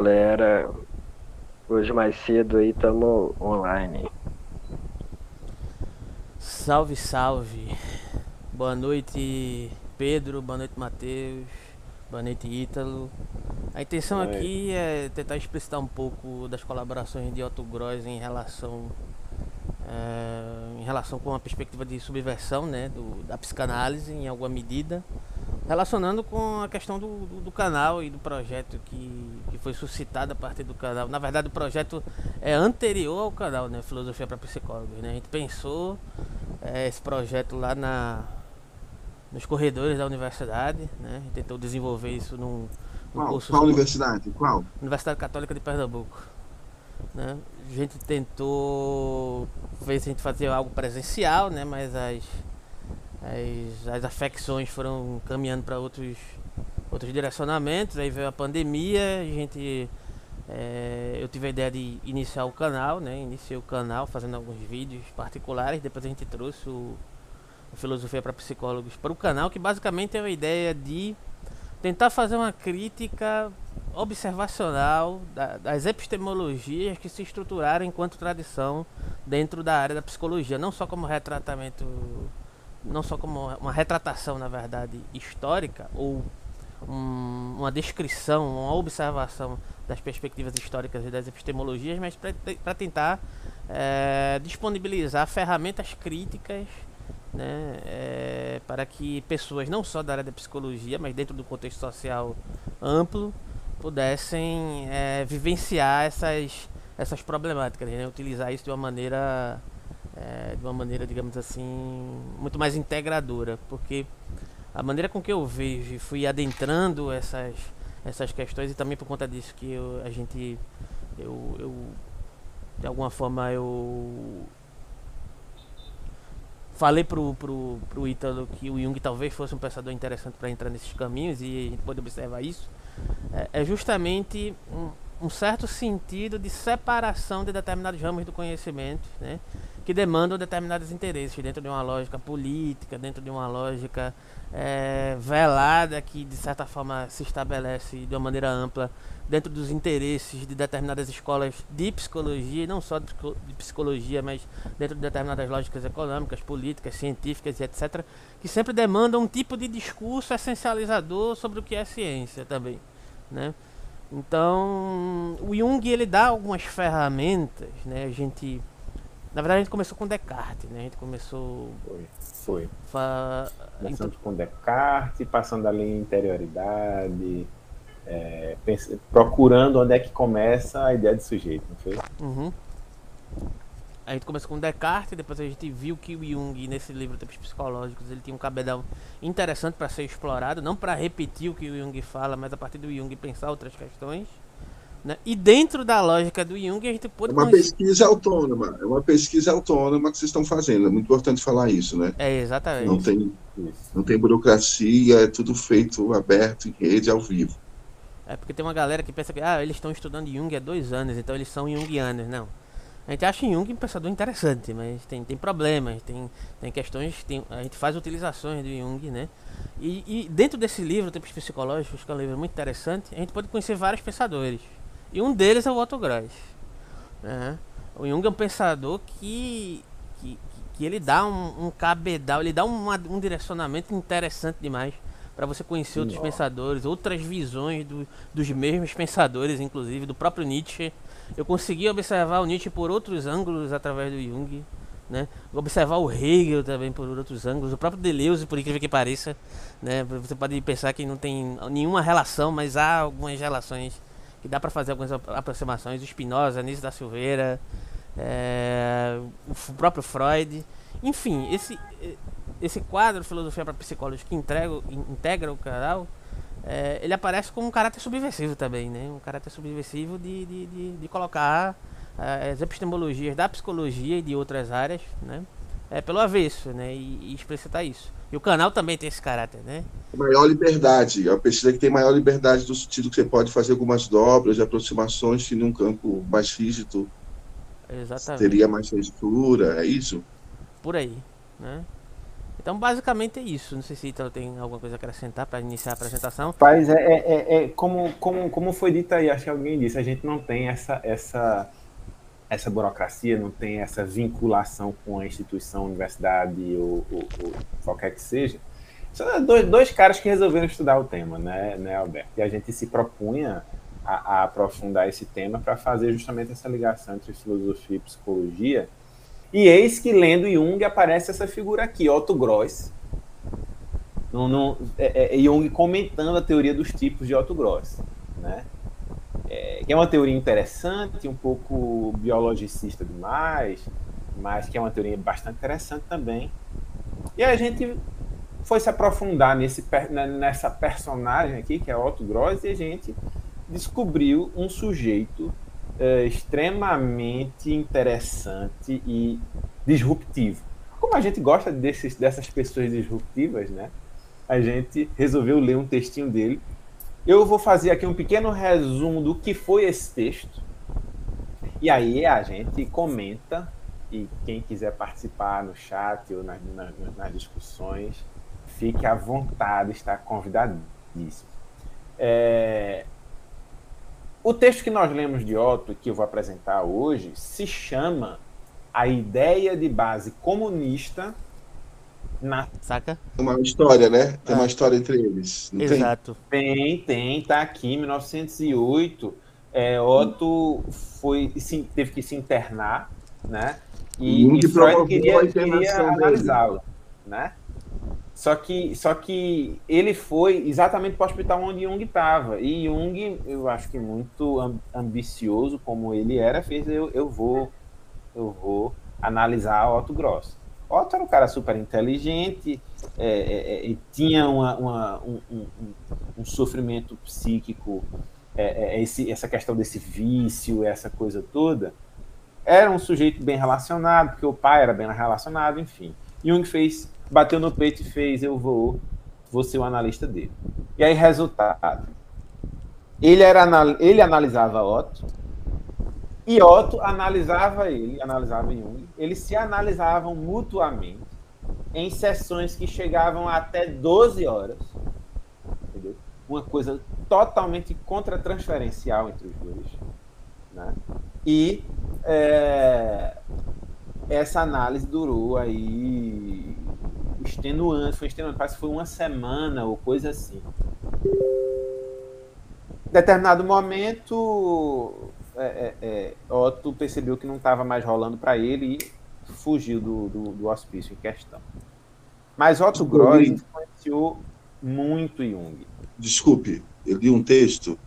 galera. Hoje mais cedo aí estamos online. Salve, salve. Boa noite, Pedro. Boa noite, Matheus. Boa noite, Ítalo. A intenção aqui é tentar explicitar um pouco das colaborações de Otto Gross em relação é, em relação com a perspectiva de subversão né, do, da psicanálise em alguma medida relacionando com a questão do, do, do, canal e do projeto que, que foi suscitado a partir do canal. Na verdade, o projeto é anterior ao canal, né? Filosofia para Psicólogos. Né? A gente pensou é, esse projeto lá na, nos corredores da universidade, né? A gente tentou desenvolver isso num, num qual, curso. Qual universidade? Qual? Universidade Católica de Pernambuco. Né? A gente tentou ver se a gente fazia algo presencial, né? Mas as as, as afecções foram caminhando para outros, outros direcionamentos, aí veio a pandemia, a gente. É, eu tive a ideia de iniciar o canal, né? Iniciei o canal fazendo alguns vídeos particulares, depois a gente trouxe o, o Filosofia para Psicólogos para o canal, que basicamente é uma ideia de tentar fazer uma crítica observacional da, das epistemologias que se estruturaram enquanto tradição dentro da área da psicologia, não só como retratamento não só como uma retratação, na verdade, histórica, ou um, uma descrição, uma observação das perspectivas históricas e das epistemologias, mas para tentar é, disponibilizar ferramentas críticas né, é, para que pessoas, não só da área da psicologia, mas dentro do contexto social amplo, pudessem é, vivenciar essas, essas problemáticas, né, utilizar isso de uma maneira é, de uma maneira, digamos assim, muito mais integradora, porque a maneira com que eu vejo e fui adentrando essas, essas questões e também por conta disso que eu, a gente, eu, eu, de alguma forma eu falei pro, pro, pro Ítalo que o Jung talvez fosse um pensador interessante para entrar nesses caminhos e a gente pode observar isso, é, é justamente um, um certo sentido de separação de determinados ramos do conhecimento, né? Que demandam determinados interesses dentro de uma lógica política, dentro de uma lógica é, velada que de certa forma se estabelece de uma maneira ampla dentro dos interesses de determinadas escolas de psicologia, não só de psicologia, mas dentro de determinadas lógicas econômicas, políticas, científicas e etc., que sempre demandam um tipo de discurso essencializador sobre o que é ciência também, né? Então, o Jung ele dá algumas ferramentas, né? A gente na verdade, a gente começou com Descartes, né? A gente começou. Foi. Foi. Fa... Começando então... com Descartes, passando ali em interioridade, é, procurando onde é que começa a ideia de sujeito, não foi? Uhum. A gente começou com Descartes, depois a gente viu que o Jung, nesse livro Tempos Psicológicos, ele tinha um cabedal interessante para ser explorado, não para repetir o que o Jung fala, mas a partir do Jung pensar outras questões. Né? E dentro da lógica do Jung, a gente pode. É uma pesquisa autônoma, é uma pesquisa autônoma que vocês estão fazendo. É muito importante falar isso, né? É, exatamente. Não tem, não tem burocracia, é tudo feito aberto, em rede, ao vivo. É porque tem uma galera que pensa que ah, eles estão estudando Jung há dois anos, então eles são Jungianos. Não. A gente acha Jung um pensador interessante, mas tem, tem problemas, tem, tem questões, tem, a gente faz utilizações do Jung, né? E, e dentro desse livro, Tempos Psicológicos, que é um livro muito interessante, a gente pode conhecer vários pensadores. E um deles é o Otto Gross. Né? O Jung é um pensador que, que, que ele dá um, um cabedal, ele dá uma, um direcionamento interessante demais para você conhecer outros pensadores, outras visões do, dos mesmos pensadores, inclusive do próprio Nietzsche. Eu consegui observar o Nietzsche por outros ângulos através do Jung, né? Observar o Hegel também por outros ângulos, o próprio Deleuze, por incrível que pareça, né? Você pode pensar que não tem nenhuma relação, mas há algumas relações que dá para fazer algumas aproximações. O Spinoza, Anísio da Silveira, é, o próprio Freud. Enfim, esse, esse quadro Filosofia para Psicólogos que entrega, integra o canal, é, ele aparece com um caráter subversivo também, né? Um caráter subversivo de, de, de, de colocar é, as epistemologias da psicologia e de outras áreas, né? É, pelo avesso, né? E, e explicitar isso. E o canal também tem esse caráter, né? Maior liberdade. A pesquisa que tem maior liberdade no sentido que você pode fazer algumas dobras, aproximações, que num campo mais rígido Exatamente. teria mais textura, é isso? Por aí, né? Então, basicamente é isso. Não sei se Ítalo tem alguma coisa a acrescentar para iniciar a apresentação. Mas é, é, é, é, como, como, como foi dito aí, acho que alguém disse, a gente não tem essa, essa, essa burocracia, não tem essa vinculação com a instituição, universidade ou, ou, ou qualquer que seja. São dois, dois caras que resolveram estudar o tema, né, né Alberto? E a gente se propunha a, a aprofundar esse tema para fazer justamente essa ligação entre filosofia e psicologia e eis que lendo Jung aparece essa figura aqui, Otto Gross. No, no, é, é, Jung comentando a teoria dos tipos de Otto Gross. Né? É, que é uma teoria interessante, um pouco biologicista demais, mas que é uma teoria bastante interessante também. E a gente foi se aprofundar nesse, nessa personagem aqui, que é Otto Gross, e a gente descobriu um sujeito é, extremamente interessante e disruptivo. Como a gente gosta desses, dessas pessoas disruptivas, né? A gente resolveu ler um textinho dele. Eu vou fazer aqui um pequeno resumo do que foi esse texto. E aí a gente comenta e quem quiser participar no chat ou nas, nas, nas discussões, fique à vontade, está convidadíssimo. É, o texto que nós lemos de Otto, que eu vou apresentar hoje, se chama A Ideia de Base Comunista na. Saca? Uma história, né? Tem ah. uma história entre eles. Exato. Tem? tem, tem, tá aqui, em 1908. É, Otto foi, sim, teve que se internar, né? E, e Freud queria, queria analisá-lo, né? Só que, só que ele foi exatamente para o hospital onde Jung estava. E Jung, eu acho que muito ambicioso como ele era, fez eu, eu vou eu vou analisar Otto Gross. Otto era um cara super inteligente, é, é, é, tinha uma, uma, um, um, um, sofrimento psíquico, é, é, esse, essa questão desse vício, essa coisa toda. Era um sujeito bem relacionado, porque o pai era bem relacionado, enfim. Jung fez bateu no peito e fez: Eu vou, vou ser o analista dele. E aí, resultado: ele, era, ele analisava Otto, e Otto analisava ele, analisava Jung. Eles se analisavam mutuamente em sessões que chegavam até 12 horas. Entendeu? Uma coisa totalmente contra-transferencial entre os dois. Né? E é, essa análise durou aí extenuante, foi extenuante, parece que foi uma semana ou coisa assim. Em determinado momento, é, é, é, Otto percebeu que não estava mais rolando para ele e fugiu do, do, do, hospício em questão. Mas Otto Gross influenciou muito Jung. Desculpe, eu li um texto,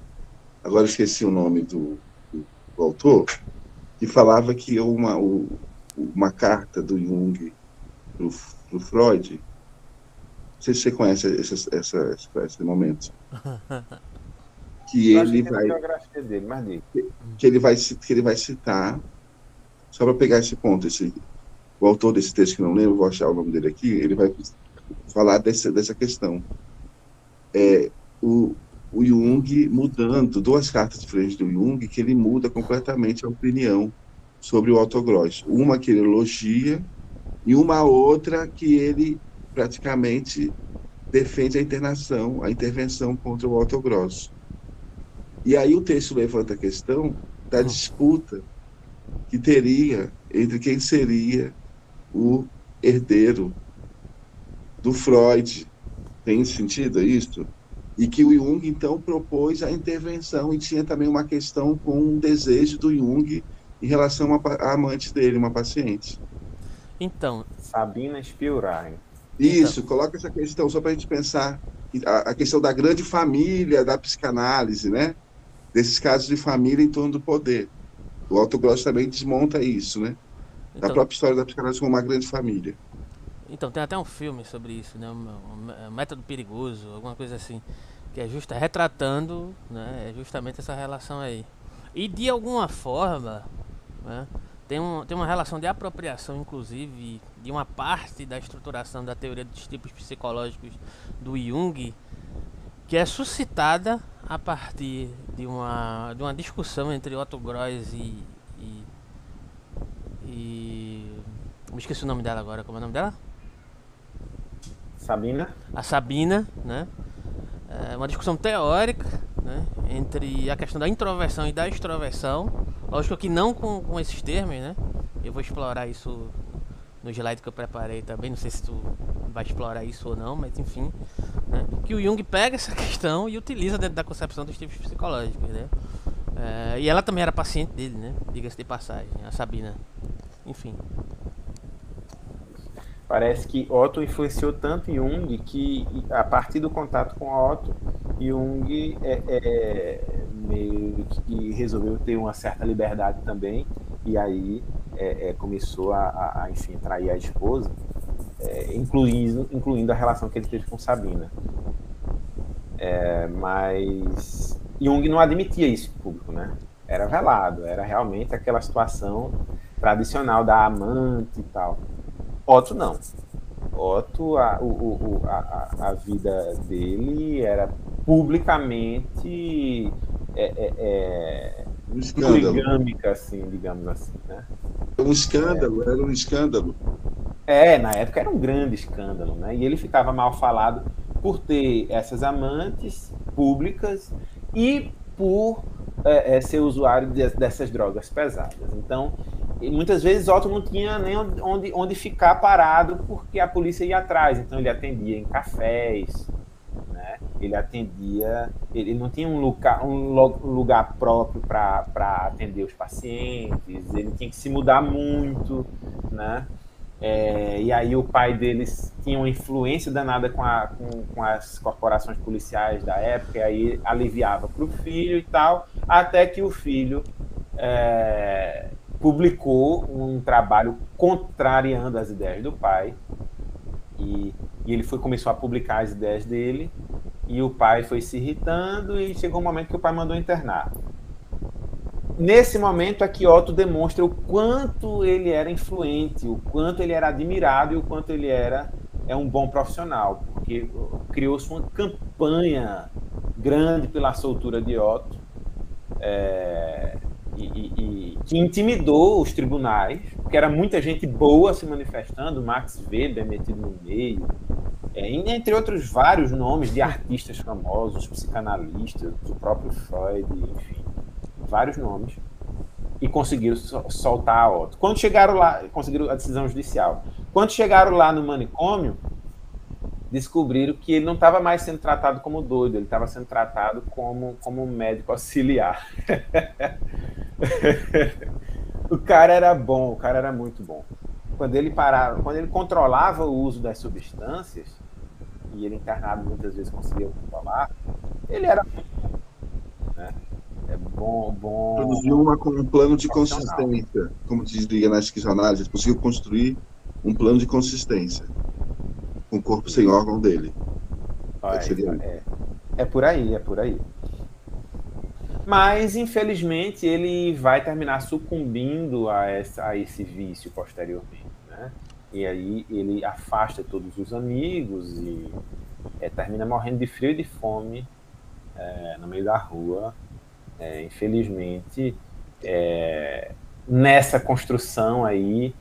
agora esqueci o nome do, do, do autor, que falava que uma, uma carta do Jung para do Freud. Não sei se você conhece esse, essa, esse momento. Que ele vai. Dele, que, que, ele vai que ele vai citar, só para pegar esse ponto, esse, o autor desse texto que não lembro, vou achar o nome dele aqui, ele vai falar dessa, dessa questão. É, o, o Jung mudando, duas cartas diferentes do Jung, que ele muda completamente a opinião sobre o Otto Gross. Uma que ele elogia e uma outra que ele praticamente defende a internação, a intervenção contra o Otto Grosso. E aí o texto levanta a questão da hum. disputa que teria entre quem seria o herdeiro do Freud. Tem sentido isso? E que o Jung, então, propôs a intervenção e tinha também uma questão com um desejo do Jung em relação à amante dele, uma paciente. Então. Sabina Spielrein. Isso, então. coloca essa questão só para a gente pensar a, a, questão da grande família da psicanálise, né? Desses casos de família em torno do poder. O Otto Gross também desmonta isso, né? Então, da própria história da psicanálise como uma grande família. Então, tem até um filme sobre isso, né? Um, um método perigoso, alguma coisa assim. Que é justa, retratando né? É justamente essa relação aí. E de alguma forma, né? tem, um, tem uma relação de apropriação, inclusive, de uma parte da estruturação da teoria dos tipos psicológicos do Jung, que é suscitada a partir de uma, de uma discussão entre Otto Gross e, e, e. Me esqueci o nome dela agora, como é o nome dela? Sabina? A Sabina, né? É uma discussão teórica, né? Entre a questão da introversão e da extroversão. Lógico que não com, com esses termos, né? Eu vou explorar isso no slide que eu preparei também. Não sei se tu vai explorar isso ou não, mas enfim. Né? Que o Jung pega essa questão e utiliza dentro da concepção dos tipos psicológicos, né? É, e ela também era paciente dele, né? Diga-se de passagem, a Sabina. Enfim. Parece que Otto influenciou tanto Jung que, a partir do contato com Otto, Jung é, é, meio que resolveu ter uma certa liberdade também, e aí é, é começou a, a, enfim, trair a esposa, é, incluindo, incluindo a relação que ele teve com Sabina. É, mas Jung não admitia isso em público, né? Era velado, era realmente aquela situação tradicional da amante e tal. Otto não. Otto, a, o, o, a, a vida dele era publicamente é, é, é, um escândalo. assim, digamos assim, né? Um escândalo, é. era um escândalo. É, na época era um grande escândalo, né? E ele ficava mal falado por ter essas amantes públicas e por é, é, ser usuário de, dessas drogas pesadas. Então, muitas vezes Otto não tinha nem onde, onde ficar parado porque a polícia ia atrás. Então, ele atendia em cafés, né? ele atendia, ele não tinha um lugar, um lugar próprio para atender os pacientes, ele tinha que se mudar muito, né? É, e aí o pai deles tinha uma influência danada com, a, com, com as corporações policiais da época, e aí aliviava para o filho e tal, até que o filho é, publicou um trabalho contrariando as ideias do pai, e, e ele foi, começou a publicar as ideias dele, e o pai foi se irritando, e chegou um momento que o pai mandou internar. Nesse momento aqui Otto demonstra o quanto ele era influente, o quanto ele era admirado e o quanto ele era é um bom profissional, porque criou-se uma campanha grande pela soltura de Otto é, e, e, e, que intimidou os tribunais, porque era muita gente boa se manifestando, Max Weber metido no meio, é, entre outros vários nomes de artistas famosos, psicanalistas, o próprio Freud, enfim vários nomes, e conseguiram soltar a Otto. Quando chegaram lá, conseguiram a decisão judicial. Quando chegaram lá no manicômio, descobriram que ele não estava mais sendo tratado como doido, ele estava sendo tratado como, como médico auxiliar. o cara era bom, o cara era muito bom. Quando ele parava, quando ele controlava o uso das substâncias, e ele internado muitas vezes conseguia controlar, ele era. Né? É bom, bom. Produziu uma, um plano de consistência, como diz na esquizoanálise, conseguiu construir um plano de consistência com o corpo sem órgão dele. É, é, é por aí, é por aí. Mas, infelizmente, ele vai terminar sucumbindo a, essa, a esse vício posteriormente. Né? E aí ele afasta todos os amigos e é, termina morrendo de frio e de fome é, no meio da rua, é, infelizmente, é, nessa construção aí.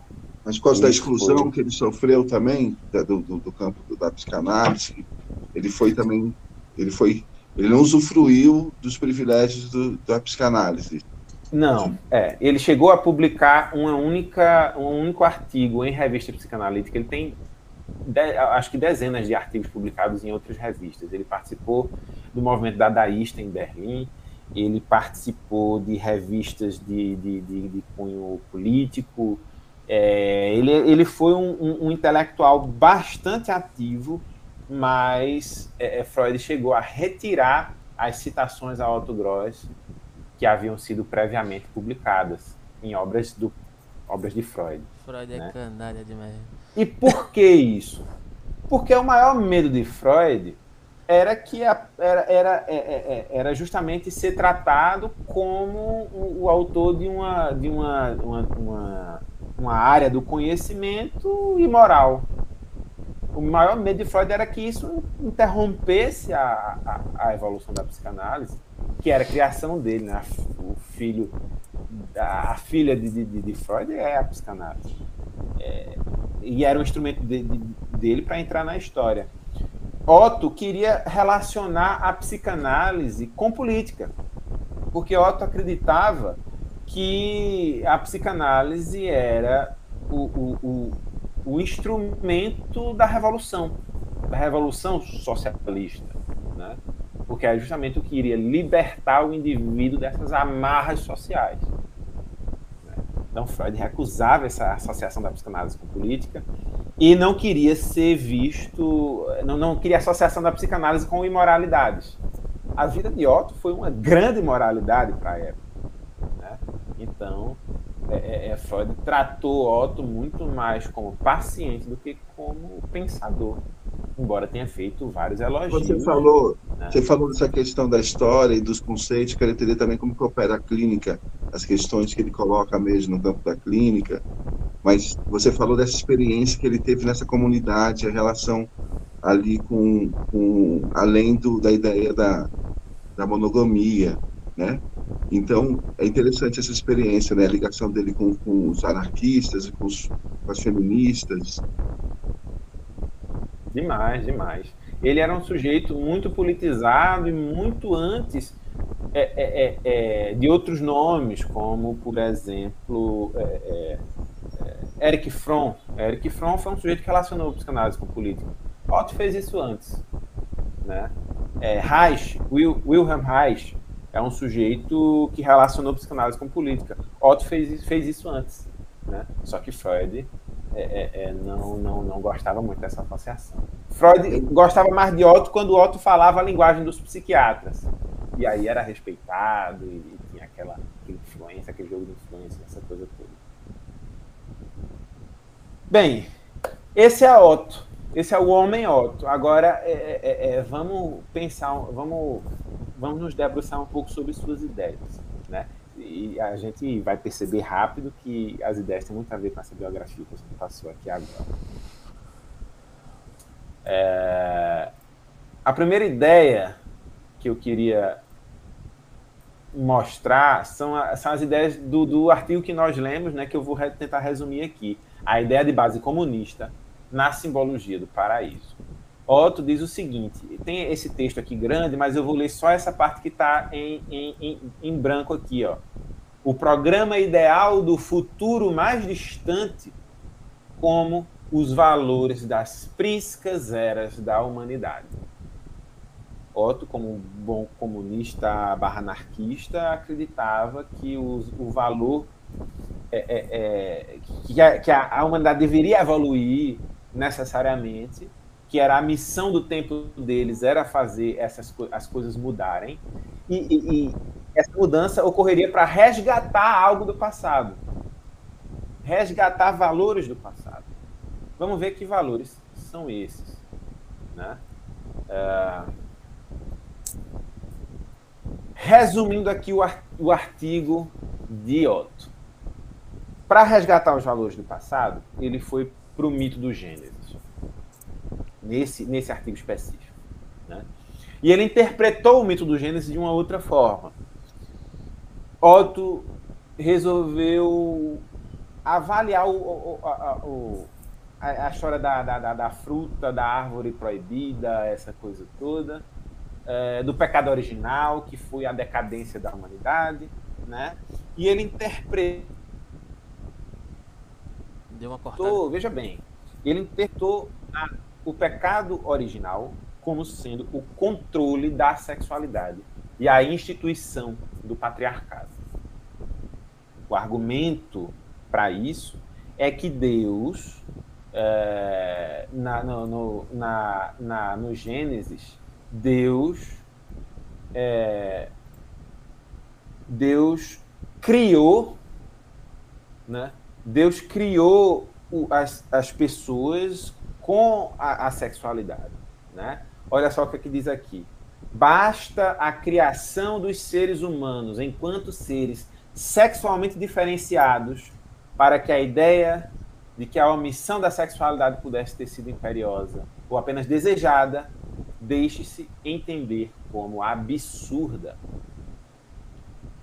Mas por causa da exclusão foi... que ele sofreu também do, do, do campo da psicanálise, ele foi também, ele foi, ele não usufruiu dos privilégios do, da psicanálise. Não, é, ele chegou a publicar uma única, um único artigo em revista psicanalítica. Ele tem, de, acho que dezenas de artigos publicados em outras revistas. Ele participou do movimento dadaísta em Berlim ele participou de revistas de, de, de, de cunho político, é, ele, ele foi um, um, um, intelectual bastante ativo, mas é, é, Freud chegou a retirar as citações a Otto Gross que haviam sido previamente publicadas em obras, do, obras de Freud. Freud é né? canalha demais. E por que isso? Porque o maior medo de Freud era que a, era, era, é, é, é, era justamente ser tratado como o, o autor de, uma, de uma, uma, uma, uma, área do conhecimento imoral. O maior medo de Freud era que isso interrompesse a, a, a evolução da psicanálise, que era a criação dele, né? o filho, a, filha de, de, de, Freud é a psicanálise. É, e era um instrumento de, de, dele para entrar na história. Otto queria relacionar a psicanálise com política, porque Otto acreditava que a psicanálise era o, o, o, o instrumento da revolução, da revolução socialista, né? Porque é justamente o que iria libertar o indivíduo dessas amarras sociais. Então, Freud recusava essa associação da psicanálise com política e não queria ser visto, não, não queria associação da psicanálise com imoralidades. A vida de Otto foi uma grande imoralidade para a época. Né? Então, é, é, é, Freud tratou Otto muito mais como paciente do que como pensador, embora tenha feito vários elogios. Você falou, né? você falou dessa questão da história e dos conceitos, quero entender também como que opera a clínica, as questões que ele coloca mesmo no campo da clínica, mas você falou dessa experiência que ele teve nessa comunidade, a relação ali com, com além do, da ideia da, da monogamia, né? Então, é interessante essa experiência, né? A ligação dele com, com os anarquistas e com, os, com as feministas. Demais, demais. Ele era um sujeito muito politizado e muito antes é, é, é, é de outros nomes, como, por exemplo, é, é, Eric Fromm. Eric Fromm foi um sujeito que relacionou a psicanálise com política. Otto fez isso antes. Né? Reich, Will, Wilhelm Reich, é um sujeito que relacionou psicanálise com política. Otto fez, fez isso antes, né? Só que Freud é, é, é, não, não, não gostava muito dessa associação. Freud gostava mais de Otto quando Otto falava a linguagem dos psiquiatras. E aí era respeitado e, e tinha aquela, aquela influência, aquele jogo de influência, essa coisa toda. Bem, esse é Otto. Esse é o homem Otto. Agora, é, é, é, é vamos pensar, vamos vamos nos debruçar um pouco sobre suas ideias, né? E a gente vai perceber rápido que as ideias têm muito a ver com essa biografia que a gente passou aqui agora. É... A primeira ideia que eu queria mostrar são, são as ideias do, do artigo que nós lemos, né, que eu vou tentar resumir aqui. A ideia de base comunista na simbologia do paraíso. Otto diz o seguinte: tem esse texto aqui grande, mas eu vou ler só essa parte que está em, em, em, em branco aqui. Ó. O programa ideal do futuro mais distante, como os valores das priscas eras da humanidade. Otto, como um bom comunista barra anarquista, acreditava que o, valor é, é, é, que, a, que a humanidade deveria evoluir necessariamente que era a missão do tempo deles, era fazer essas as coisas mudarem. E, e, e essa mudança ocorreria para resgatar algo do passado. Resgatar valores do passado. Vamos ver que valores são esses. Né? Uh, resumindo aqui o, artigo de Otto. Para resgatar os valores do passado, ele foi para o mito do Gênesis nesse, nesse artigo específico. Né? E ele interpretou o mito do Gênesis de uma outra forma. Otto resolveu avaliar o, o, a, o, a, história da, da, da, fruta, da árvore proibida, essa coisa toda, é, do pecado original, que foi a decadência da humanidade, né? E ele interpretou. Deu uma cortada. Veja bem, ele interpretou a o pecado original como sendo o controle da sexualidade e a instituição do patriarcado. O argumento para isso é que Deus, é, na, no, no, na, na, no Gênesis, Deus, é, Deus criou, né? Deus criou as, as pessoas com a, a sexualidade. Né? Olha só o que, é que diz aqui. Basta a criação dos seres humanos enquanto seres sexualmente diferenciados para que a ideia de que a omissão da sexualidade pudesse ter sido imperiosa ou apenas desejada deixe-se entender como absurda.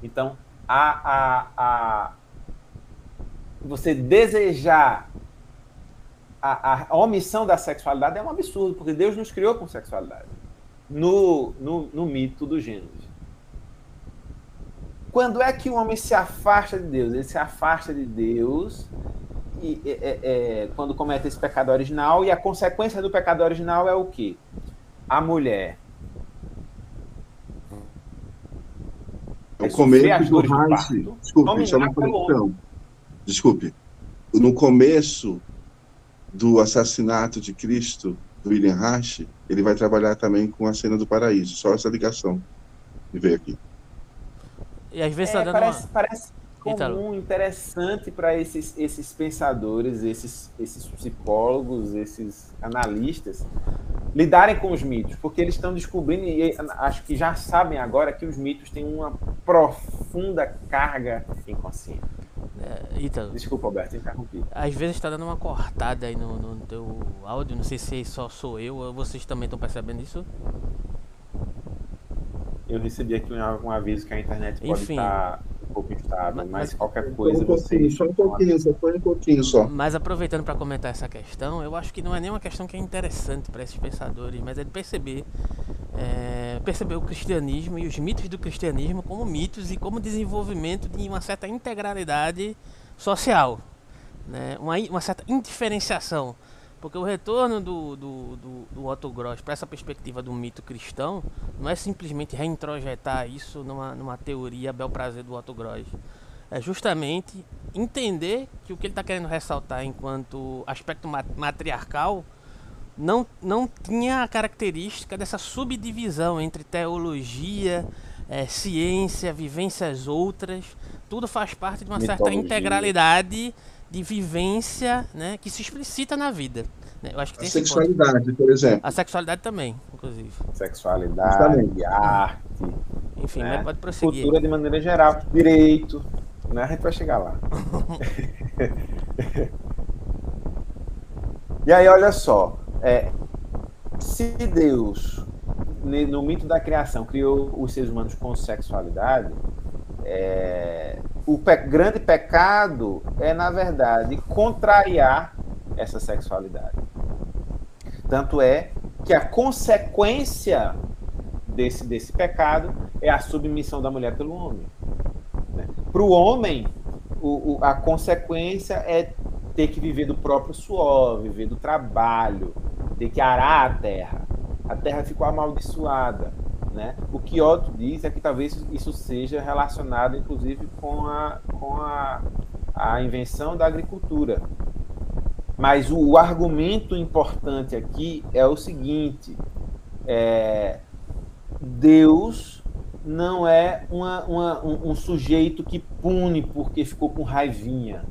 Então, a, a, a, você desejar a, a, omissão da sexualidade é um absurdo, porque Deus nos criou com sexualidade. No, no, no mito do Gênesis. Quando é que o homem se afasta de Deus? Ele se afasta de Deus e, é, é, quando comete esse pecado original, e a consequência do pecado original é o quê? A mulher. É o começo do Reich. Desculpe, só uma correção. Desculpe. No começo do assassinato de Cristo, do William Reich, ele vai trabalhar também com a cena do paraíso. Só essa ligação. E veio aqui. E às vezes é, tá dando parece, uma... parece comum, interessante para esses, esses pensadores, esses, esses psicólogos, esses analistas lidarem com os mitos, porque eles estão descobrindo e acho que já sabem agora que os mitos têm uma profunda carga inconsciente. É, Ítalo, Desculpa, Alberto, interrompi. Às vezes está dando uma cortada aí no, no teu áudio, não sei se só sou eu ou vocês também estão percebendo isso. Eu recebi aqui um, um aviso que a internet pode Enfim. estar um pouco instável, mas, Mas- qualquer Só coisa um pouquinho, você. só um pouquinho, só foi um pouquinho só. Mas aproveitando para comentar essa questão, eu acho que não é nem uma questão que é interessante para esses pensadores, mas é de perceber, é, perceber o cristianismo e os mitos do cristianismo como mitos e como desenvolvimento de uma certa integralidade social, né? uma, uma certa indiferenciação. Porque o retorno do, do, do, do Otto Gross para essa perspectiva do mito cristão não é simplesmente reintrojetar isso numa, numa teoria bel prazer do Otto Gross. É justamente entender que o que ele está querendo ressaltar enquanto aspecto ma- matriarcal não, não tinha a característica dessa subdivisão entre teologia, eh, ciência, vivências outras. Tudo faz parte de uma certa Mitologia. integralidade de vivência né, que se explicita na vida. né? Eu acho que A tem esse ponto. sexualidade, por exemplo. A sexualidade também, inclusive. Sexualidade, Justamente. arte, Enfim, né? pode prosseguir. cultura de maneira geral, direito, né? A gente vai chegar lá. e aí, olha só, é, se Deus, no mito da criação, criou os seres humanos com sexualidade, é, o pe- grande pecado é, na verdade, contrariar essa sexualidade. Tanto é que a consequência desse, desse pecado é a submissão da mulher pelo homem. Para o homem, a consequência é ter que viver do próprio suor, viver do trabalho, ter que arar a terra. A terra ficou amaldiçoada. Né? O que Otto diz é que talvez isso seja relacionado, inclusive, com a, com a, a invenção da agricultura. Mas o, o argumento importante aqui é o seguinte: é, Deus não é uma- uma- um, um sujeito que pune porque ficou com raivinha.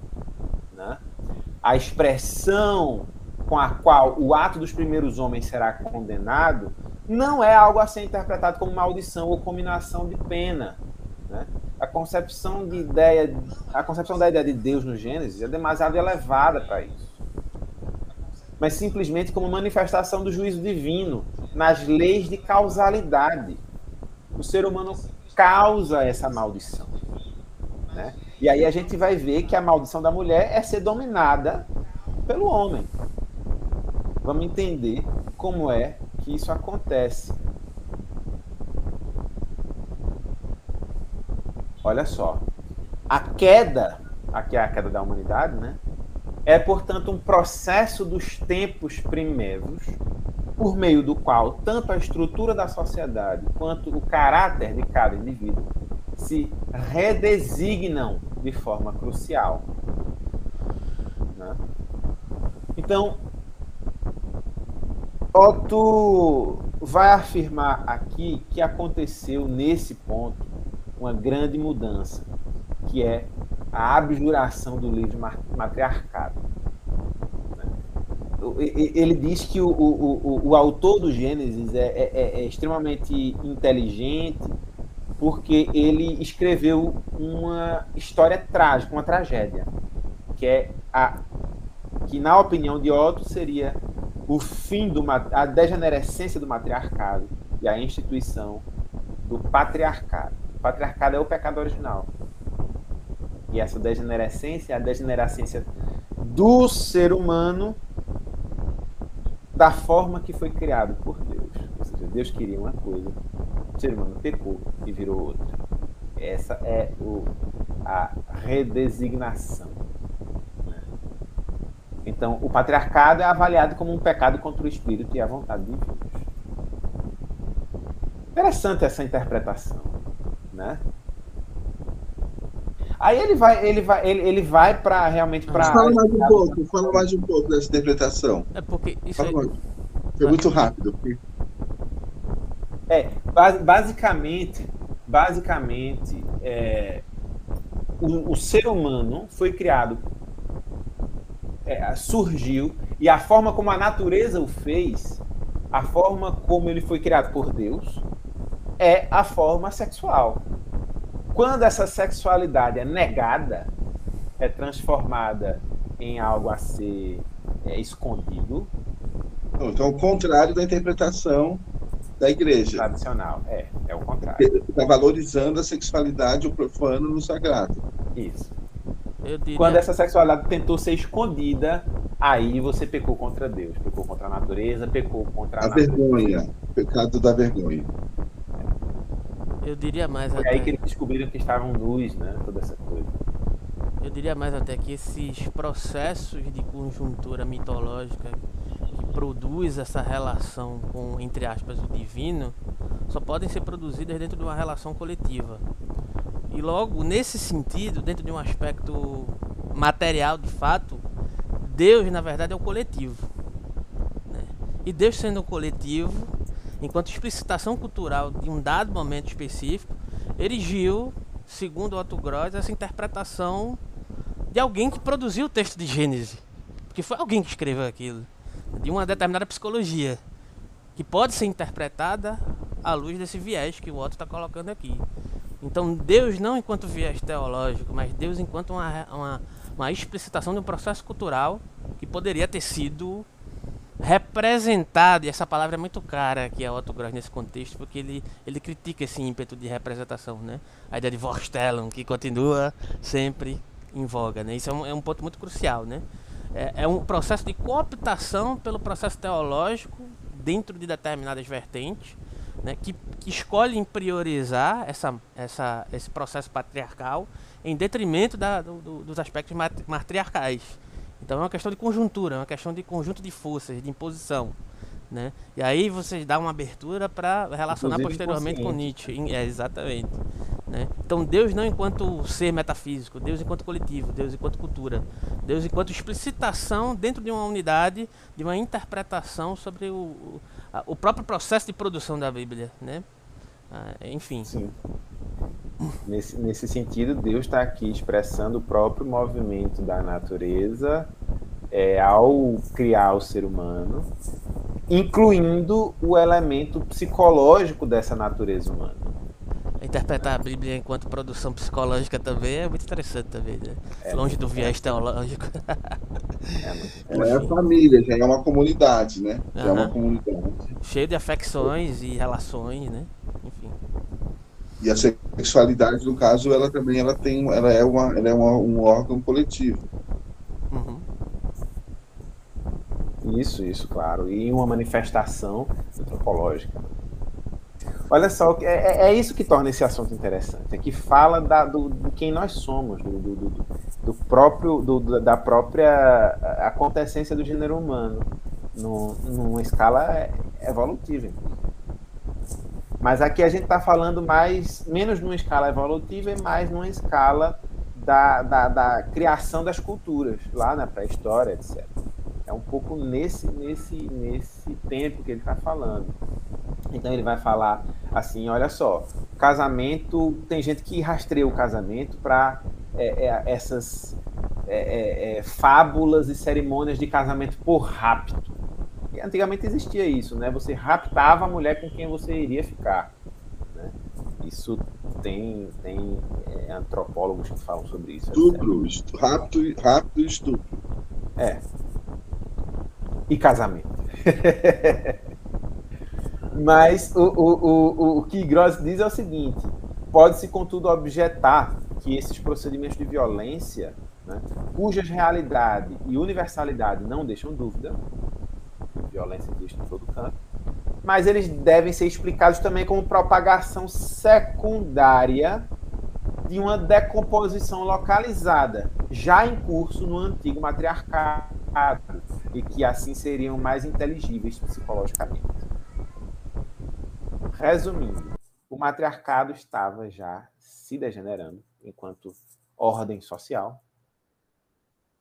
Né? A expressão com a qual o ato dos primeiros homens será condenado não é algo a ser interpretado como maldição ou combinação de pena. né? A concepção de ideia, a concepção da ideia de Deus no Gênesis é demasiado elevada para isso mas simplesmente como manifestação do juízo divino nas leis de causalidade. O ser humano causa essa maldição. Né? E aí a gente vai ver que a maldição da mulher é ser dominada pelo homem. Vamos entender como é que isso acontece. Olha só. A queda, aqui é a queda da humanidade, né? É, portanto, um processo dos tempos primeiros, por meio do qual tanto a estrutura da sociedade quanto o caráter de cada indivíduo se redesignam de forma crucial. né? Então, Otto vai afirmar aqui que aconteceu nesse ponto uma grande mudança, que é a abjuração do livre ma- matriarcado. Ele diz que o, o, o, o autor do Gênesis é, é- é- é extremamente inteligente porque ele escreveu uma história trágica, uma tragédia, que é a que na opinião de Otto seria o fim do a degenerescência do matriarcado e a instituição do patriarcado. O patriarcado é o pecado original. E essa degenerescência é a degenerescência do ser humano da forma que foi criado por Deus. Ou seja, Deus queria uma coisa, o ser humano pecou e virou outra. Essa é o, a redesignação. Então, o patriarcado é avaliado como um pecado contra o espírito e a vontade de Deus. Interessante essa interpretação, né? Aí ele vai, ele vai, ele, ele vai para realmente para. Fala mais um pouco, fala mais um pouco dessa interpretação. É porque isso Fala aí, mais. Foi muito rápido. porque- É, bas- basicamente, basicamente, é, o, o ser humano foi criado, é, surgiu, e a forma como a natureza o fez, a forma como ele foi criado por Deus, é a forma sexual. Quando essa sexualidade é negada, é transformada em algo a ser é, escondido, Então, o contrário da interpretação da igreja. tradicional. É, é o contrário. Está valorizando a sexualidade, o profano no sagrado. Isso. Eu diria, Quando essa sexualidade tentou ser escondida, aí você pecou contra Deus, pecou contra a natureza, pecou contra a, A vergonha, pecado da vergonha. eu diria mais Foi até, aí que eles descobriram que estavam nus, né? Toda essa coisa. eu diria mais até que esses processos de conjuntura mitológica que produz essa relação com entre aspas o divino só podem ser produzidas dentro de uma relação coletiva. E logo nesse sentido, dentro de um aspecto material de fato, Deus na verdade é o coletivo. né? E Deus sendo um coletivo, enquanto explicitação cultural de um dado momento específico, erigiu, segundo Otto Gross, essa interpretação de alguém que produziu o texto de Gênesis. Porque foi alguém que escreveu aquilo. De uma determinada psicologia. Que pode ser interpretada à luz desse viés que o Otto está colocando aqui. Então, Deus não enquanto viés teológico, mas Deus enquanto uma, uma, uma explicitação de um processo cultural que poderia ter sido representado, e essa palavra é muito cara aqui a Otto Gross nesse contexto, porque ele, ele critica esse ímpeto de representação, né? A ideia de Vorstellung, que continua sempre em voga, né? Isso é um, é um ponto muito crucial, né? É, é um processo de cooptação pelo processo teológico dentro de determinadas vertentes, né? Que, que escolhem priorizar essa, essa, esse processo patriarcal em detrimento da, do- do- dos aspectos mat- matriarcais. Então é uma questão de conjuntura, é uma questão de conjunto de forças, de imposição. Né? E aí você dá uma abertura para relacionar Inclusive posteriormente com. Nietzsche. É, exatamente. Né? Então Deus não enquanto ser metafísico, Deus enquanto coletivo, Deus enquanto cultura, Deus enquanto explicitação dentro de uma unidade, de uma interpretação sobre o, o, a- o próprio processo de produção da Bíblia. Né? Ah, enfim. Sim. Nesse, nesse sentido, Deus está aqui expressando o próprio movimento da natureza é, ao criar o ser humano, incluindo o elemento psicológico dessa natureza humana. Interpretar a Bíblia enquanto produção psicológica também é muito interessante também, né? É, Longe do viés teológico. É é a família, já é uma comunidade, né? Já é uma comunidade. Cheio de afecções e relações, né? Enfim. E a sexualidade, no caso, ela também ela tem, ela é, uma, ela é uma- um órgão coletivo. Uhum. Isso, isso, claro. E uma manifestação antropológica. Olha só, é, é- é isso que torna esse assunto interessante. É que fala da, do, de quem nós somos, do, do, do- do próprio, do- da própria acontecência do gênero humano, no, numa escala evolutiva. Mas aqui a gente está falando mais, menos numa escala evolutiva e mais numa escala da, da, da criação das culturas, lá na pré-história, etc. É um pouco nesse, nesse, nesse tempo que ele está falando. Então ele vai falar assim, olha só, casamento, tem gente que rastreia o casamento para essas é, é, é, fábulas e cerimônias de casamento por rapto. E antigamente existia isso, né? Você raptava a mulher com quem você iria ficar. né? Isso tem, tem é, antropólogos que falam sobre isso. Estupro, e- rápido e estupro. É. E casamento. Mas o, o, o, o que Gross diz é o seguinte: pode-se, contudo, objetar que esses procedimentos de violência, né, cujas realidade e universalidade não deixam dúvida, violência existe em todo canto, mas eles devem ser explicados também como propagação secundária de uma decomposição localizada, já em curso no antigo matriarcado, e que assim seriam mais inteligíveis psicologicamente. Resumindo, o matriarcado estava já se degenerando enquanto ordem social,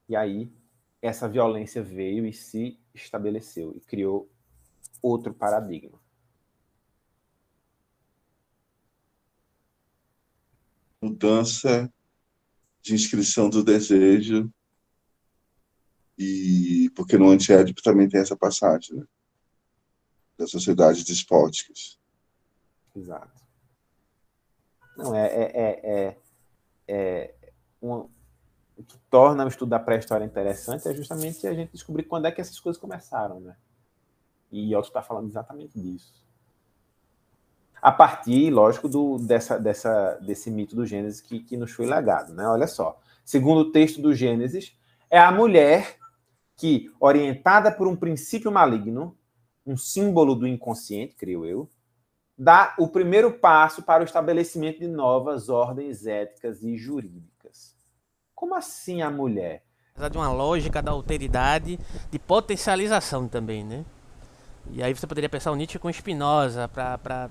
e aí essa violência veio e se estabeleceu e criou outro paradigma. Mudança de inscrição do desejo e porque no antiédipo também tem essa passagem né? das sociedades despóticas. Exato. Não, é, é, é, é, é o que torna o estudo da pré-história interessante é justamente a gente descobrir quando é que essas coisas começaram, né? E Otto está falando exatamente disso. A partir, lógico, do, dessa, dessa, desse mito do Gênesis que, que nos foi legado. Né? Olha só. Segundo o texto do Gênesis, é a mulher que, orientada por um princípio maligno, um símbolo do inconsciente, creio eu, dá o primeiro passo para o estabelecimento de novas ordens éticas e jurídicas. Como assim a mulher? Apesar de uma lógica da alteridade, de potencialização também, né? E aí você poderia pensar o Nietzsche com Spinoza para,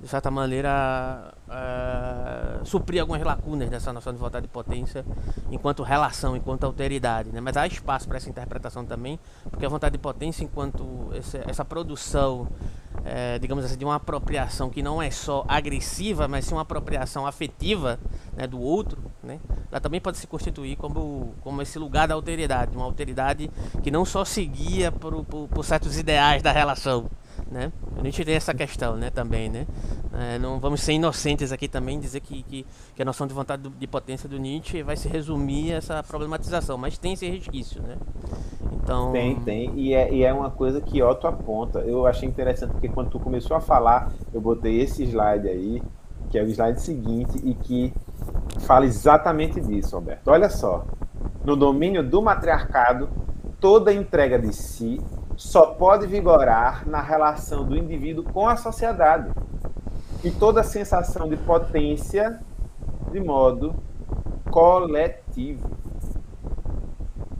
de certa maneira, uh, suprir algumas lacunas dessa noção de vontade de potência enquanto relação, enquanto alteridade. Né? Mas há espaço para essa interpretação também, porque a vontade de potência enquanto essa, essa produção é, digamos assim, de uma apropriação que não é só agressiva, mas sim uma apropriação afetiva né, do outro, né, ela também pode se constituir como, como esse lugar da alteridade, uma alteridade que não só seguia por, por, por certos ideais da relação, né? A gente tem essa questão, né, também, né? É, não vamos ser inocentes aqui também dizer que, que, que a noção de vontade de potência do Nietzsche vai se resumir a essa problematização, mas tem esse resquício, né? Então... Tem, tem. E é, e é uma coisa que Otto aponta. Eu achei interessante porque quando tu começou a falar, eu botei esse slide aí, que é o slide seguinte, e que fala exatamente disso, Alberto. Olha só. No domínio do matriarcado, toda entrega de si só pode vigorar na relação do indivíduo com a sociedade. E toda sensação de potência de modo coletivo.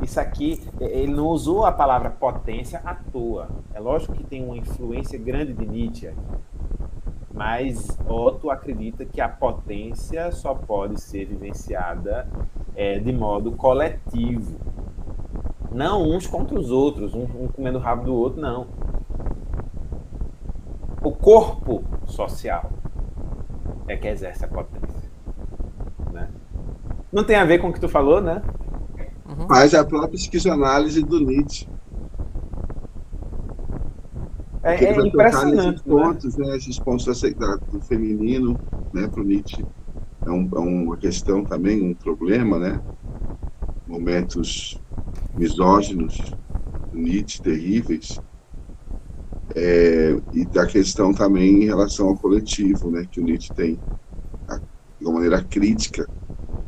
Isso aqui, ele não usou a palavra potência à toa. É lógico que tem uma influência grande de Nietzsche, mas Otto acredita que a potência só pode ser vivenciada é, de modo coletivo. Não uns contra os outros, um, um comendo o rabo do outro, não. O corpo social é que exerce a potência. Né? Não tem a ver com o que tu falou, né? Uhum. Mas a própria esquizoanálise do Nietzsche. É, é impressionante. Esses né? pontos, né? esses pontos do feminino, né, para o Nietzsche. É, um, é uma questão também, um problema, né? Momentos misóginos, Nietzsche terríveis, é, e da questão também em relação ao coletivo, né, que o Nietzsche tem, a, de uma maneira crítica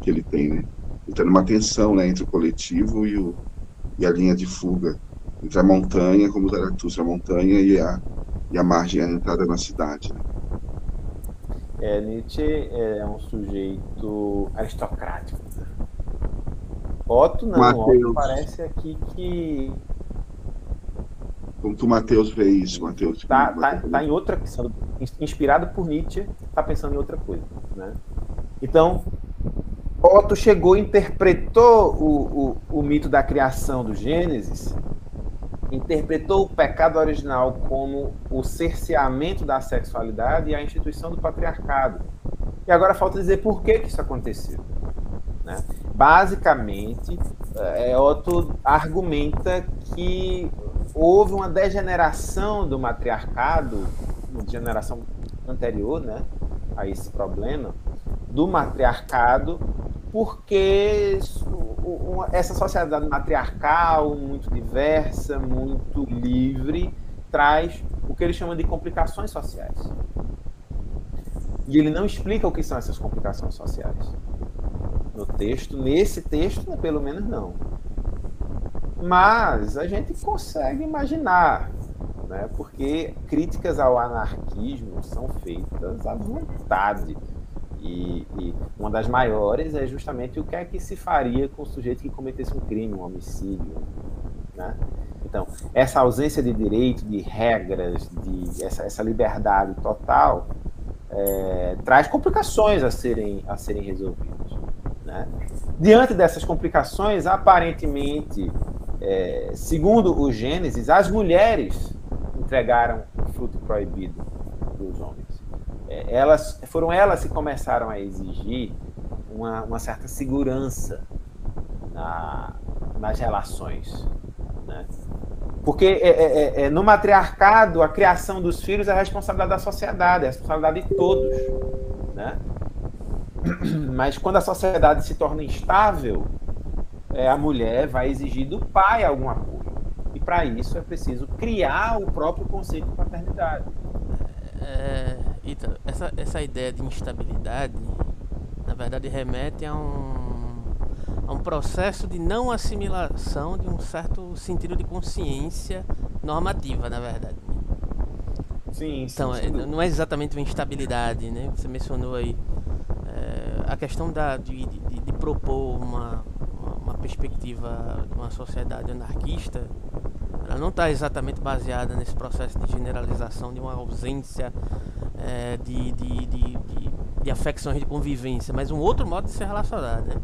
que ele tem, né, ele tá numa tensão, né, entre o coletivo e, o, e a linha de fuga, entre a montanha, como Zaratustra, a montanha e a, e a margem, a entrada na cidade, né. É, Nietzsche é um sujeito aristocrático? Otto não, Mateus. Otto parece aqui que. Como que o Matheus vê isso, Matheus? Tá, tá, tá em outra questão. Inspirado por Nietzsche, tá pensando em outra coisa. Né? Então, Otto chegou e interpretou o, o, o mito da criação do Gênesis, interpretou o pecado original como o cerceamento da sexualidade e a instituição do patriarcado. E agora falta dizer por que, que isso aconteceu. Né? Basicamente, é, Otto argumenta que houve uma degeneração do matriarcado, uma degeneração anterior né, a esse problema, do matriarcado, porque essa sociedade matriarcal, muito diversa, muito livre, traz o que ele chama de complicações sociais. E ele não explica o que são essas complicações sociais no texto. Nesse texto, pelo menos não. Mas a gente consegue imaginar né? porque críticas ao anarquismo são feitas à vontade. E, e, uma das maiores é justamente o que é que se faria com o sujeito que cometesse um crime, um homicídio. Né? Então, essa ausência de direito, de regras, de essa, essa liberdade total, é, traz complicações a serem, a serem resolvidas. Né? Diante dessas complicações, aparentemente, é, segundo o Gênesis, as mulheres entregaram o fruto proibido dos homens. É, elas foram elas que começaram a exigir uma, uma certa segurança na, nas relações. Né? Porque é, é, é, é, no matriarcado, a criação dos filhos é a responsabilidade da sociedade, é a responsabilidade de todos. Né? Mas quando a sociedade se torna instável, é, a mulher vai exigir do pai alguma coisa. E para isso é preciso criar o próprio conceito de paternidade. É, Ita, essa, essa ideia de instabilidade, na verdade, remete a um, a um processo de não assimilação de um certo sentido de consciência normativa, na verdade. Sim, então, sim, é, não é exatamente uma instabilidade, né? Você mencionou aí é, a questão da, de, de, de propor uma, uma, perspectiva de uma sociedade anarquista ela não está exatamente baseada nesse processo de generalização de uma ausência é, de, de, de, de, afecções de convivência, mas um outro modo de se relacionar, né?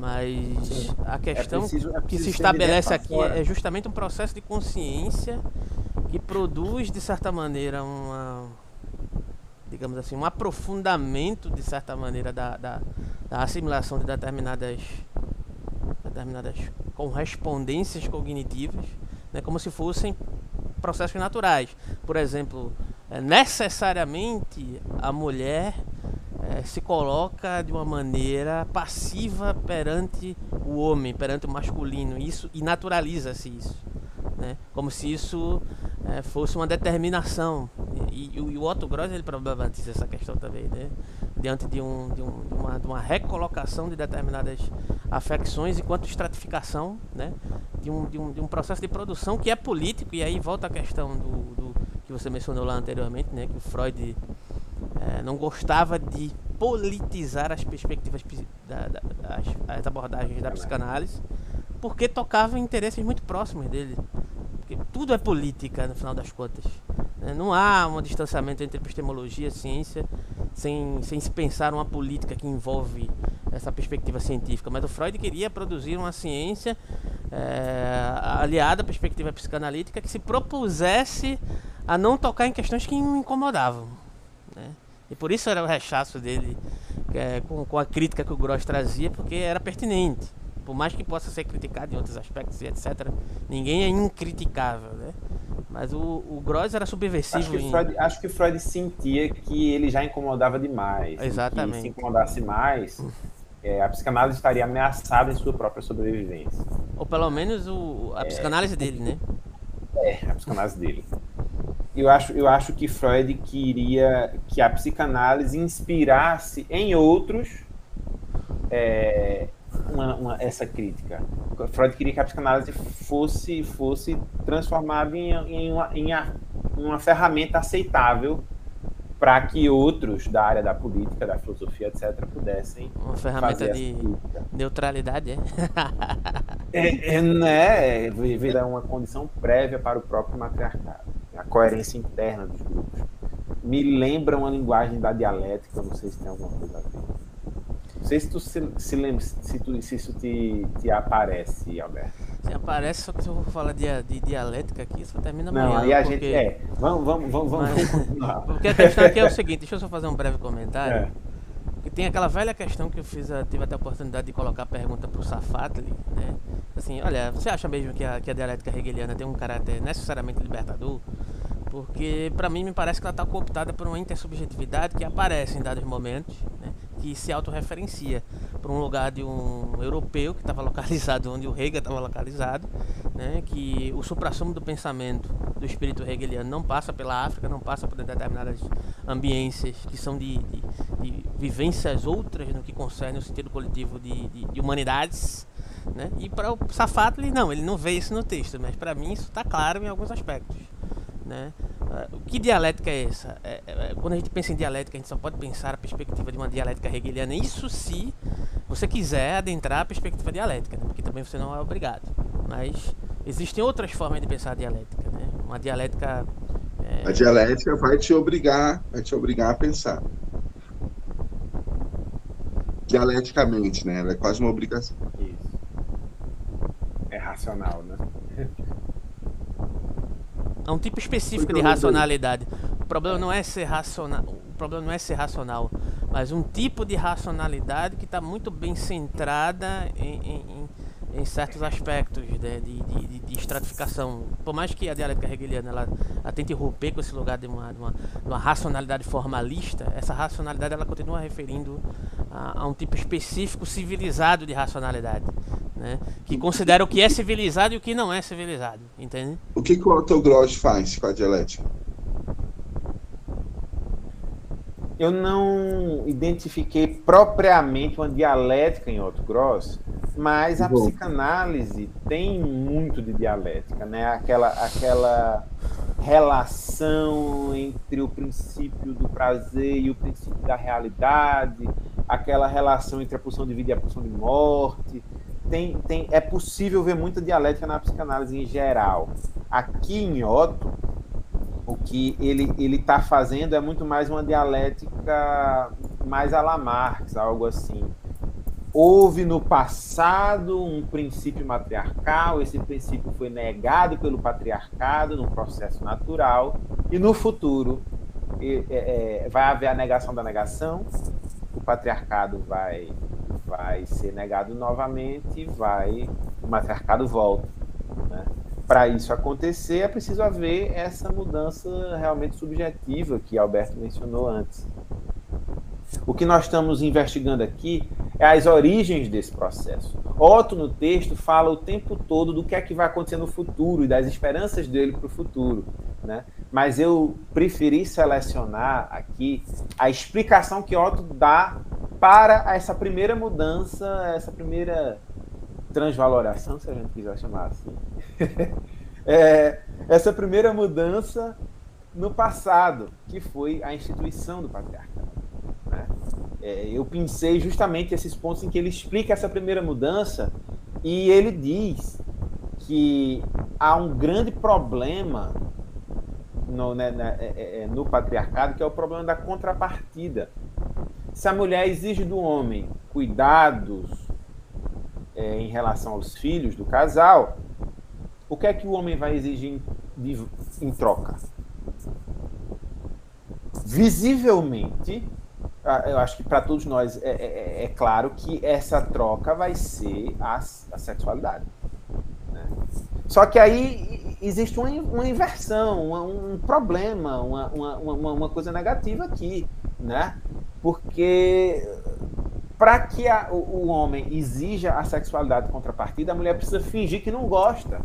Mas Sim. a questão é preciso, é que se estabelece aqui fora. é justamente um processo de consciência que produz, de certa maneira, uma digamos assim, um aprofundamento, de certa maneira, da, da, da assimilação de determinadas, determinadas correspondências cognitivas né, como se fossem processos naturais. Por exemplo, é, necessariamente a mulher é, se coloca de uma maneira passiva perante o homem, perante o masculino, isso e naturaliza-se isso, né? como se isso é, fosse uma determinação. E, e, e o Otto Gross ele problematiza essa questão também, né? diante de, um, de, um, de, uma, de uma recolocação de determinadas afecções enquanto estratificação né? de, um, de, um, de um processo de produção que é político, e aí volta a questão do, do que você mencionou lá anteriormente, né? que o Freud é, não gostava de politizar as perspectivas da, da, as, as abordagens da psicanálise, porque tocava interesses muito próximos dele. Porque tudo é política, no final das contas. Né? Não há um distanciamento entre epistemologia e ciência sem, sem se pensar uma política que envolve essa perspectiva científica. Mas o Freud queria produzir uma ciência é, aliada à perspectiva psicanalítica que se propusesse a não tocar em questões que o incomodavam. Né? E por isso era o rechaço dele é, com, com a crítica que o Gross trazia, porque era pertinente por mais que possa ser criticado em outros aspectos e etc., ninguém é incriticável, né? Mas o, o Gross era subversivo. Acho que, em... Freud, acho que Freud sentia que ele já incomodava demais. Exatamente. se incomodasse mais, é, a psicanálise estaria ameaçada em sua própria sobrevivência. Ou pelo menos o, a é, psicanálise dele, né? É, a psicanálise dele. Eu acho, eu acho que Freud queria que a psicanálise inspirasse em outros é, uma, uma, essa crítica. Freud queria que a psicanálise fosse, fosse transformada em, em, uma, em uma ferramenta aceitável para que outros da área da política, da filosofia, etc., pudessem. Uma ferramenta de neutralidade, é? é, é né? Vira uma condição prévia para o próprio matriarcado, a coerência interna dos grupos. Me lembra uma linguagem da dialética, não sei se tem alguma coisa a ver. Não sei se tu se, se lembra, se, tu, se isso te, te aparece, Alberto. Se aparece, só que se eu vou falar de, de dialética aqui, isso termina amanhã. Não, aí a porque... gente. É, vamos, vamos, vamos, vamos Porque a questão aqui é o seguinte, deixa eu só fazer um breve comentário. É. Que tem aquela velha questão que eu fiz, tive até a oportunidade de colocar a pergunta para o Safatli, né? Assim, olha, você acha mesmo que a, que a dialética hegeliana tem um caráter necessariamente libertador? Porque para mim me parece que ela está cooptada por uma intersubjetividade que aparece em dados momentos, né? que se autorreferencia para um lugar de um europeu que estava localizado onde o Hegel estava localizado, né, que o suprassumo do pensamento do espírito hegeliano não passa pela África, não passa por determinadas ambiências que são de, de, de vivências outras no que concerne o sentido coletivo de, de, de humanidades. Né? E para o Safatli, não, ele não vê isso no texto, mas para mim isso está claro em alguns aspectos. Né? Uh, que dialética é essa? É, é, quando a gente pensa em dialética, a gente só pode pensar a perspectiva de uma dialética hegeliana. Isso se você quiser adentrar a perspectiva dialética, né? porque também você não é obrigado. Mas existem outras formas de pensar a dialética. Né? Uma dialética. É... A dialética vai te obrigar, vai te obrigar a pensar. Dialeticamente, né? Ela é quase uma obrigação. Isso. É racional, né? É um tipo específico de racionalidade. O problema não é ser racional, o problema não é ser racional, mas um tipo de racionalidade que está muito bem centrada em, em, em certos aspectos né, de, de, de, estratificação. Por mais que a dialética hegeliana ela, ela tente romper com esse lugar de uma, de uma, de uma racionalidade formalista, essa racionalidade ela continua referindo a, a um tipo específico civilizado de racionalidade né? Que considera o que é civilizado e o que não é civilizado, entende? O que, que o Otto Gross faz com a dialética? Eu não identifiquei propriamente uma dialética em Otto Gross, mas a Bom. psicanálise tem muito de dialética, né? Aquela, aquela relação entre o princípio do prazer e o princípio da realidade, aquela relação entre a pulsão de vida e a pulsão de morte, tem, tem, é possível ver muita dialética na psicanálise em geral. Aqui em Otto, o que ele ele está fazendo é muito mais uma dialética mais a la Marx, algo assim. Houve no passado um princípio matriarcal, esse princípio foi negado pelo patriarcado num processo natural, e no futuro é, é, vai haver a negação da negação, o patriarcado vai vai ser negado novamente, vai o matriarcado volta. Né? Para isso acontecer, é preciso haver essa mudança realmente subjetiva que Alberto mencionou antes. O que nós estamos investigando aqui é as origens desse processo. Otto, no texto, fala o tempo todo do que é que vai acontecer no futuro e das esperanças dele para o futuro. Né? Mas eu preferi selecionar aqui a explicação que Otto dá para essa primeira mudança, essa primeira transvaloração, se a gente quiser chamar assim. é, essa primeira mudança no passado, que foi a instituição do patriarcado. Né? É, eu pensei justamente esses pontos em que ele explica essa primeira mudança e ele diz que há um grande problema no, né, né, é, é, no patriarcado, que é o problema da contrapartida. Se a mulher exige do homem cuidados é, em relação aos filhos do casal, o que é que o homem vai exigir em, em troca? Visivelmente, eu acho que para todos nós é, é, é, é, claro que essa troca vai ser a, a sexualidade. Né? Só que aí existe uma, uma inversão, uma, um problema, uma, uma, uma, coisa negativa aqui, né? Porque para que a, o, o, homem exija a sexualidade contrapartida, a mulher precisa fingir que não gosta.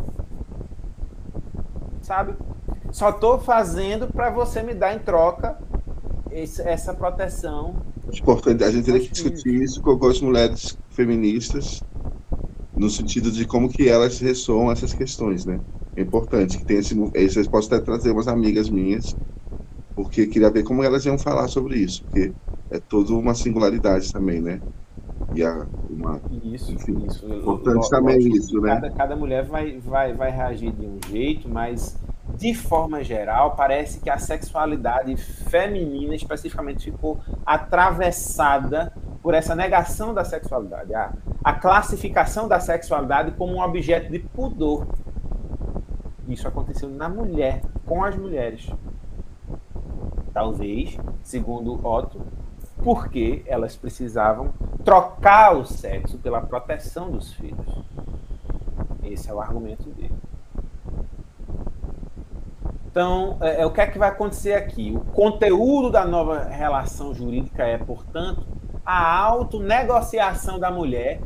Sabe? Só estou fazendo para você me dar em troca esse, essa proteção. Importante, a gente teria que discutir isso com algumas mulheres feministas no sentido de como que elas ressoam essas questões, né? É importante que tenha esse, vocês posso até trazer umas amigas minhas, porque queria ver como elas iam falar sobre isso, porque é toda uma singularidade também, né? E a, uma, isso, enfim, isso. Importante eu, também eu, isso, né? Cada, cada mulher vai, vai, vai reagir de um jeito, mas de forma geral, parece que a sexualidade feminina especificamente ficou atravessada por essa negação da sexualidade, a, a classificação da sexualidade como um objeto de pudor. Isso aconteceu na mulher, com as mulheres. Talvez, segundo Otto, porque elas precisavam trocar o sexo pela proteção dos filhos. Esse é o argumento dele. Então, é, é, o que é que vai acontecer aqui? O conteúdo da nova relação jurídica é, portanto, a autonegociação da mulher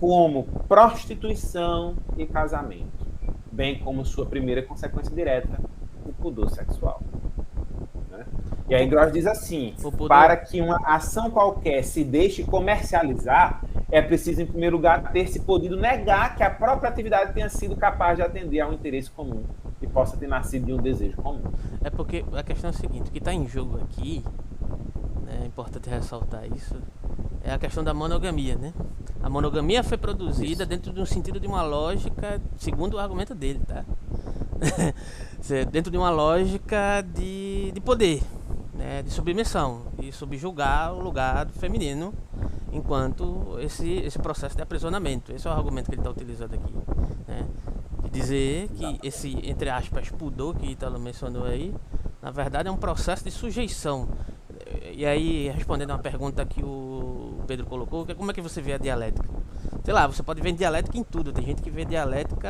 como prostituição e casamento, bem como sua primeira consequência direta, o pudor sexual. Né? E aí Gross diz assim: para que uma ação qualquer se deixe comercializar, é preciso, em primeiro lugar, ter se podido negar que a própria atividade tenha sido capaz de atender a um interesse comum possa ter nascido de um desejo comum. É porque a questão é a seguinte, o que está em jogo aqui, né, é importante ressaltar isso, é a questão da monogamia, né? A monogamia foi produzida isso. dentro de um sentido de uma lógica, segundo o argumento dele, tá? dentro de uma lógica de, de poder, né, de submissão e subjugar o lugar do feminino enquanto esse, esse processo de aprisionamento. Esse é o argumento que ele está utilizando aqui. Né? Dizer que esse, entre aspas, pudor que Italo mencionou aí, na verdade é um processo de sujeição. E aí, respondendo a uma pergunta que o Pedro colocou, que é como é que você vê a dialética? Sei lá, você pode ver dialética em tudo. Tem gente que vê dialética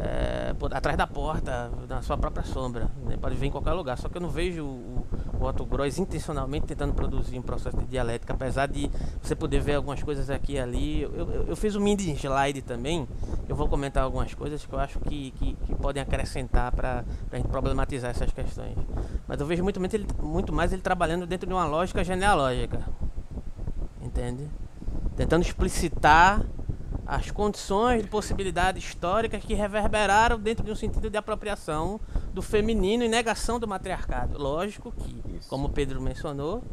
é, atrás da porta, na sua própria sombra. Né? Pode ver em qualquer lugar. Só que eu não vejo o, o Otto Gross intencionalmente tentando produzir um processo de dialética, apesar de você poder ver algumas coisas aqui e ali. Eu, eu, eu fiz um mini slide também. Eu vou comentar algumas coisas que eu acho que, que, que podem acrescentar para a gente problematizar essas questões. Mas eu vejo muito, muito, muito mais ele trabalhando dentro de uma lógica genealógica. Entende? Tentando explicitar as condições de possibilidade histórica que reverberaram dentro de um sentido de apropriação do feminino e negação do matriarcado. Lógico que, Isso. como o Pedro mencionou,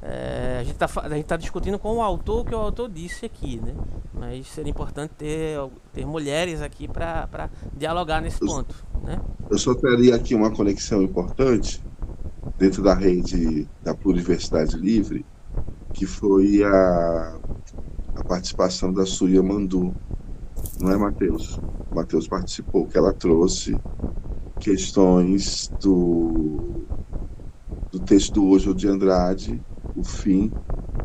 é, a gente está tá discutindo com o autor o que o autor disse aqui, né? Mas seria importante ter, ter mulheres aqui para dialogar nesse eu, ponto. Né? Eu só teria aqui uma conexão importante dentro da rede da Pluriversidade Livre, que foi a a participação da Suya Mandu, não é, Matheus? Matheus participou, que ela trouxe questões do, do texto do Hoje de Andrade, o fim,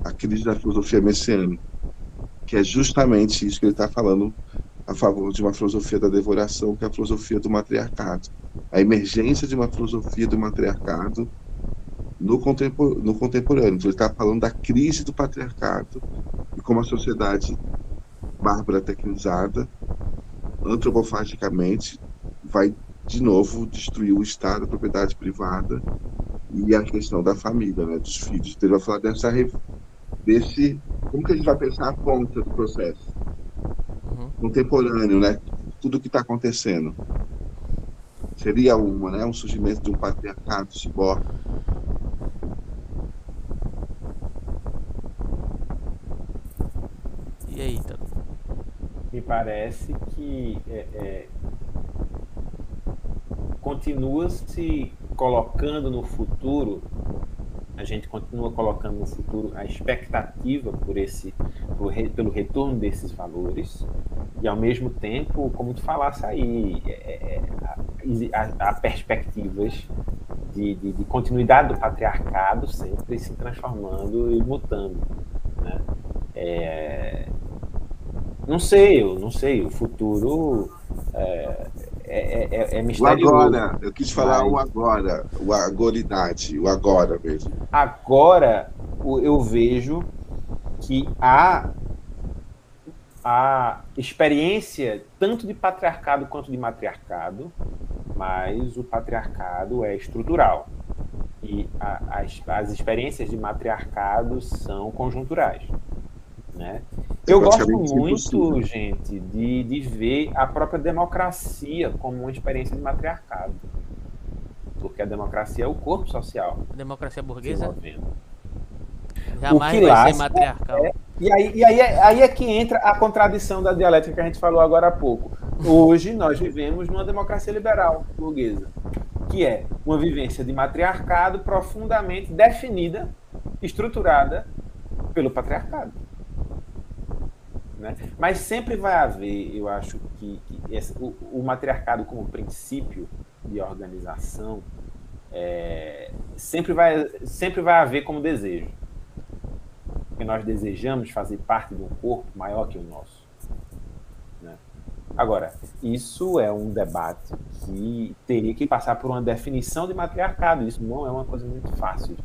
a crise da filosofia messiânica, que é justamente isso que ele está falando a favor de uma filosofia da devoração, que é a filosofia do matriarcado. A emergência de uma filosofia do matriarcado no, contempor no contemporâneo. Então, ele está falando da crise do patriarcado e como a sociedade bárbara tecnizada, antropofagicamente, vai de novo destruir o Estado, a propriedade privada e a questão da família, né, dos filhos. Então, ele vai falar dessa desse como que a gente vai pensar a ponta do processo uhum. contemporâneo, né? Tudo que está acontecendo seria uma, né, um surgimento de um patriarcado ciborgue E aí, então? Me parece que é, é, continua se colocando no futuro, a gente continua colocando no futuro a expectativa por esse, por, pelo retorno desses valores, e ao mesmo tempo, como tu falasse aí, é, é há, há perspectivas de, de, de, continuidade do patriarcado sempre se transformando e mutando. Né? É, não sei, eu não sei. O futuro é, é, é, é misterioso. O agora, eu quis falar mas... o agora, o agoridade, o agora mesmo. Agora eu vejo que há a experiência tanto de patriarcado quanto de matriarcado, mas o patriarcado é estrutural. E a, as, as experiências de matriarcado são conjunturais. Né? Eu gosto muito, gente, de, de ver a própria democracia como uma experiência de matriarcado. Porque a democracia é o corpo social. A democracia burguesa? Jamais vai lasca, ser matriarcal. É, e aí, e aí, é, aí é que entra a contradição da dialética que a gente falou agora há pouco. Hoje nós vivemos numa democracia liberal burguesa, que é uma vivência de matriarcado profundamente definida, estruturada pelo patriarcado. Né? Mas sempre vai haver, eu acho que, que esse, o, o, matriarcado como princípio de organização é, sempre, vai, sempre vai haver como desejo. Porque nós desejamos fazer parte de um corpo maior que o nosso. Né? Agora, isso é um debate que teria que passar por uma definição de matriarcado. Isso não é uma coisa muito fácil.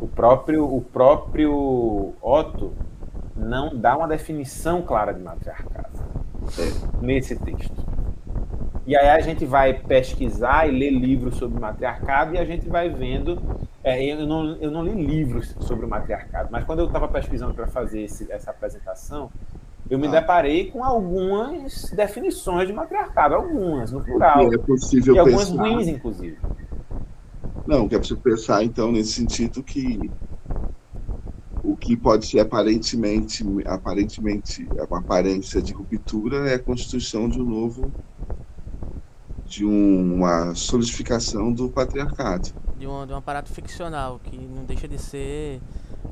O próprio, o próprio Otto não dá uma definição clara de matriarcado nesse texto. E aí a gente vai pesquisar e ler livros sobre matriarcado e a gente vai vendo. É, eu, não, eu não li livros sobre o matriarcado, mas quando eu estava pesquisando para fazer esse, essa apresentação, eu me Ah. deparei com algumas definições de matriarcado, algumas, no plural. É possível E algumas pensar. ruins, inclusive. Não, que é preciso pensar, então, nesse sentido que o que pode ser aparentemente, aparentemente uma aparência de ruptura é a constituição de um novo, de um- uma solidificação do patriarcado. de um, de um aparato ficcional que não deixa de ser,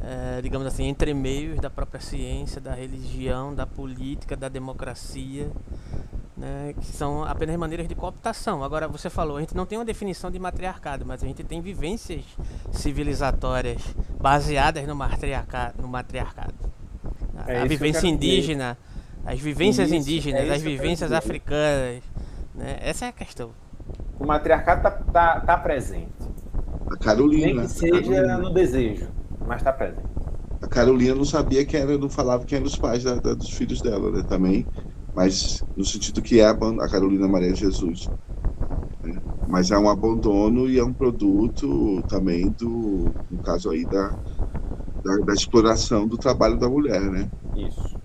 eh, digamos assim, entre meios da própria ciência, da religião, da política, da democracia, né, que são apenas maneiras de cooptação. Agora, você falou, a gente não tem uma definição de matriarcado, mas a gente tem vivências civilizatórias baseadas no matriarcado. No matriarcado. É A- que a vivência indígena, as vivências Isso, é indígenas, isso as vivências africanas. Né? Essa é a questão. O matriarcado está tá, tá presente. A Carolina, Nem que seja Carolina, no desejo, mas está presente. a Carolina não sabia quem era, não falava quem eram os pais da- da- dos filhos dela, né, também, mas no sentido que é a, a Carolina Maria de Jesus. né? Mas é um abandono e é um produto também do, no caso aí, da, da, da exploração do trabalho da mulher, né? Isso.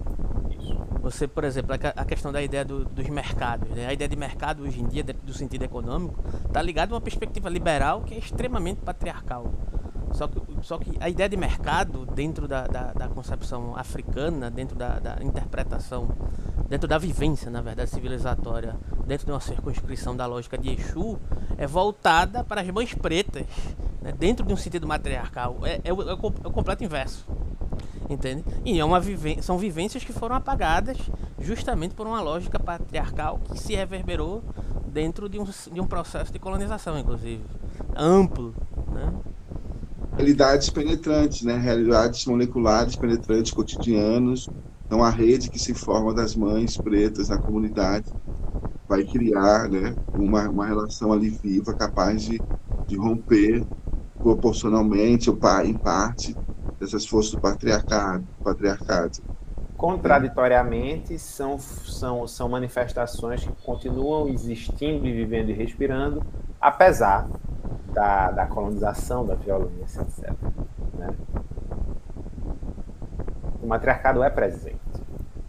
Isso. Você, por exemplo, a que- questão da ideia do- dos mercados, né? A ideia de mercado hoje em dia, do sentido econômico, está ligada a uma perspectiva liberal que é extremamente patriarcal. Só que, só que a ideia de mercado, dentro da, da, da concepção africana, dentro da, da interpretação, dentro da vivência, na verdade, civilizatória, dentro de uma circunscrição da lógica de Exu, é voltada para as mães pretas, né? dentro de um sentido matriarcal. É, é, o, é o é completo inverso. Entende? E é uma viven- são vivências que foram apagadas justamente por uma lógica patriarcal que se reverberou dentro de um, de um processo de colonização, inclusive. Amplo. Né? Realidades penetrantes, né? Realidades moleculares penetrantes cotidianos. Então a rede que se forma das mães pretas na comunidade vai criar, né, uma, uma relação ali viva capaz de, de romper proporcionalmente ou pa- em parte dessas forças do patriarcado, patriarcado. Contraditoriamente, são, são, são manifestações que continuam existindo e vivendo e respirando, apesar da, da colonização, da violência, etc. né? O matriarcado é presente.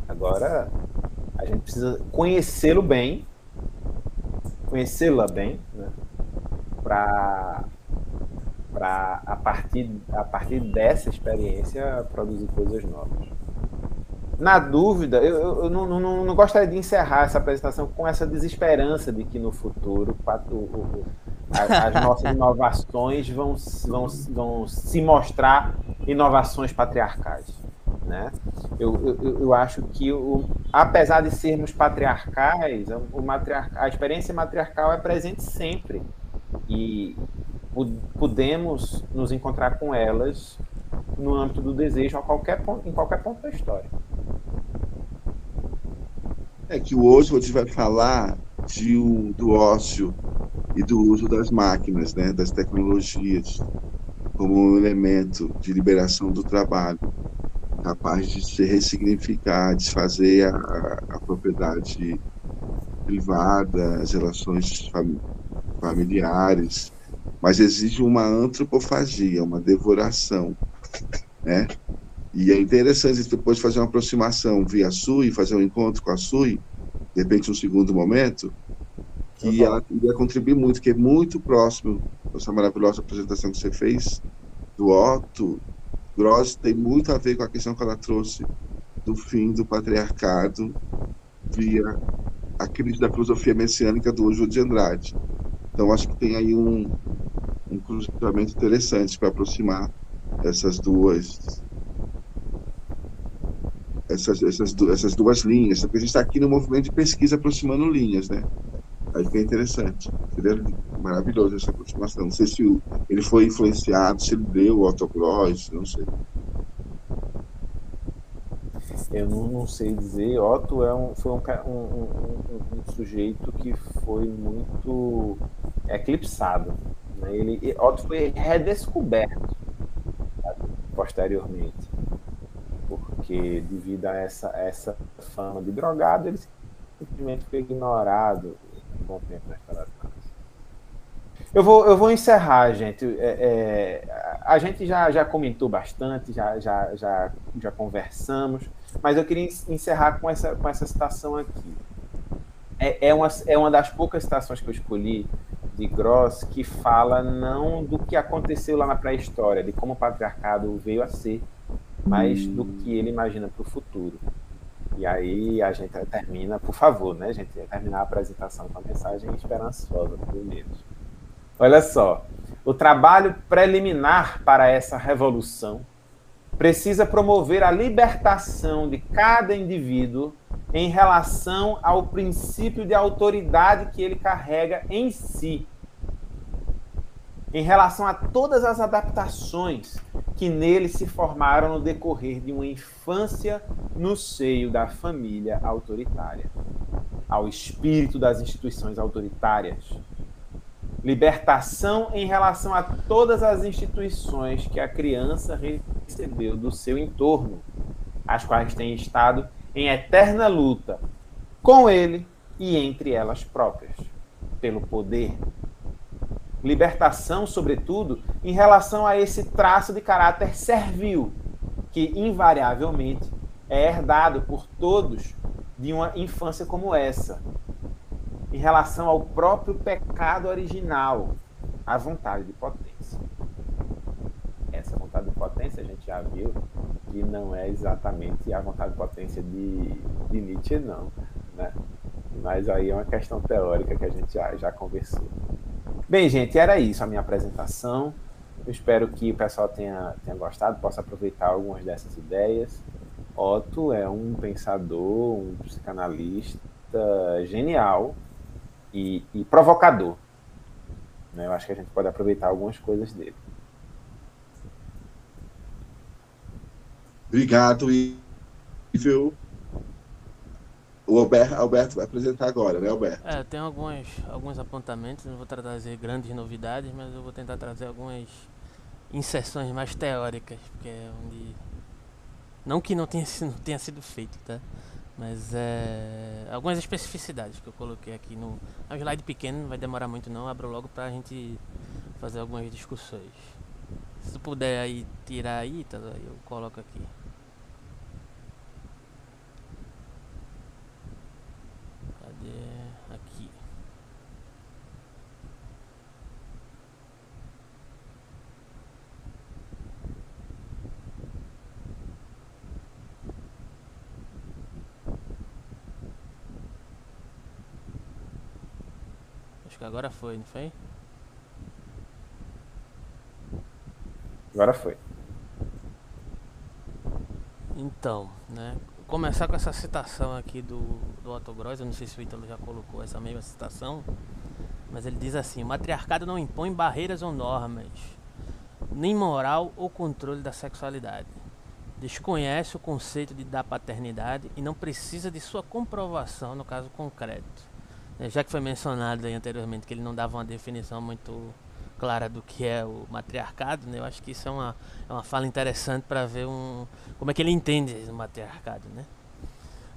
Agora, a gente precisa conhecê-lo bem, conhecê-la bem, né? para a partir a partir dessa experiência produzir coisas novas. Na dúvida, eu, eu- eu não, não, não gostaria de encerrar essa apresentação com essa desesperança de que no futuro pat- o- o- o- a- as nossas inovações vão, se- vão, vão se mostrar inovações patriarcais. Né? Eu, eu, eu- acho que, o, apesar de sermos patriarcais, o matriarca, a experiência matriarcal é presente sempre. E podemos nos encontrar com elas no âmbito do desejo a qualquer ponto, em qualquer ponto da história. É que hoje a gente vai falar de, um- do ócio e do uso das máquinas, né, das tecnologias, como um elemento de liberação do trabalho, capaz de se ressignificar, desfazer a, a- propriedade privada, as relações fam- familiares, mas exige uma antropofagia, uma devoração, né? E é interessante depois fazer uma aproximação via SUI, fazer um encontro com a SUI, de repente um segundo momento, que Total. ela iria contribuir muito, que é muito próximo essa maravilhosa apresentação que você fez do Otto Gross tem muito a ver com a questão que ela trouxe do fim do patriarcado via a crise da filosofia messiânica do Júlio de Andrade. Então acho que tem aí um, um cruzamento interessante para aproximar essas duas essas, essas, essas duas linhas, porque a gente está aqui no movimento de pesquisa aproximando linhas, né? Aí fica interessante. Maravilhoso essa aproximação. Não sei se ele foi influenciado, se ele leu o Otto Gross, não sei. Eu não, não sei dizer. Otto é um, foi um, um, um- um- sujeito que foi muito eclipsado. né? Ele, Otto foi redescoberto sabe, posteriormente. Porque, devido a essa, essa fama de drogado, ele simplesmente foi ignorado um bom tempo na história França. Eu vou, eu vou encerrar, gente. É, é, a gente já, já comentou bastante, já, já, já, já conversamos, mas eu queria encerrar com essa, com essa citação aqui. É, é, uma, é uma das poucas citações que eu escolhi de Gross que fala não do que aconteceu lá na pré-história, de como o patriarcado veio a ser, mas do que ele imagina para o futuro. E aí a gente termina, por favor, né, gente, terminar a apresentação com a mensagem esperançosa, pelo menos. Olha só, o trabalho preliminar para essa revolução precisa promover a libertação de cada indivíduo em relação ao princípio de autoridade que ele carrega em si, em relação a todas as adaptações que nele se formaram no decorrer de uma infância no seio da família autoritária, ao espírito das instituições autoritárias. Libertação em relação a todas as instituições que a criança recebeu do seu entorno, as quais têm estado em eterna luta com ele e entre elas próprias, pelo poder, libertação, sobretudo, em relação a esse traço de caráter servil, que invariavelmente é herdado por todos de uma infância como essa, em relação ao próprio pecado original, a vontade de potência. Essa vontade de potência a gente já viu que não é exatamente a vontade de potência de, de Nietzsche, não. Né? Mas aí é uma questão teórica que a gente já, já conversou. Bem, gente, era isso a minha apresentação. Eu espero que o pessoal tenha, tenha gostado, possa aproveitar algumas dessas ideias. Otto é um pensador, um psicanalista genial e, e provocador. Né? Eu acho que a gente pode aproveitar algumas coisas dele. Obrigado, Ivo o Alberto, Alberto vai apresentar agora, né, Alberto? É, tem alguns, alguns apontamentos, não vou trazer grandes novidades, mas eu vou tentar trazer algumas inserções mais teóricas, porque é onde. Não que não tenha, não tenha sido feito, tá? Mas é. Algumas especificidades que eu coloquei aqui no. É um slide pequeno, não vai demorar muito não, abro logo pra gente fazer algumas discussões. Se tu puder aí tirar aí, tá, eu coloco aqui. Acho que agora foi, não foi? Agora foi. Então, né? começar com essa citação aqui do, do Otto Gross, eu não sei se o Ítalo já colocou essa mesma citação, mas ele diz assim: o matriarcado não impõe barreiras ou normas, nem moral ou controle da sexualidade. Desconhece o conceito de da paternidade e não precisa de sua comprovação no caso concreto. É, já que foi mencionado anteriormente que ele não dava uma definição muito clara do que é o matriarcado, né? Eu acho que isso é uma, é uma fala interessante para ver um, como é que ele entende o matriarcado, né?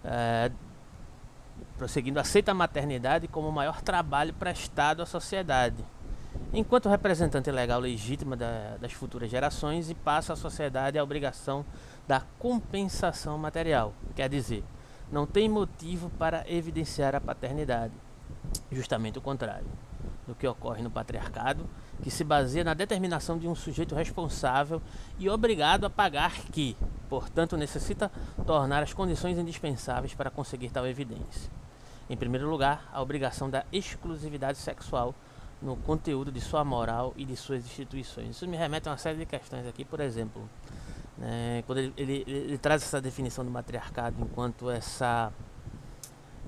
É, prosseguindo, aceita a maternidade como o maior trabalho prestado à sociedade, enquanto representante legal legítima da, das futuras gerações e passa à sociedade a obrigação da compensação material, quer dizer, não tem motivo para evidenciar a paternidade, justamente o contrário do que ocorre no patriarcado, que se baseia na determinação de um sujeito responsável e obrigado a pagar que, portanto, necessita tornar as condições indispensáveis para conseguir tal evidência. Em primeiro lugar, a obrigação da exclusividade sexual no conteúdo de sua moral e de suas instituições. Isso me remete a uma série de questões aqui, por exemplo, né, quando ele, ele, ele traz essa definição do matriarcado enquanto essa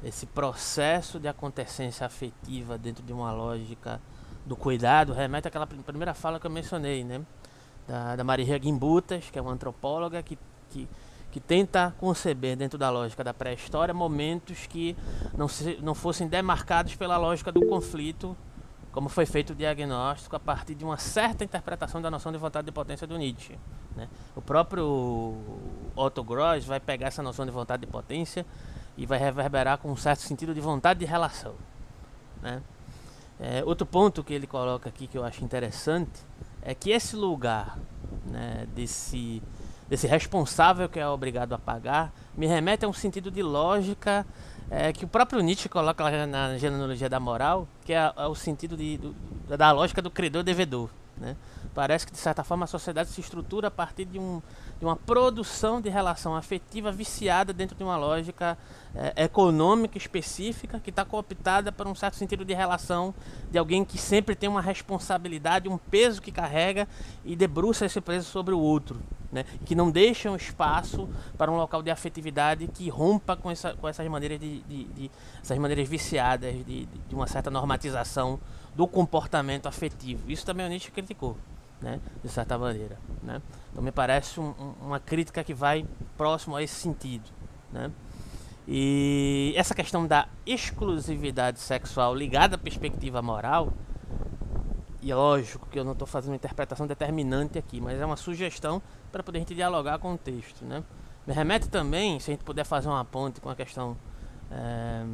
esse processo de acontecência afetiva dentro de uma lógica do cuidado remete àquela primeira fala que eu mencionei, né? Da, da Maria Gimbutas, que é uma antropóloga que, que, que tenta conceber dentro da lógica da pré-história momentos que não, se, não fossem demarcados pela lógica do conflito, como foi feito o diagnóstico a partir de uma certa interpretação da noção de vontade de potência do Nietzsche. Né? O próprio Otto Gross vai pegar essa noção de vontade de potência e vai reverberar com um certo sentido de vontade de relação. Né? É, outro ponto que ele coloca aqui que eu acho interessante é que esse lugar né, desse, desse responsável que é obrigado a pagar me remete a um sentido de lógica é, que o próprio Nietzsche coloca na genealogia da moral, que é, é o sentido de, do, da lógica do credor-devedor. Né? Parece que, de certa forma, a sociedade se estrutura a partir de, um, de uma produção de relação afetiva viciada dentro de uma lógica é, econômica específica que está cooptada por um certo sentido de relação de alguém que sempre tem uma responsabilidade, um peso que carrega e debruça esse peso sobre o outro. Né? que não deixam espaço para um local de afetividade que rompa com, essa, com essas maneiras de, de, de essas maneiras viciadas de, de, uma certa normatização do comportamento afetivo. Isso também o Nietzsche criticou, né? de certa maneira. Né? Então me parece um, um, uma crítica que vai próximo a esse sentido. Né? E essa questão da exclusividade sexual ligada à perspectiva moral, e é lógico que eu não estou fazendo uma interpretação determinante aqui, mas é uma sugestão para poder a gente dialogar com o texto. Né? Me remete também, se a gente puder fazer uma ponte com a questão é,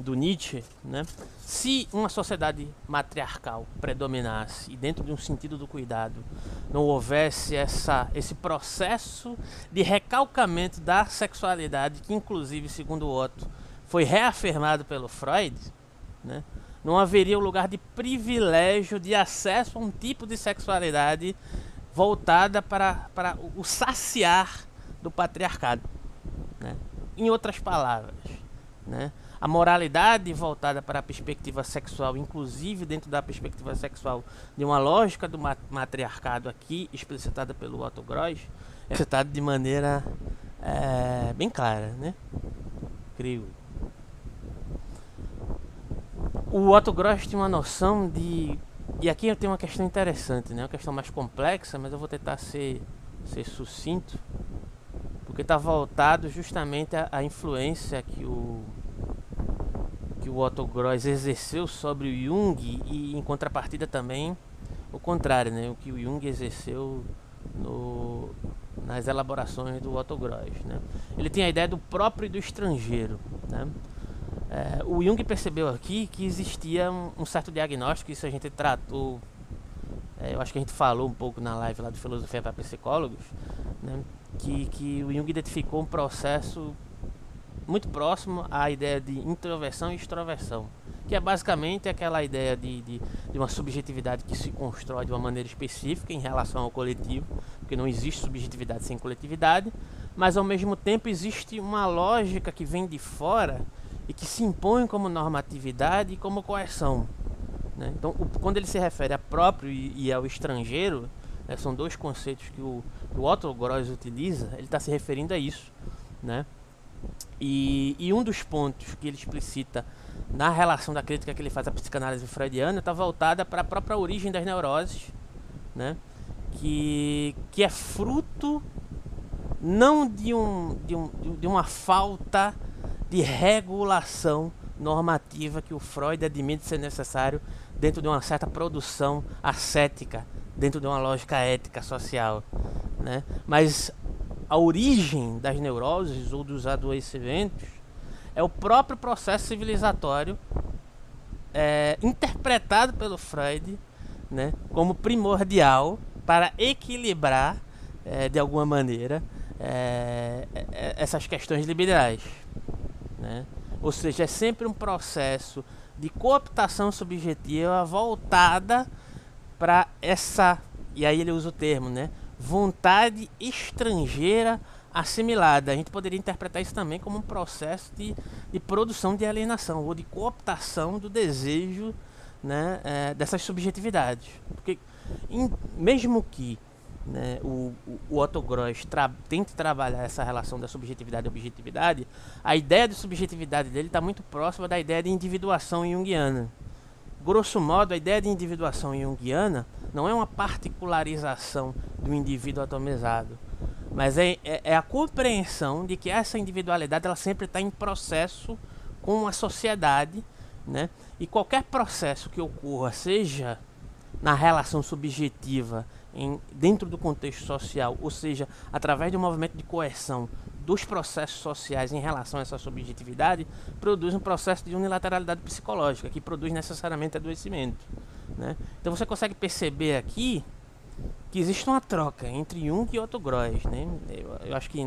do Nietzsche, né? se uma sociedade matriarcal predominasse e dentro de um sentido do cuidado não houvesse essa, esse processo de recalcamento da sexualidade, que inclusive, segundo Otto, foi reafirmado pelo Freud, né? não haveria um lugar de privilégio de acesso a um tipo de sexualidade voltada para, para o saciar do patriarcado. Né? Em outras palavras, né? A moralidade voltada para a perspectiva sexual, inclusive dentro da perspectiva sexual de uma lógica do matriarcado aqui, explicitada pelo Otto Gross, é citada de maneira é, bem clara, né? creio. O Otto Gross tinha uma noção de e aqui eu tenho uma questão interessante, né? Uma questão mais complexa, mas eu vou tentar ser, ser sucinto, porque está voltado justamente à, influência que o que o Otto Gross exerceu sobre o Jung e em contrapartida também o contrário, né? O que o Jung exerceu no, nas elaborações do Otto Gross, né? Ele tem a ideia do próprio e do estrangeiro, né? É, o Jung percebeu aqui que existia um, um certo diagnóstico, isso a gente tratou, é, eu acho que a gente falou um pouco na live lá do Filosofia para Psicólogos, né, que, que o Jung identificou um processo muito próximo à ideia de introversão e extroversão, que é basicamente aquela ideia de, de, de, uma subjetividade que se constrói de uma maneira específica em relação ao coletivo, porque não existe subjetividade sem coletividade, mas ao mesmo tempo existe uma lógica que vem de fora e que se impõe como normatividade e como coerção. Né? Então, o, quando ele se refere a próprio e, e ao estrangeiro, né, são dois conceitos que o, o Otto Gross utiliza, ele está se referindo a isso. Né? E, e, um dos pontos que ele explicita na relação da crítica que ele faz à psicanálise freudiana está voltada para a própria origem das neuroses, né? que, que é fruto não de, um, de, um, de uma falta de regulação normativa que o Freud admite ser necessário dentro de uma certa produção ascética, dentro de uma lógica ética social, né? Mas a origem das neuroses ou dos adoecimentos é o próprio processo civilizatório é, interpretado pelo Freud, né, como primordial para equilibrar é, de alguma maneira é, é essas questões liberais. Né? Ou seja, é sempre um processo de cooptação subjetiva voltada para essa, e aí ele usa o termo, né? vontade estrangeira assimilada. A gente poderia interpretar isso também como um processo de, de produção de alienação ou de cooptação do desejo né, é, dessas subjetividades. Porque, em, mesmo que né, o, o Otto Gross tra tente trabalhar essa relação da subjetividade e objetividade, a ideia de subjetividade dele está muito próxima da ideia de individuação junguiana. Grosso modo, a ideia de individuação junguiana não é uma particularização do indivíduo atomizado, mas é, é, é a compreensão de que essa individualidade ela sempre está em processo com a sociedade, né? e qualquer processo que ocorra, seja na relação subjetiva em, dentro do contexto social, ou seja, através de um movimento de coerção dos processos sociais em relação a essa subjetividade, produz um processo de unilateralidade psicológica, que produz necessariamente adoecimento. Né? Então você consegue perceber aqui que existe uma troca entre Jung e Otto Gross, né? Eu, eu acho que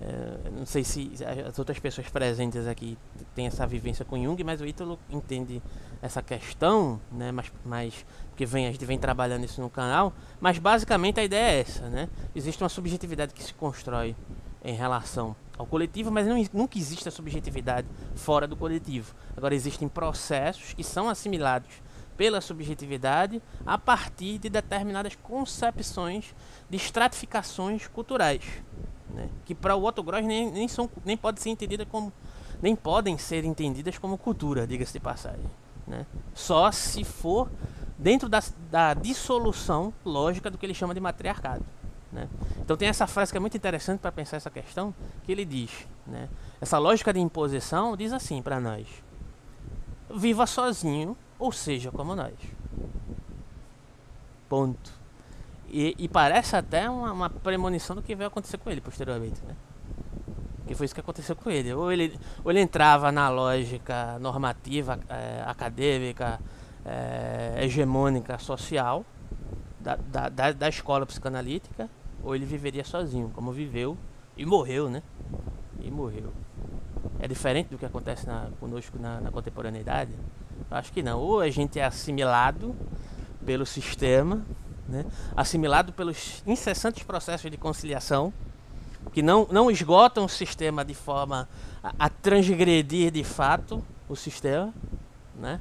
é, não sei se as outras pessoas presentes aqui têm essa vivência com Jung, mas o Ítalo entende essa questão, né? Mas, mas vem, a gente vem trabalhando isso no canal, mas basicamente a ideia é essa, né? Existe uma subjetividade que se constrói em relação ao coletivo, mas não, nunca existe a subjetividade fora do coletivo. Agora existem processos que são assimilados pela subjetividade a partir de determinadas concepções de estratificações culturais né? que para o Otto Gross nem, nem, são, nem podem ser entendidas como nem podem ser entendidas como cultura, diga-se de passagem. Né? Só se for dentro da, da dissolução lógica do que ele chama de matriarcado. Né? Então tem essa frase que é muito interessante para pensar essa questão, que ele diz, né? essa lógica de imposição diz assim para nós: viva sozinho, ou seja, como nós. Ponto. E, e parece até uma, uma, premonição do que vai acontecer com ele posteriormente, né? Que foi isso que aconteceu com ele. Ou ele, ou ele entrava na lógica normativa, é, acadêmica, é, hegemônica, social da, da, da, escola psicanalítica, ou ele viveria sozinho, como viveu e morreu, né? E morreu. É diferente do que acontece na, conosco na, na contemporaneidade? Acho que não. Ou a gente é assimilado pelo sistema né, assimilado pelos incessantes processos de conciliação, que não, não esgotam o sistema de forma a, a transgredir de fato o sistema, né,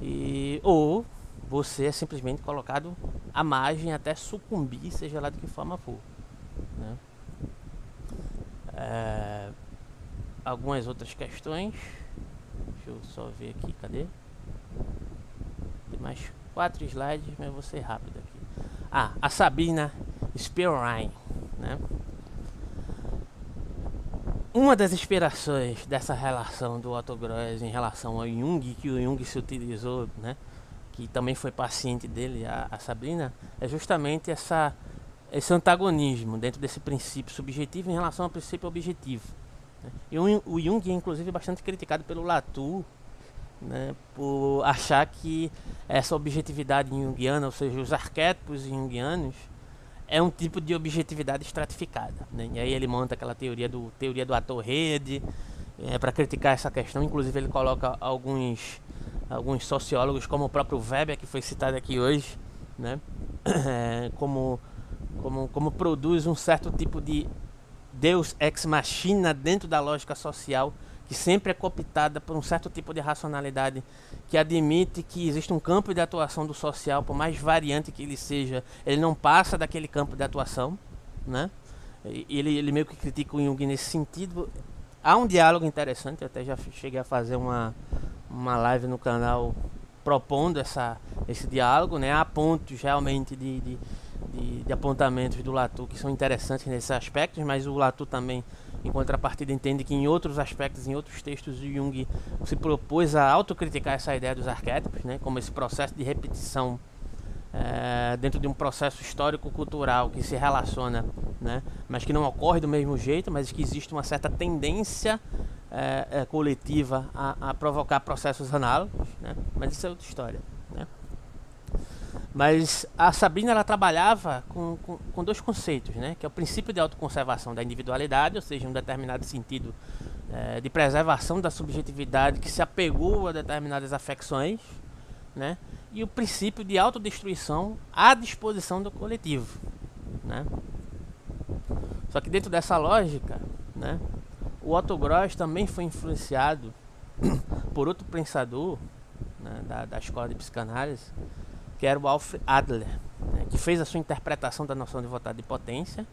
e, ou você é simplesmente colocado à margem até sucumbir, seja lá de que forma for. Né. É, algumas outras questões. Deixa eu só ver aqui, cadê? Tem mais quatro slides, mas vou ser rápido aqui. Ah, a Sabina Spearline, né? Uma das inspirações dessa relação do Otto Gross em relação ao Jung, que o Jung se utilizou, né? Que também foi paciente dele, a, a Sabrina, é justamente essa, esse antagonismo dentro desse princípio subjetivo em relação ao princípio objetivo. Né? E o, o Jung é inclusive bastante criticado pelo Latour, né, por achar que essa objetividade junguiana, ou seja, os arquétipos junguianos, é um tipo de objetividade estratificada. Né? E aí ele monta aquela teoria do teoria do ator-rede é, para criticar essa questão. Inclusive ele coloca alguns alguns sociólogos, como o próprio Weber, que foi citado aqui hoje, né? É, como, como, como produz um certo tipo de Deus ex machina dentro da lógica social que sempre é cooptada por um certo tipo de racionalidade que admite que existe um campo de atuação do social, por mais variante que ele seja, ele não passa daquele campo de atuação, né? Ele, ele meio que critica o Jung nesse sentido. Há um diálogo interessante, eu até já cheguei a fazer uma, uma live no canal propondo essa, esse diálogo, né? Há pontos realmente de, de, de, de apontamentos do Latour que são interessantes nesses aspectos, mas o Latour também em contrapartida, entende que em outros aspectos, em outros textos, o Jung se propôs a autocriticar essa ideia dos arquétipos, né, como esse processo de repetição é, dentro de um processo histórico-cultural que se relaciona, né, mas que não ocorre do mesmo jeito, mas que existe uma certa tendência é, coletiva a, a, provocar processos análogos, né, mas isso é outra história. Né. Mas a Sabrina ela trabalhava com, com, com, dois conceitos, né? que é o princípio de autoconservação da individualidade, ou seja, um determinado sentido é, de preservação da subjetividade que se apegou a determinadas afecções, né? e o princípio de autodestruição à disposição do coletivo. Né? Só que dentro dessa lógica, né, o Otto Gross também foi influenciado por outro pensador né, da, da escola de psicanálise, que era o Alfred Adler, né, que fez a sua interpretação da noção de vontade de potência,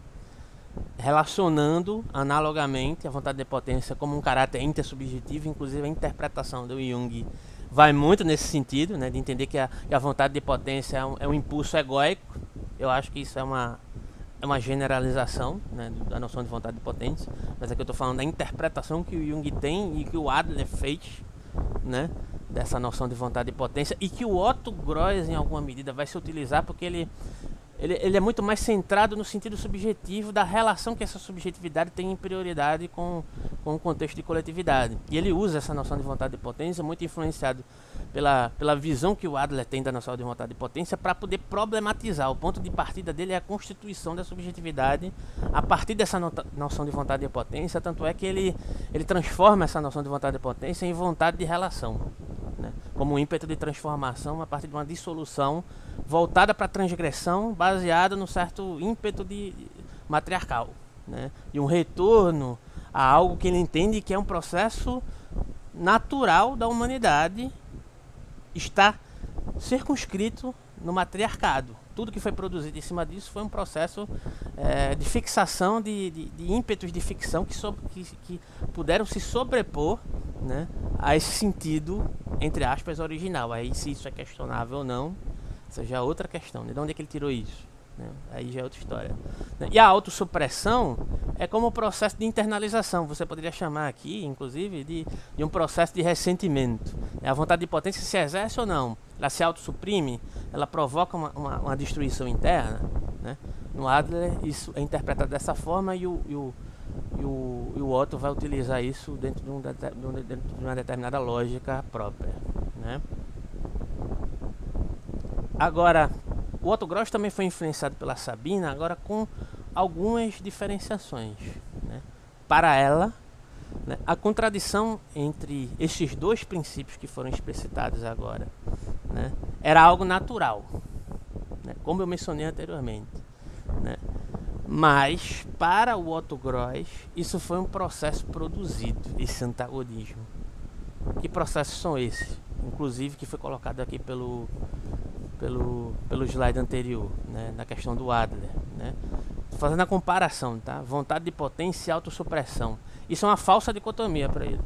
relacionando analogamente a vontade de potência como um caráter intersubjetivo, inclusive a interpretação do Jung vai muito nesse sentido, né, de entender que a, que a vontade de potência é um, é um, impulso egóico. Eu acho que isso é uma, é uma generalização né, da noção de vontade de potência, mas aqui eu estou falando da interpretação que o Jung tem e que o Adler fez, né, dessa noção de vontade e potência e que o Otto Gross em alguma medida vai se utilizar porque ele, ele, ele é muito mais centrado no sentido subjetivo da relação que essa subjetividade tem em prioridade com, com o contexto de coletividade. E ele usa essa noção de vontade de potência muito influenciado pela, pela visão que o Adler tem da noção de vontade de potência para poder problematizar. O ponto de partida dele é a constituição da subjetividade a partir dessa noção de vontade de potência, tanto é que ele, ele transforma essa noção de vontade de potência em vontade de relação, né? como um ímpeto de transformação a partir de uma dissolução voltada para a transgressão, baseada no certo ímpeto de matriarcal, né? e um retorno a algo que ele entende que é um processo natural da humanidade está circunscrito no matriarcado. Tudo que foi produzido em cima disso foi um processo é, de fixação de, de, de, ímpetos de ficção que, so, que, que, puderam se sobrepor né, a esse sentido, entre aspas, original. Aí se isso é questionável ou não, é outra questão. Né? De onde é que ele tirou isso? Né? Aí já é outra história. E a autossupressão é como um processo de internalização. Você poderia chamar aqui, inclusive, de, de um processo de ressentimento. É a vontade de potência se exerce ou não. Ela se autossuprime, ela provoca uma, uma, uma destruição interna. Né? No Adler, isso é interpretado dessa forma e o, e o, e o, e o Otto vai utilizar isso dentro de, um, dentro de uma determinada lógica própria. Né? Agora, o Otto Gross também foi influenciado pela Sabina, agora com algumas diferenciações. Né? Para ela, né, a contradição entre esses dois princípios que foram explicitados agora né, era algo natural, né, como eu mencionei anteriormente. Né? Mas, para o Otto Gross, isso foi um processo produzido, esse antagonismo. Que processos são esses? Inclusive, que foi colocado aqui pelo pelo, pelo slide anterior, né, na questão do Adler. Né? Fazendo a comparação, tá? vontade de potência e autossupressão. Isso é uma falsa dicotomia para ele.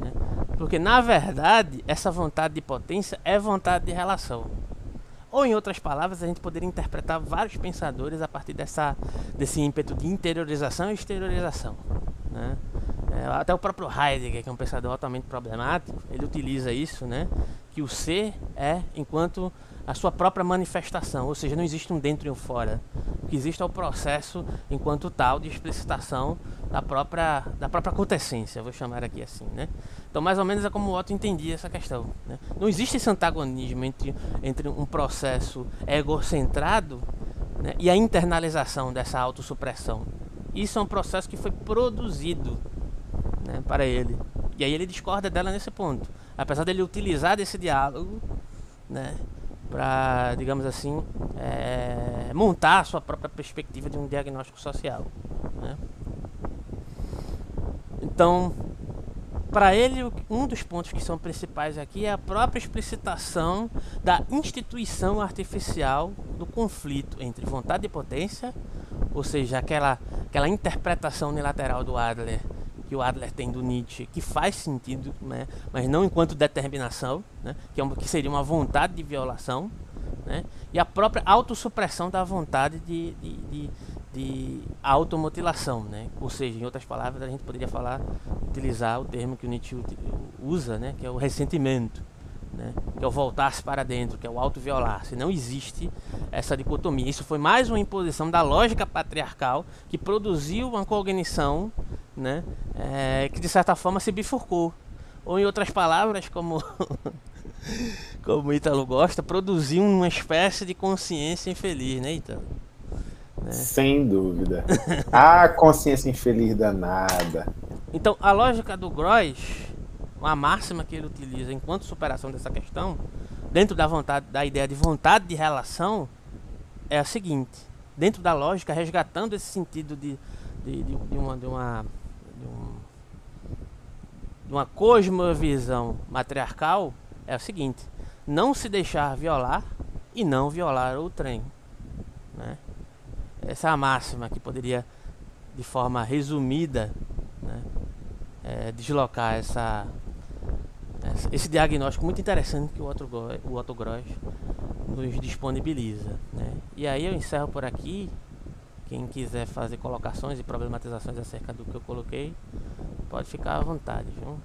Né? Porque, na verdade, essa vontade de potência é vontade de relação. Ou, em outras palavras, a gente poderia interpretar vários pensadores a partir dessa, desse ímpeto de interiorização e exteriorização. Né? É, até o próprio Heidegger, que é um pensador altamente problemático, ele utiliza isso, né? que o ser é enquanto a sua própria manifestação, ou seja, não existe um dentro e um fora. O que existe é o processo, enquanto tal, de explicitação da própria, da própria acontecência, vou chamar aqui assim, né? Então, mais ou menos é como o Otto entendia essa questão. Né? Não existe esse antagonismo entre, entre um processo egocentrado né, e a internalização dessa autossupressão. Isso é um processo que foi produzido né, para ele. E aí ele discorda dela nesse ponto. Apesar dele utilizar desse diálogo, né, para, digamos assim, é, montar a sua própria perspectiva de um diagnóstico social. Né? Então, para ele, um dos pontos que são principais aqui é a própria explicitação da instituição artificial do conflito entre vontade e potência, ou seja, aquela, aquela interpretação unilateral do Adler que o Adler tem do Nietzsche, que faz sentido, né? mas não enquanto determinação, né? que, é uma, que seria uma vontade de violação, né? e a própria autossupressão da vontade de, de, de, de automutilação. Né? Ou seja, em outras palavras, a gente poderia falar, utilizar o termo que o Nietzsche usa, né? que é o ressentimento. Né? que é o voltar-se para dentro, que é o auto-violar-se. Não existe essa dicotomia. Isso foi mais uma imposição da lógica patriarcal que produziu uma cognição né? É, que de certa forma se bifurcou. Ou em outras palavras, como como Ítalo gosta, produziu uma espécie de consciência infeliz, né, Ítalo? Né? Sem dúvida. ah, consciência infeliz danada. Então, a lógica do Gross, uma máxima que ele utiliza enquanto superação dessa questão, dentro da vontade, da ideia de vontade de relação, é a seguinte: dentro da lógica, resgatando esse sentido de, de, de, de uma, de uma de, um, de uma cosmovisão matriarcal é o seguinte: não se deixar violar e não violar o trem. Né? Essa é a máxima que poderia, de forma resumida, né, é, deslocar essa, essa, esse diagnóstico muito interessante que o Otto, o Otto Gross nos disponibiliza. Né? E aí eu encerro por aqui. Quem quiser fazer colocações e problematizações acerca do que eu coloquei, pode ficar à vontade, viu?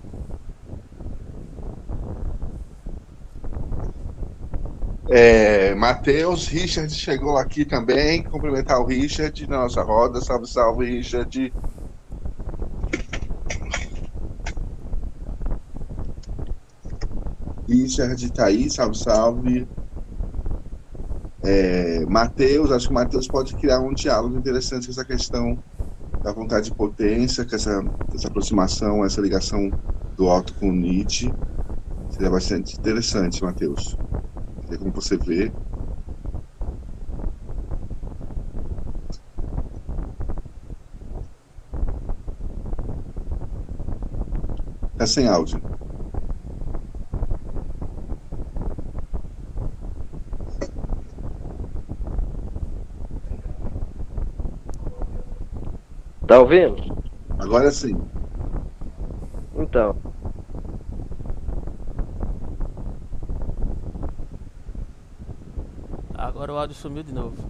É, Matheus, Richard chegou aqui também. Cumprimentar o Richard na nossa roda. Salve, salve, Richard. Richard tá aí, salve, salve. É, Matheus, acho que o Matheus pode criar um diálogo interessante com essa questão da vontade de potência, com essa, essa aproximação, essa ligação do alto com o Nietzsche. Seria bastante interessante, Matheus. Como você vê. Tá sem áudio. Tá ouvindo? Agora sim. Então. Agora o áudio sumiu de novo.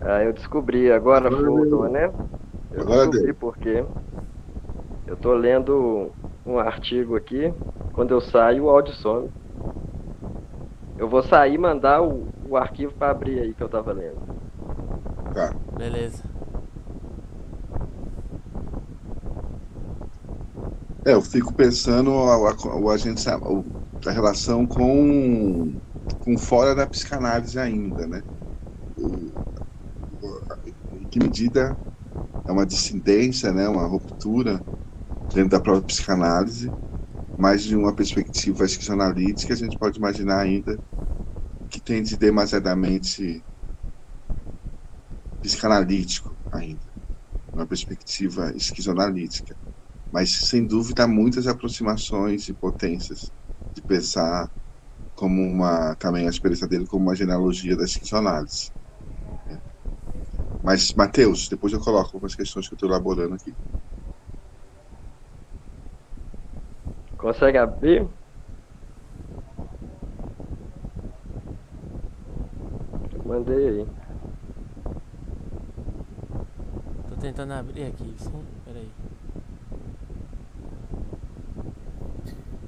Ah, eu descobri, agora voltou, né? Eu Agora descobri deu. porque eu tô lendo um artigo aqui, quando eu saio o áudio some. Eu vou sair e mandar o, o arquivo para abrir aí que eu tava lendo. Tá. Beleza. É, eu fico pensando a, a, o agente, o, a relação com, com fora da psicanálise ainda, né? Em que medida é uma dissidência, né? Uma ruptura dentro da própria psicanálise, mas de uma perspectiva esquizoanalítica, a gente pode imaginar ainda que tende demasiadamente psicanalítico ainda, uma perspectiva esquizoanalítica mas sem dúvida muitas aproximações e potências de pensar como uma também a experiência dele como uma genealogia da esquizoanálise. né? Mas Mateus, depois eu coloco algumas questões que eu estou elaborando aqui. Consegue abrir? Mandei aí. Tô tentando abrir aqui, sim. Peraí.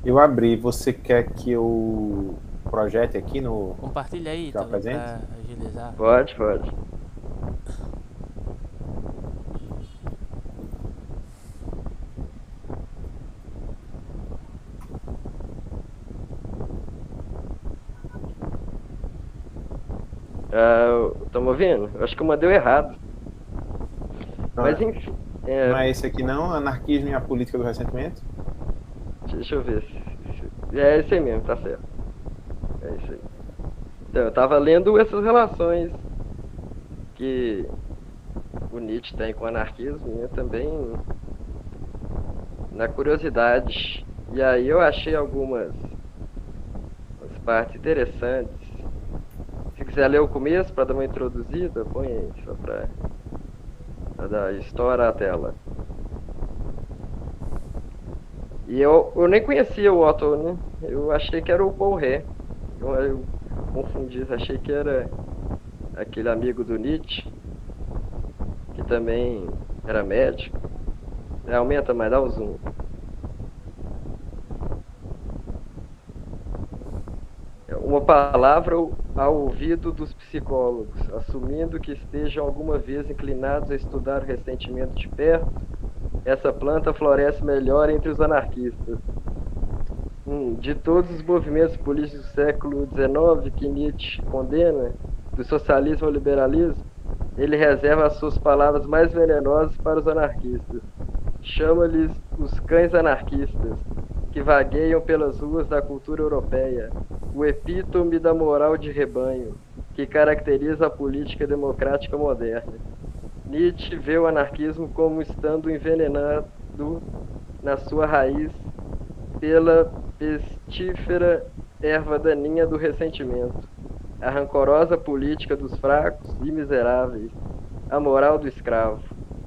Eu abri, você quer que eu projete aqui no. Compartilha aí, Tá pra agilizar. Pode, pode. Ah, Estamos ouvindo? Acho que eu mandei errado. Mas enfim. é, Não é esse aqui não? Anarquismo e a política do ressentimento? Deixa eu ver. É esse aí mesmo, tá certo. É isso aí. Então, eu tava lendo essas relações que o Nietzsche tem com o anarquismo e eu também na curiosidade. E aí eu achei algumas umas partes interessantes. Se quiser ler o começo para dar uma introduzida, põe aí, só pra dar história à tela. E eu, eu nem conhecia o Otto, né? Eu achei que era o Paul Ré. Eu, eu confundi, achei que era aquele amigo do Nietzsche, que também era médico. Aumenta mais, dá o zoom. É Uma palavra ao ouvido dos psicólogos, assumindo que estejam alguma vez inclinados a estudar o ressentimento de perto, essa planta floresce melhor entre os anarquistas. Hum, de todos os movimentos políticos do século XIX que Nietzsche condena, do socialismo ao liberalismo, ele reserva as suas palavras mais venenosas para os anarquistas. Chama-lhes os cães anarquistas, que vagueiam pelas ruas da cultura europeia, o epítome da moral de rebanho, que caracteriza a política democrática moderna. Nietzsche vê o anarquismo como estando envenenado na sua raiz pela pestífera erva daninha do ressentimento, a rancorosa política dos fracos e miseráveis, a moral do escravo.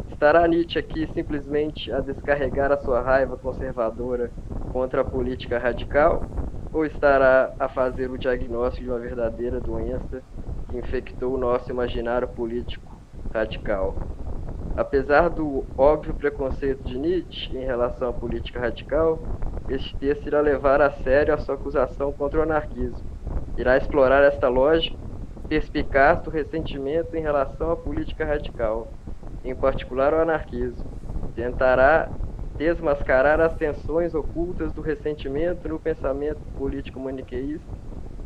Estará Nietzsche aqui simplesmente a descarregar a sua raiva conservadora contra a política radical? Ou estará a fazer o diagnóstico de uma verdadeira doença que infectou o nosso imaginário político radical? Apesar do óbvio preconceito de Nietzsche em relação à política radical, este texto irá levar a sério a sua acusação contra o anarquismo. Irá explorar esta lógica perspicaz do ressentimento em relação à política radical, em particular o anarquismo. Tentará desmascarar as tensões ocultas do ressentimento no pensamento político maniqueísta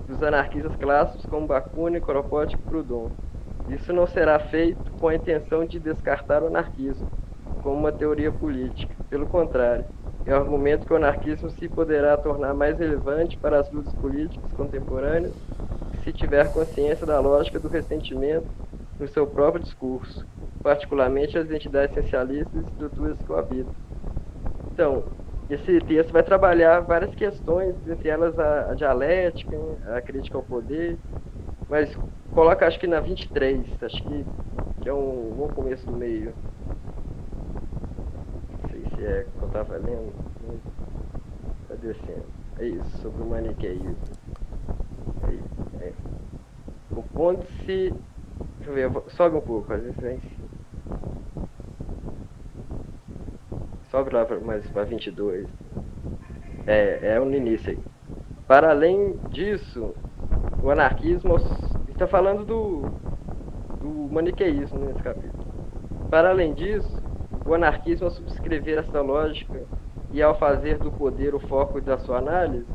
dos anarquistas clássicos como Bakunin, Kropotkin e Proudhon. Isso não será feito com a intenção de descartar o anarquismo como uma teoria política. Pelo contrário, é o argumento que o anarquismo se poderá tornar mais relevante para as lutas políticas contemporâneas se tiver consciência da lógica do ressentimento no seu próprio discurso, particularmente as entidades essencialistas e estruturas que o habitam. Então, esse texto vai trabalhar várias questões, entre elas a, a dialética, a crítica ao poder, mas coloca acho que na 23, acho que, que é um bom começo do meio. Não sei se é que eu estava lendo. Está descendo. É isso, sobre o maniqueísmo. É, é. O ponto se. Deixa eu ver, sobe um pouco, às vezes em cima. sobe lá para mais para 22. É, é no início aí. Para além disso, o anarquismo está falando do, do maniqueísmo nesse capítulo. Para além disso, o anarquismo ao subscrever essa lógica e ao fazer do poder o foco da sua análise,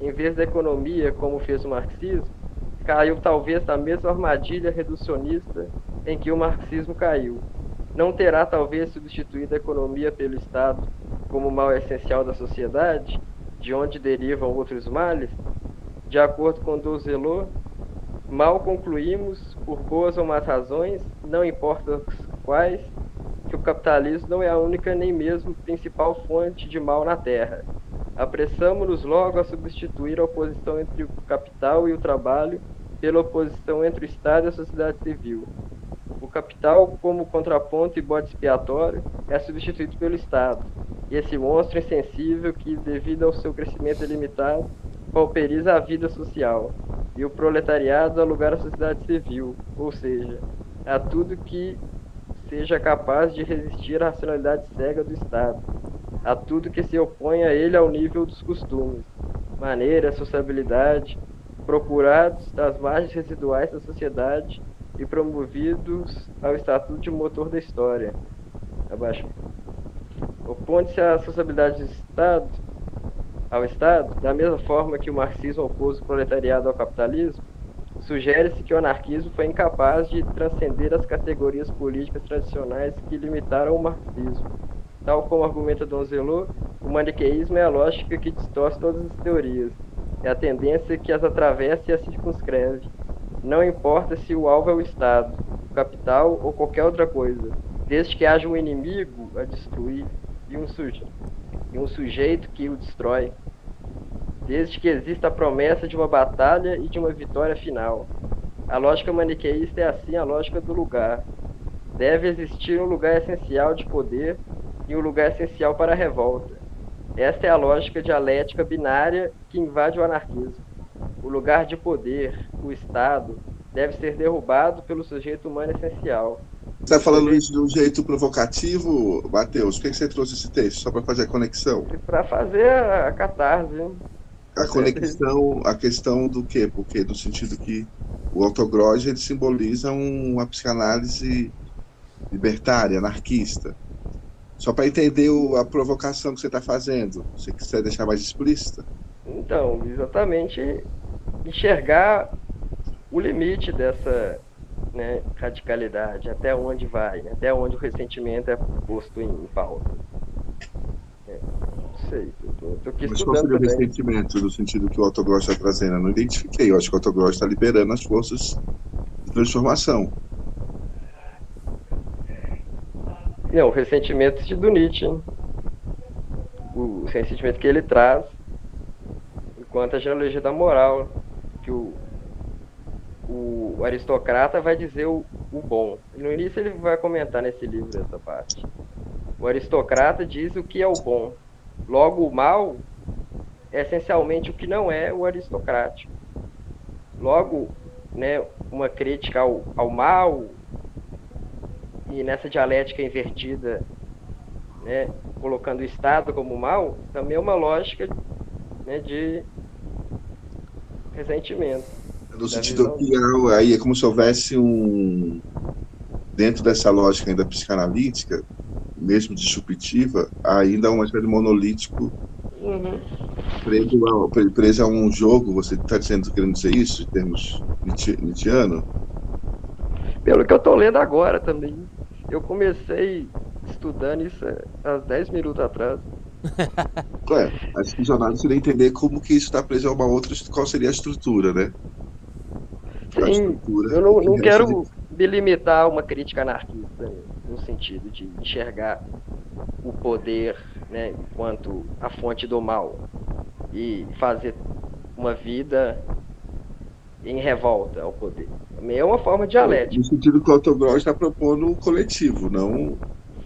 em vez da economia, como fez o marxismo, caiu talvez na mesma armadilha reducionista em que o marxismo caiu, não terá talvez substituído a economia pelo Estado como mal essencial da sociedade, de onde derivam outros males? De acordo com Douzelot, mal concluímos, por boas ou más razões, não importa quais, que o capitalismo não é a única nem mesmo principal fonte de mal na Terra. Apressamos-nos logo a substituir a oposição entre o capital e o trabalho pela oposição entre o Estado e a sociedade civil, o capital, como contraponto e bode expiatório, é substituído pelo Estado. E esse monstro insensível que, devido ao seu crescimento ilimitado, pauperiza a vida social. E o proletariado dá à sociedade civil, ou seja, a tudo que seja capaz de resistir à racionalidade cega do Estado, a tudo que se opõe a ele ao nível dos costumes, maneira, sociabilidade, procurados das margens residuais da sociedade e promovidos ao estatuto de motor da história. Abaixo. Opõe-se à sociabilidade do Estado, ao Estado, da mesma forma que o marxismo opôs o proletariado ao capitalismo, sugere-se que o anarquismo foi incapaz de transcender as categorias políticas tradicionais que limitaram o marxismo. Tal como argumenta Donzelot, o maniqueísmo é a lógica que distorce todas as teorias, é a tendência que as atravessa e as circunscreve, não importa se o alvo é o Estado, o capital ou qualquer outra coisa, desde que haja um inimigo a destruir e um, e um sujeito que o destrói, desde que exista a promessa de uma batalha e de uma vitória final. A lógica maniqueísta é assim a lógica do lugar. Deve existir um lugar essencial de poder e um lugar essencial para a revolta. Esta é a lógica dialética binária que invade o anarquismo. O lugar de poder, o Estado, deve ser derrubado pelo sujeito humano essencial. Você está falando isso de um jeito provocativo, Matheus? Por que você trouxe esse texto? Só para fazer a conexão? Para fazer a catarse. A conexão, a questão do quê? Porque no sentido que o autogroge ele simboliza uma psicanálise libertária, anarquista. Só para entender a provocação que você está fazendo, se você quiser deixar mais explícita. Então, exatamente enxergar o limite dessa né, radicalidade, até onde vai, né, até onde o ressentimento é posto em pauta. É, não sei, tô aqui Mas qual seria o ressentimento no sentido que o autogross está trazendo? Eu não identifiquei, eu acho que o autogross está liberando as forças de transformação. Não, o ressentimento do Nietzsche, o ressentimento que ele traz quanto à genealogia da moral, que o, o, o aristocrata vai dizer o, o bom. No início ele vai comentar nesse livro essa parte. O aristocrata diz o que é o bom. Logo, o mal é essencialmente o que não é o aristocrático. Logo, né, uma crítica ao, ao mal e nessa dialética invertida, né, colocando o Estado como mal, também é uma lógica né, de ressentimento. No sentido que aí é como se houvesse um. Dentro dessa lógica ainda psicanalítica, mesmo disruptiva, ainda uma espécie de monolítico Uhum. preso a, pre- preso a um jogo. Você está dizendo, querendo dizer isso, em termos nietzsche- nietzschiano? Pelo que eu tô lendo agora também. Eu comecei estudando isso há 10 minutos atrás. É, a esquizoanálise seria entender como que isso está preso a uma outra, qual seria a estrutura, né? A Sim, estrutura eu não, que não quero de- me limitar a uma crítica anarquista, no sentido de enxergar o poder né, enquanto a fonte do mal e fazer uma vida em revolta ao poder. Também é uma forma dialética. No sentido que o Autograu está propondo o coletivo, não.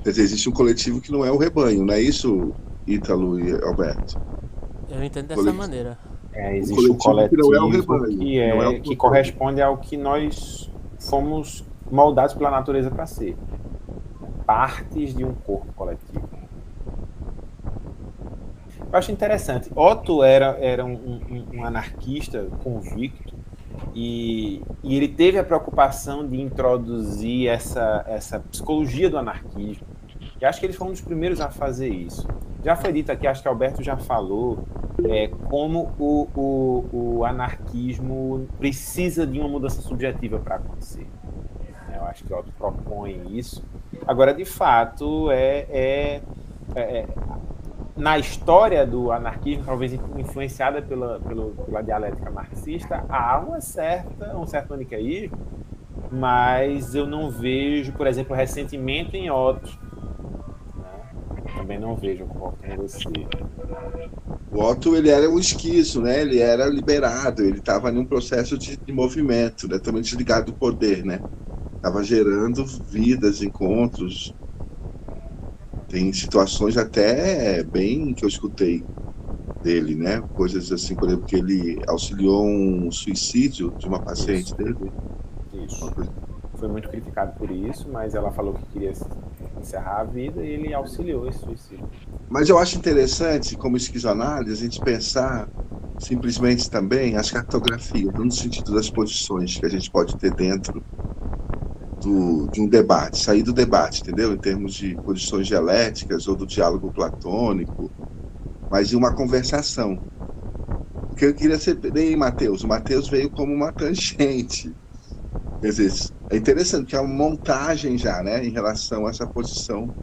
Quer dizer, existe um coletivo que não é o rebanho, não é isso, Ítalo e Alberto? Eu entendo dessa Coletivo. maneira. É, existe um coletivo que não é o coletivo rebanho, que, é, é o que corresponde ao que nós fomos moldados pela natureza para ser. Partes de um corpo coletivo. Eu acho interessante. Otto era, era um, um- um anarquista convicto e, e ele teve a preocupação de introduzir essa, essa psicologia do anarquismo. E acho que ele foi um dos primeiros a fazer isso. Já foi dito aqui, acho que Alberto já falou, é, como o, o, o anarquismo precisa de uma mudança subjetiva para acontecer. Eu acho que Otto propõe isso. Agora, de fato, é, é- é- na história do anarquismo, talvez influenciada pela, pela, pela dialética marxista, há uma certa, um certo maniqueísmo, mas eu não vejo, por exemplo, ressentimento em Otto. né? Também não vejo, concordo com você. O Otto, ele era um esquizo, né? Ele era liberado, ele estava em um processo de, de movimento, né? Também desligado do poder, né? Estava gerando vidas, encontros. Tem situações até bem que eu escutei dele, né? Coisas assim, por exemplo, que ele auxiliou um suicídio de uma paciente Isso. dele. Isso. Foi muito criticado por isso, mas ela falou que queria encerrar a vida e ele auxiliou esse suicídio. Mas eu acho interessante, como esquizoanálise, a gente pensar simplesmente também as cartografias, no sentido das posições que a gente pode ter dentro do, de um debate, sair do debate, entendeu? Em termos de posições dialéticas ou do diálogo platônico, mas de uma conversação. Porque eu queria saber, nem Mateus, o Mateus veio como uma tangente. Quer dizer, é interessante, que é uma montagem já, né, em relação a essa posição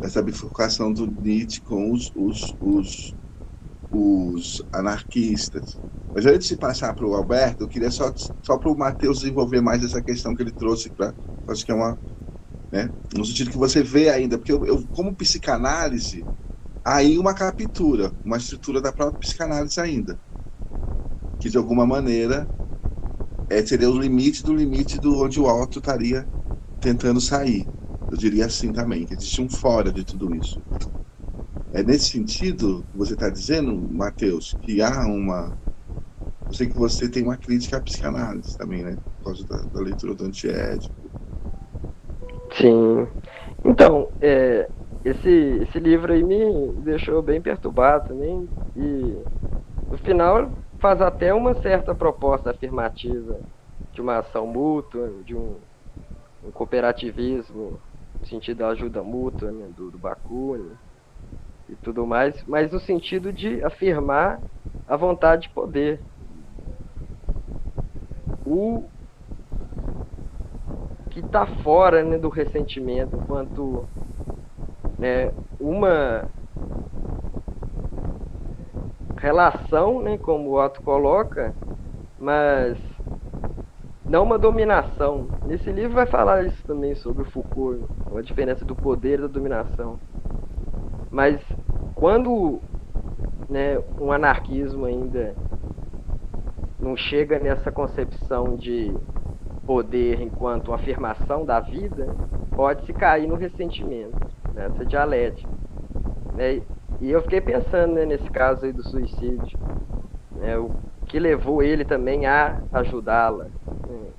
essa bifurcação do Nietzsche com os, os, os, os anarquistas. Mas antes de passar para o Alberto, eu queria só, só para o Matheus desenvolver mais essa questão que ele trouxe para. Acho que é uma. Né, no sentido que você vê ainda, porque eu, eu, como psicanálise, aí uma captura, uma estrutura da própria psicanálise ainda. Que de alguma maneira é, seria o limite do limite do onde o alto estaria tentando sair. Eu diria assim também, que existe um fora de tudo isso. É nesse sentido que você está dizendo, Matheus, que há uma. Eu sei que você tem uma crítica à psicanálise também, né? Por causa da, da leitura do antiédipo. Sim. Então, é, esse, esse livro aí me deixou bem perturbado também. E no final faz até uma certa proposta afirmativa de uma ação mútua, de um, um cooperativismo no sentido da ajuda mútua, né, do, do Bakunin e tudo mais, mas no sentido de afirmar a vontade de poder. O que está fora né, do ressentimento, enquanto né, uma relação, né, como o Otto coloca, mas não uma dominação. Nesse livro vai falar isso também sobre o Foucault, a diferença do poder e da dominação. Mas quando né, um anarquismo ainda não chega nessa concepção de poder enquanto afirmação da vida, pode se cair no ressentimento, nessa dialética. Né? E eu fiquei pensando né, nesse caso aí do suicídio, né, o que levou ele também a ajudá-la, né,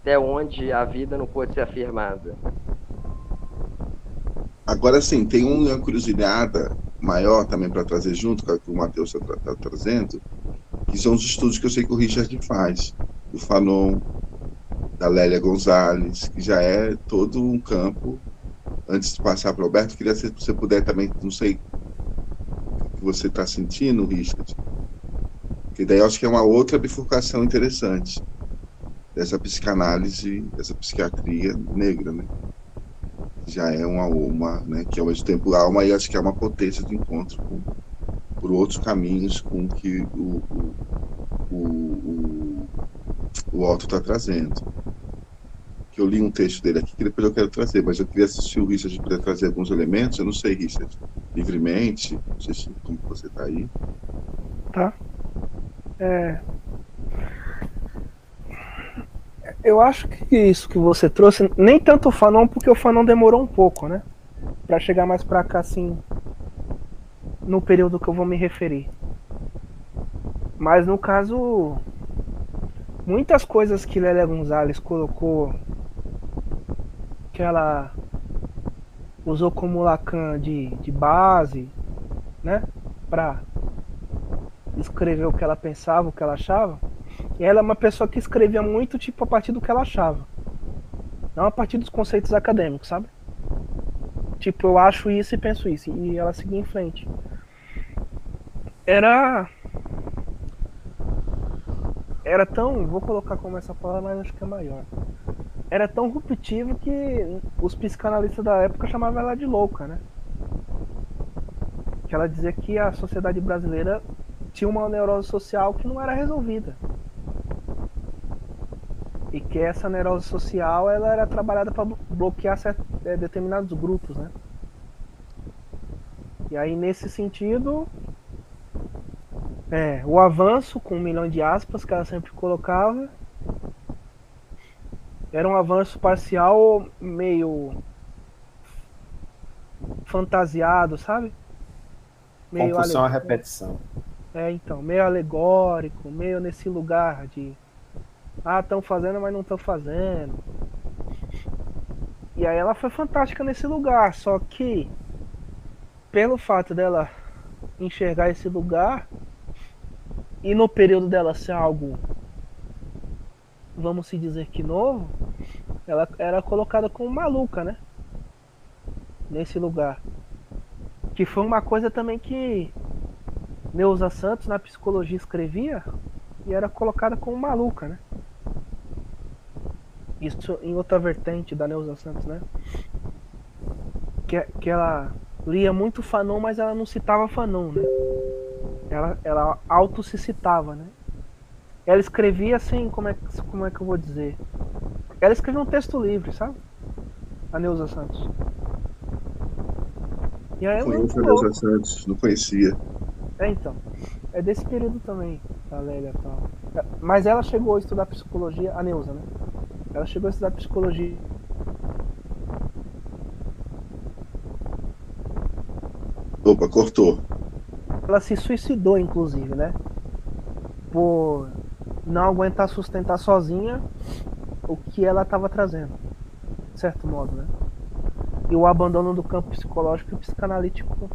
até onde a vida não pôde ser afirmada. Agora sim, tem uma curiosidade maior também para trazer junto, com o que o Matheus está tá trazendo, que são os estudos que eu sei que o Richard faz, do Fanon, da Lélia Gonzalez, que já é todo um campo antes de passar para o Alberto, queria se você puder também, não sei o que você está sentindo, Richard, que daí eu acho que é uma outra bifurcação interessante dessa psicanálise, dessa psiquiatria negra, né? Já é uma uma, né? Que ao mesmo tempo alma e acho que é uma potência de encontro com, por outros caminhos com que o, o, o, o, Otto está trazendo que eu li um texto dele aqui que depois eu quero trazer, mas eu queria assistir o Richard para trazer alguns elementos. Eu não sei, Richard, livremente, não sei se, como você está aí. Tá. É... Eu acho que isso que você trouxe, nem tanto o Fanon, porque o Fanon demorou um pouco, né? Para chegar mais para cá, assim, no período que eu vou me referir. Mas no caso, muitas coisas que Lélia Gonzalez colocou que ela usou como Lacan de, de base, né? Pra escrever o que ela pensava, o que ela achava. E ela é uma pessoa que escrevia muito, tipo, a partir do que ela achava. Não a partir dos conceitos acadêmicos, sabe? Tipo, eu acho isso e penso isso. E ela seguia em frente. Era. Era tão. Vou colocar como essa palavra, mas acho que é maior era tão ruptivo que os psicanalistas da época chamavam ela de louca, né? Que ela dizia que a sociedade brasileira tinha uma neurose social que não era resolvida. E que essa neurose social ela era trabalhada para bloquear certos, é, determinados grupos, né? E aí nesse sentido, é, o avanço com um milhão de aspas que ela sempre colocava era um avanço parcial meio fantasiado, sabe? Meio Compulsão à repetição. É, então, meio alegórico, meio nesse lugar de ah, estão fazendo, mas não estão fazendo. E aí ela foi fantástica nesse lugar, só que pelo fato dela enxergar esse lugar e no período dela ser algo vamos se dizer que novo, ela era colocada como maluca, né? Nesse lugar. Que foi uma coisa também que Neuza Santos na psicologia escrevia e era colocada como maluca, né? Isso em outra vertente da Neuza Santos, né? Que, que ela lia muito Fanon, mas ela não citava Fanon, né? Ela, ela auto se citava, né? Ela escrevia assim, como é, como é que eu vou dizer? Ela escrevia um texto livre, sabe? A Neuza Santos. E aí Conheço a Neuza Santos, não conhecia. É, então. É desse período também, a Lélia tal. É, mas ela chegou a estudar psicologia, a Neuza, né? Ela chegou a estudar psicologia. Opa, cortou. Ela se suicidou, inclusive, né? Por não aguentar sustentar sozinha o que ela estava trazendo, de certo modo, né? E o abandono do campo psicológico e psicanalítico,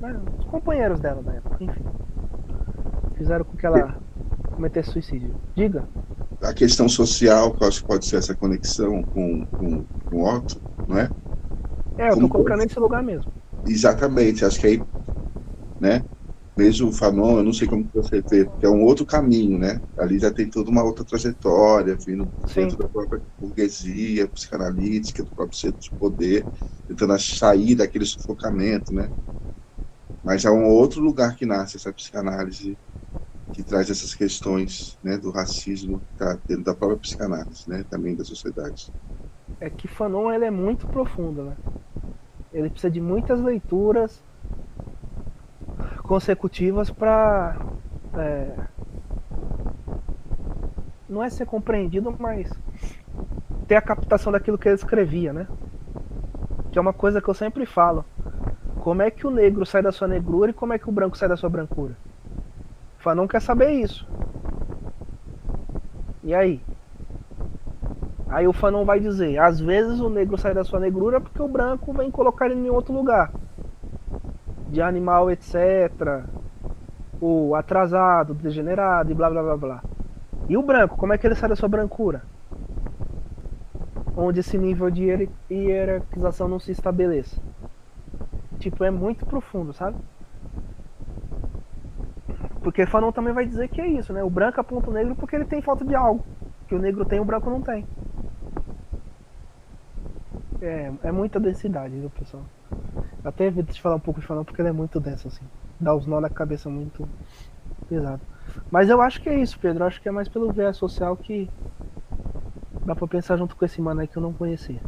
né? os companheiros dela da época, enfim, fizeram com que ela cometesse suicídio. Diga. A questão social, que eu acho que pode ser essa conexão com, com, com o Otto, não é? É, eu Como tô colocando nesse lugar mesmo. Exatamente, acho que aí, né? mesmo o Fanon, eu não sei como você vê, porque é um outro caminho, né? Ali já tem toda uma outra trajetória, vindo Sim. dentro da própria burguesia, psicanalítica, do próprio centro de poder, tentando sair daquele sufocamento, né? Mas é um outro lugar que nasce essa psicanálise que traz essas questões né, do racismo está dentro da própria psicanálise, né? Também da sociedade. É que Fanon ele é muito profundo, né? Ele precisa de muitas leituras, consecutivas para é, não é ser compreendido, mas ter a captação daquilo que ele escrevia, né? Que é uma coisa que eu sempre falo. Como é que o negro sai da sua negrura e como é que o branco sai da sua brancura? Fanon quer saber isso. E aí? Aí o Fanon vai dizer, às vezes o negro sai da sua negrura porque o branco vem colocar ele em outro lugar de animal, etc. O atrasado, degenerado e blá blá blá blá. E o branco, como é que ele sai da sua brancura? onde esse nível de hier- hierarquização não se estabeleça. Tipo, é muito profundo, sabe? Porque Fanon também vai dizer que é isso, né? O branco aponta o negro porque ele tem falta de algo. Que o negro tem, o branco não tem. É, é muita densidade, viu, pessoal? Eu até evito de falar um pouco de Fanon porque ele é muito denso, assim. Dá os nó na cabeça muito pesado. Mas eu acho que é isso, Pedro. Eu acho que é mais pelo viés social que dá pra pensar junto com esse mano aí que eu não conhecia.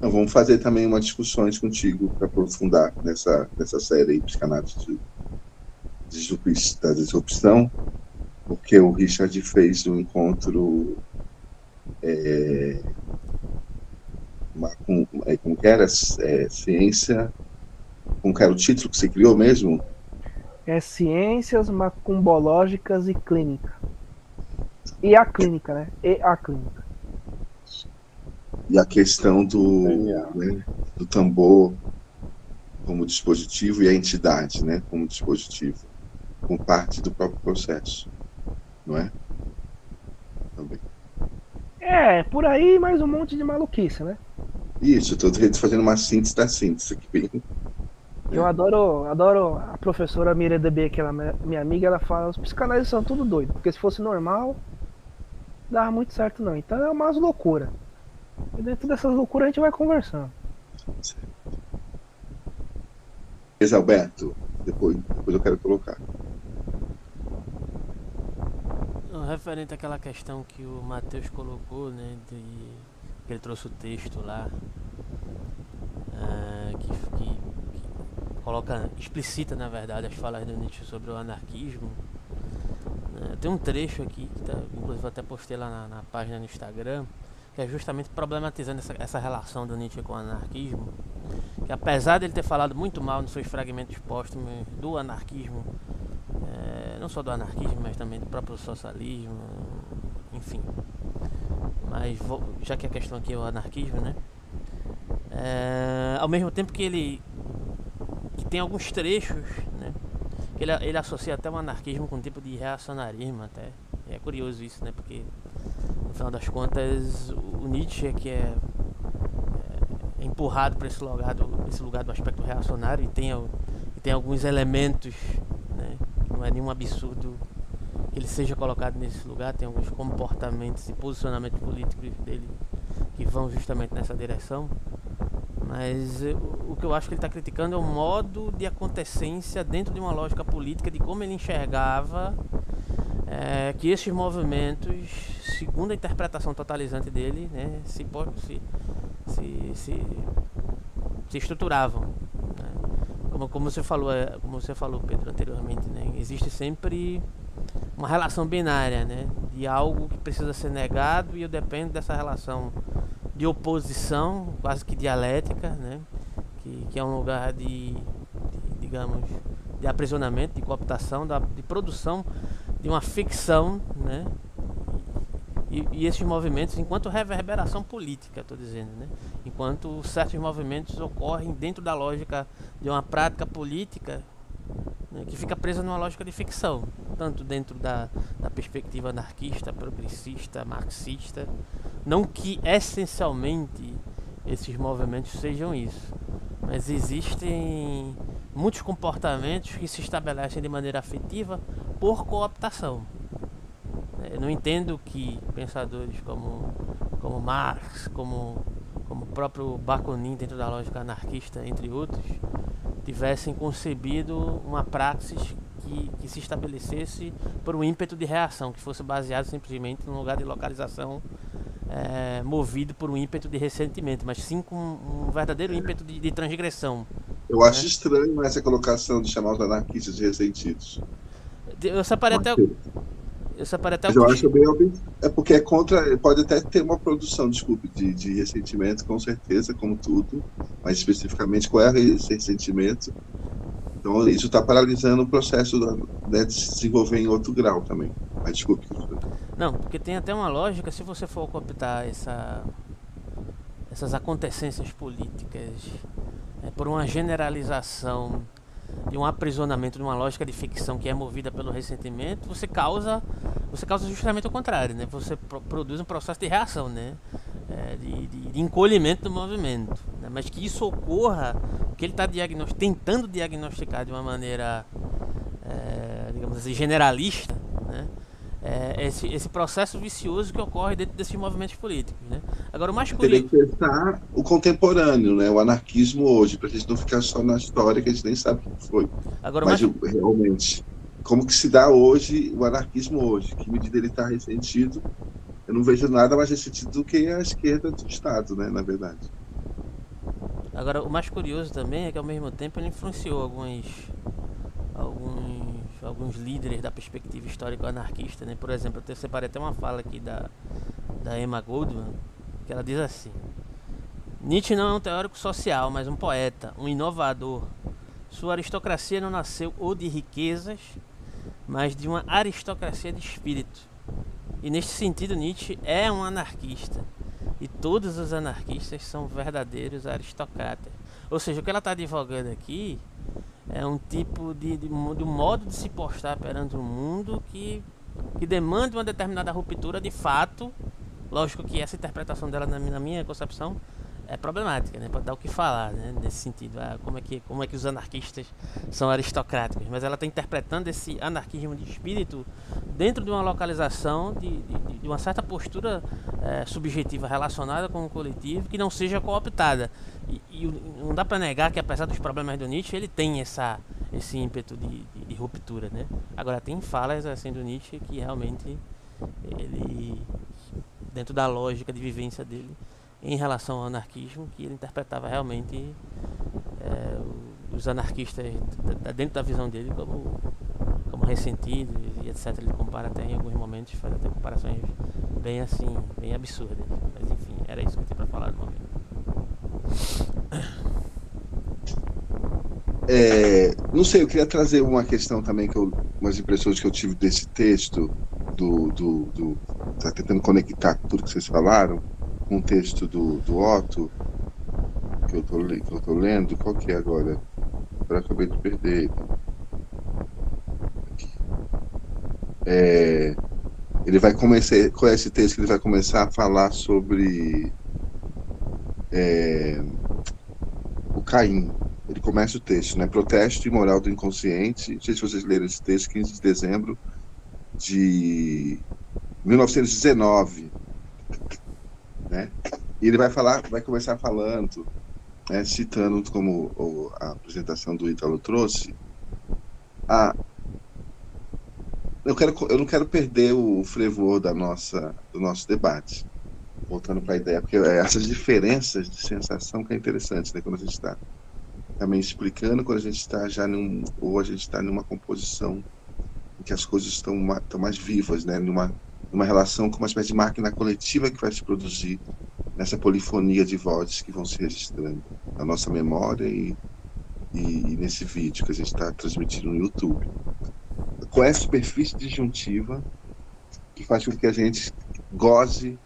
Vamos fazer também umas discussões contigo para aprofundar nessa, nessa série aí, psicanálise da disrupção, porque o Richard fez um encontro é, uma- com, é, como que era? É, ciência, como que era o título que você criou mesmo? É ciências macumbológicas e clínica. E a clínica, né? E a clínica. E a questão do, né, do tambor como dispositivo e a entidade, né, como dispositivo, como parte do próprio processo, não é? Também. É, por aí mais um monte de maluquice, né? Isso, estou fazendo uma síntese da síntese aqui. Eu adoro, adoro a professora Miranda B, que ela é minha amiga, ela fala, os psicanalistas são tudo doido, porque se fosse normal, dava muito certo não. Então é umas loucuras. E dentro dessas loucuras a gente vai conversando. Exalberto, depois, depois eu quero colocar. Referente àquela questão que o Matheus colocou, né? De, que ele trouxe o texto lá. ah, que, que- que coloca, explicita na verdade as falas do Nietzsche sobre o anarquismo. né, tem um trecho aqui, que tá, inclusive até postei lá na, na página no Instagram, que é justamente problematizando essa, essa relação do Nietzsche com o anarquismo. Que apesar dele ter falado muito mal nos seus fragmentos póstumos do anarquismo, é, não só do anarquismo, mas também do próprio socialismo, enfim. Mas vou- já que a questão aqui é o anarquismo, né? É, ao mesmo tempo que ele que tem alguns trechos, né? Que ele, ele associa até o anarquismo com um tipo de reacionarismo até. E é curioso isso, né? Porque no final das contas o Nietzsche é que é, é empurrado para esse lugar do esse lugar do aspecto reacionário e tem e tem alguns elementos, né? Não é nenhum absurdo que ele seja colocado nesse lugar, tem alguns comportamentos e posicionamentos políticos dele que vão justamente nessa direção. Mas o que eu acho que ele está criticando é o modo de acontecência dentro de uma lógica política, de como ele enxergava eh, que esses movimentos, segundo a interpretação totalizante dele, né, se, se, se, se estruturavam. Como, como você falou, eh, como você falou, Pedro, anteriormente, né, existe sempre uma relação binária, né, de algo que precisa ser negado e eu dependo dessa relação de oposição, quase que dialética, né, que, que é um lugar de, de, digamos, de aprisionamento, de cooptação, da, de produção de uma ficção, né, e, e esses movimentos, enquanto reverberação política, estou dizendo, né? enquanto certos movimentos ocorrem dentro da lógica de uma prática política né, que fica presa numa lógica de ficção, tanto dentro da, da perspectiva anarquista, progressista, marxista, não que essencialmente esses movimentos sejam isso, mas existem muitos comportamentos que se estabelecem de maneira afetiva por cooptação. Eu não entendo que pensadores como, como Marx, como, como o próprio Bakunin, dentro da lógica anarquista, entre outros, tivessem concebido uma praxis que, que se estabelecesse por um ímpeto de reação, que fosse baseado simplesmente num lugar de localização eh, movido por um ímpeto de ressentimento, mas sim com um verdadeiro ímpeto de, de transgressão. Eu acho estranho essa colocação de chamar os anarquistas de ressentidos. Eu separei até, eu separei até eu acho bem. É porque é contra. Pode até ter uma produção, desculpe, de, de ressentimento, com certeza, como tudo. Mas especificamente qual é esse ressentimento? Então isso está paralisando o processo né, de se desenvolver em outro grau também. Mas desculpe. Não, porque tem até uma lógica, se você for cooptar essa, essas acontecências políticas é, por uma generalização de um aprisionamento de uma lógica de ficção que é movida pelo ressentimento, você causa, você causa justamente o contrário, né? Você pro produz um processo de reação, né? É, de, de, de, encolhimento do movimento. Né? Mas que isso ocorra, que ele está tentando diagnosticar de uma maneira, é, digamos assim, generalista, né? É, esse, esse processo vicioso que ocorre dentro desses movimentos políticos. Né? Agora, o mais curioso. Teria que pensar o contemporâneo, né? o anarquismo hoje, para a gente não ficar só na história que a gente nem sabe o que foi. Agora, Mas mais... realmente como que se dá hoje o anarquismo hoje, que medida ele está ressentido. Eu não vejo nada mais ressentido do que a esquerda do Estado, né, na verdade. Agora, o mais curioso também é que ao mesmo tempo ele influenciou alguns alguns alguns líderes da perspectiva histórica anarquista, né? Por exemplo, eu separei até uma fala aqui da da Emma Goldman, que ela diz assim: Nietzsche não é um teórico social, mas um poeta, um inovador. Sua aristocracia não nasceu ou de riquezas mas de uma aristocracia de espírito. E neste sentido, Nietzsche é um anarquista. E todos os anarquistas são verdadeiros aristocratas. Ou seja, o que ela está advogando aqui é um tipo de, de, de um modo de se postar perante o mundo que, que demanda uma determinada ruptura de fato. Lógico que essa interpretação dela, na minha, na minha concepção, é problemática, né? Pode dar o que falar, né? Nesse sentido, ah, como é que como é que os anarquistas são aristocráticos, mas ela está interpretando esse anarquismo de espírito dentro de uma localização de, de, de uma certa postura é, subjetiva relacionada com o coletivo que não seja cooptada. E, e não dá para negar que apesar dos problemas do Nietzsche, ele tem essa esse ímpeto de, de, ruptura, né? Agora tem falas assim do Nietzsche que realmente ele dentro da lógica de vivência dele em relação ao anarquismo, que ele interpretava realmente é, os anarquistas dentro da visão dele como, como ressentidos e etc. Ele compara até em alguns momentos, faz até comparações bem assim, bem absurdas. Mas enfim, era isso que eu tinha para falar no momento. É, não sei, eu queria trazer uma questão também, que eu, umas impressões que eu tive desse texto, do, do, do tá tentando conectar tudo que vocês falaram, um texto do, do Otto, que eu, tô, que eu tô lendo, qual que é agora? Agora acabei de perder. É, ele vai começar, com esse texto, ele vai começar a falar sobre é, o Caim. Ele começa o texto, né? Protesto imoral do inconsciente. Não sei se vocês leram esse texto, 15 de dezembro de 1919 né? E ele vai falar, vai começar falando, né, citando como a apresentação do Ítalo trouxe, a eu, quero, eu não quero perder o frevor da nossa, do nosso debate. Voltando para a ideia, porque é essas diferenças de sensação que é interessante, né? Quando a gente está também explicando, quando a gente está já num, ou a gente está numa composição em que as coisas estão, estão mais vivas, né? Numa uma relação com uma espécie de máquina coletiva que vai se produzir nessa polifonia de vozes que vão se registrando na nossa memória e, e, e nesse vídeo que a gente está transmitindo no YouTube. Com essa superfície disjuntiva que faz com que a gente goze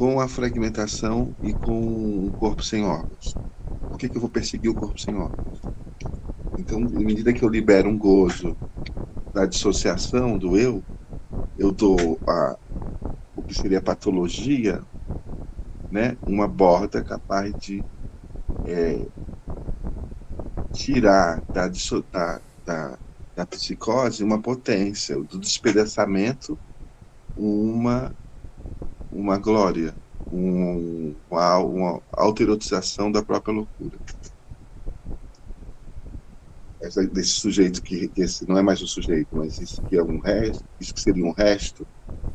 com a fragmentação e com o corpo sem órgãos. Por que, que eu vou perseguir o corpo sem órgãos? Então, à medida que eu libero um gozo da dissociação do eu, eu dou a, o que seria a patologia, né, uma borda capaz de é, tirar da, da, da, da psicose uma potência, do despedaçamento uma, uma glória, um, uma, uma autoerotização da própria loucura. Essa, desse sujeito que, que, esse não é mais um sujeito, mas isso que é um resto, isso que seria um resto,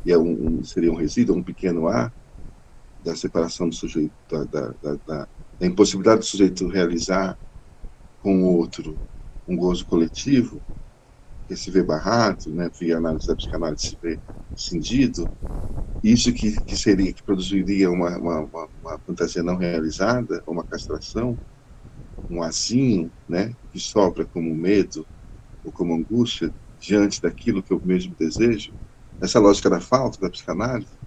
e é um, seria um resíduo, um pequeno A da separação do sujeito, da, da, da, da, impossibilidade do sujeito realizar com o outro um gozo coletivo, que se vê barrado, né, via análise da psicanálise se vê cindido, isso que, que seria, que produziria uma, uma, uma, uma fantasia não realizada, uma castração, um azinho, né, que sopra como medo ou como angústia diante daquilo que eu mesmo desejo, essa lógica da falta, da psicanálise,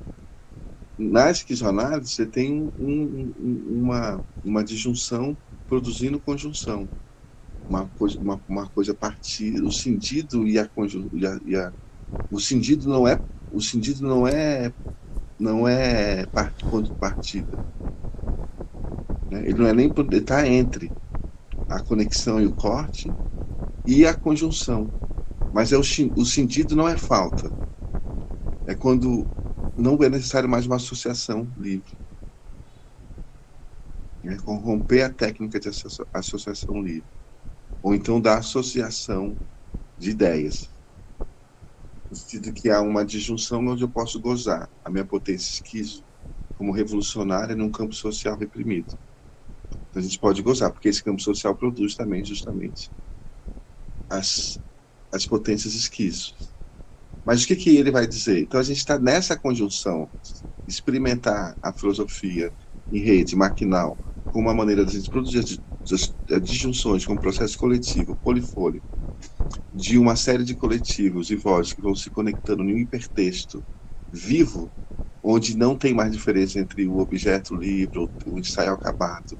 na esquizoanálise você tem um, um, uma, uma disjunção produzindo conjunção. Uma coisa, uma, uma coisa partir, o sentido e a, e a, e a o sentido não é o sentido não é não é ponto de partida. Né? Ele não é nem está entre a conexão e o corte e a conjunção. Mas é o, o sentido não é falta. É quando não é necessário mais uma associação livre. É romper a técnica de associação livre. Ou então da associação de ideias. No sentido que há uma disjunção onde eu posso gozar a minha potência esquizo como revolucionária num campo social reprimido. Então a gente pode gozar, porque esse campo social produz também, justamente, as, as potências esquizo. Mas o que, que ele vai dizer? Então a gente está nessa conjunção, experimentar a filosofia em rede, maquinal, como uma maneira de produzir as, disjunções com o processo coletivo, polifônico, de uma série de coletivos e vozes que vão se conectando em um hipertexto vivo, onde não tem mais diferença entre o objeto livre, o ensaio acabado,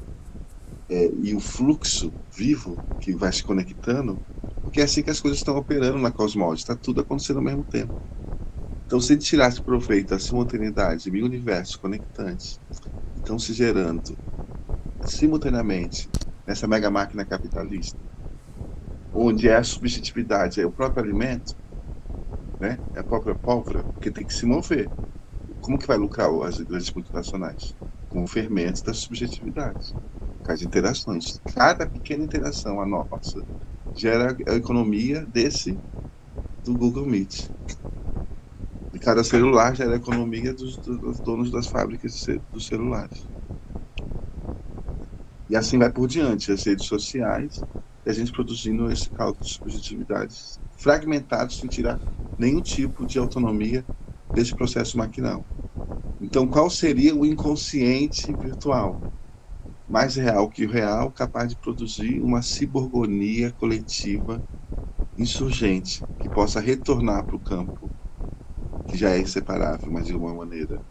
é, e o fluxo vivo que vai se conectando, porque é assim que as coisas estão operando na cosmose, está tudo acontecendo ao mesmo tempo. Então, se a gente tirasse proveito da simultaneidade de mil universos conectantes, estão se gerando simultaneamente nessa mega máquina capitalista, onde é a subjetividade, é o próprio alimento, né? é a própria pólvora, porque tem que se mover. Como que vai lucrar as grandes multinacionais? Com o fermento das subjetividades as interações. Cada pequena interação, a nossa, gera a economia desse do Google Meet. E cada celular gera a economia dos, dos donos das fábricas dos celulares. E assim vai por diante, as redes sociais, e a gente produzindo esse cálculo de subjetividades fragmentados, sem tirar nenhum tipo de autonomia desse processo maquinal. Então, qual seria o inconsciente virtual? mais real que o real, capaz de produzir uma ciborgonia coletiva insurgente, que possa retornar para o campo, que já é inseparável, mas de uma maneira,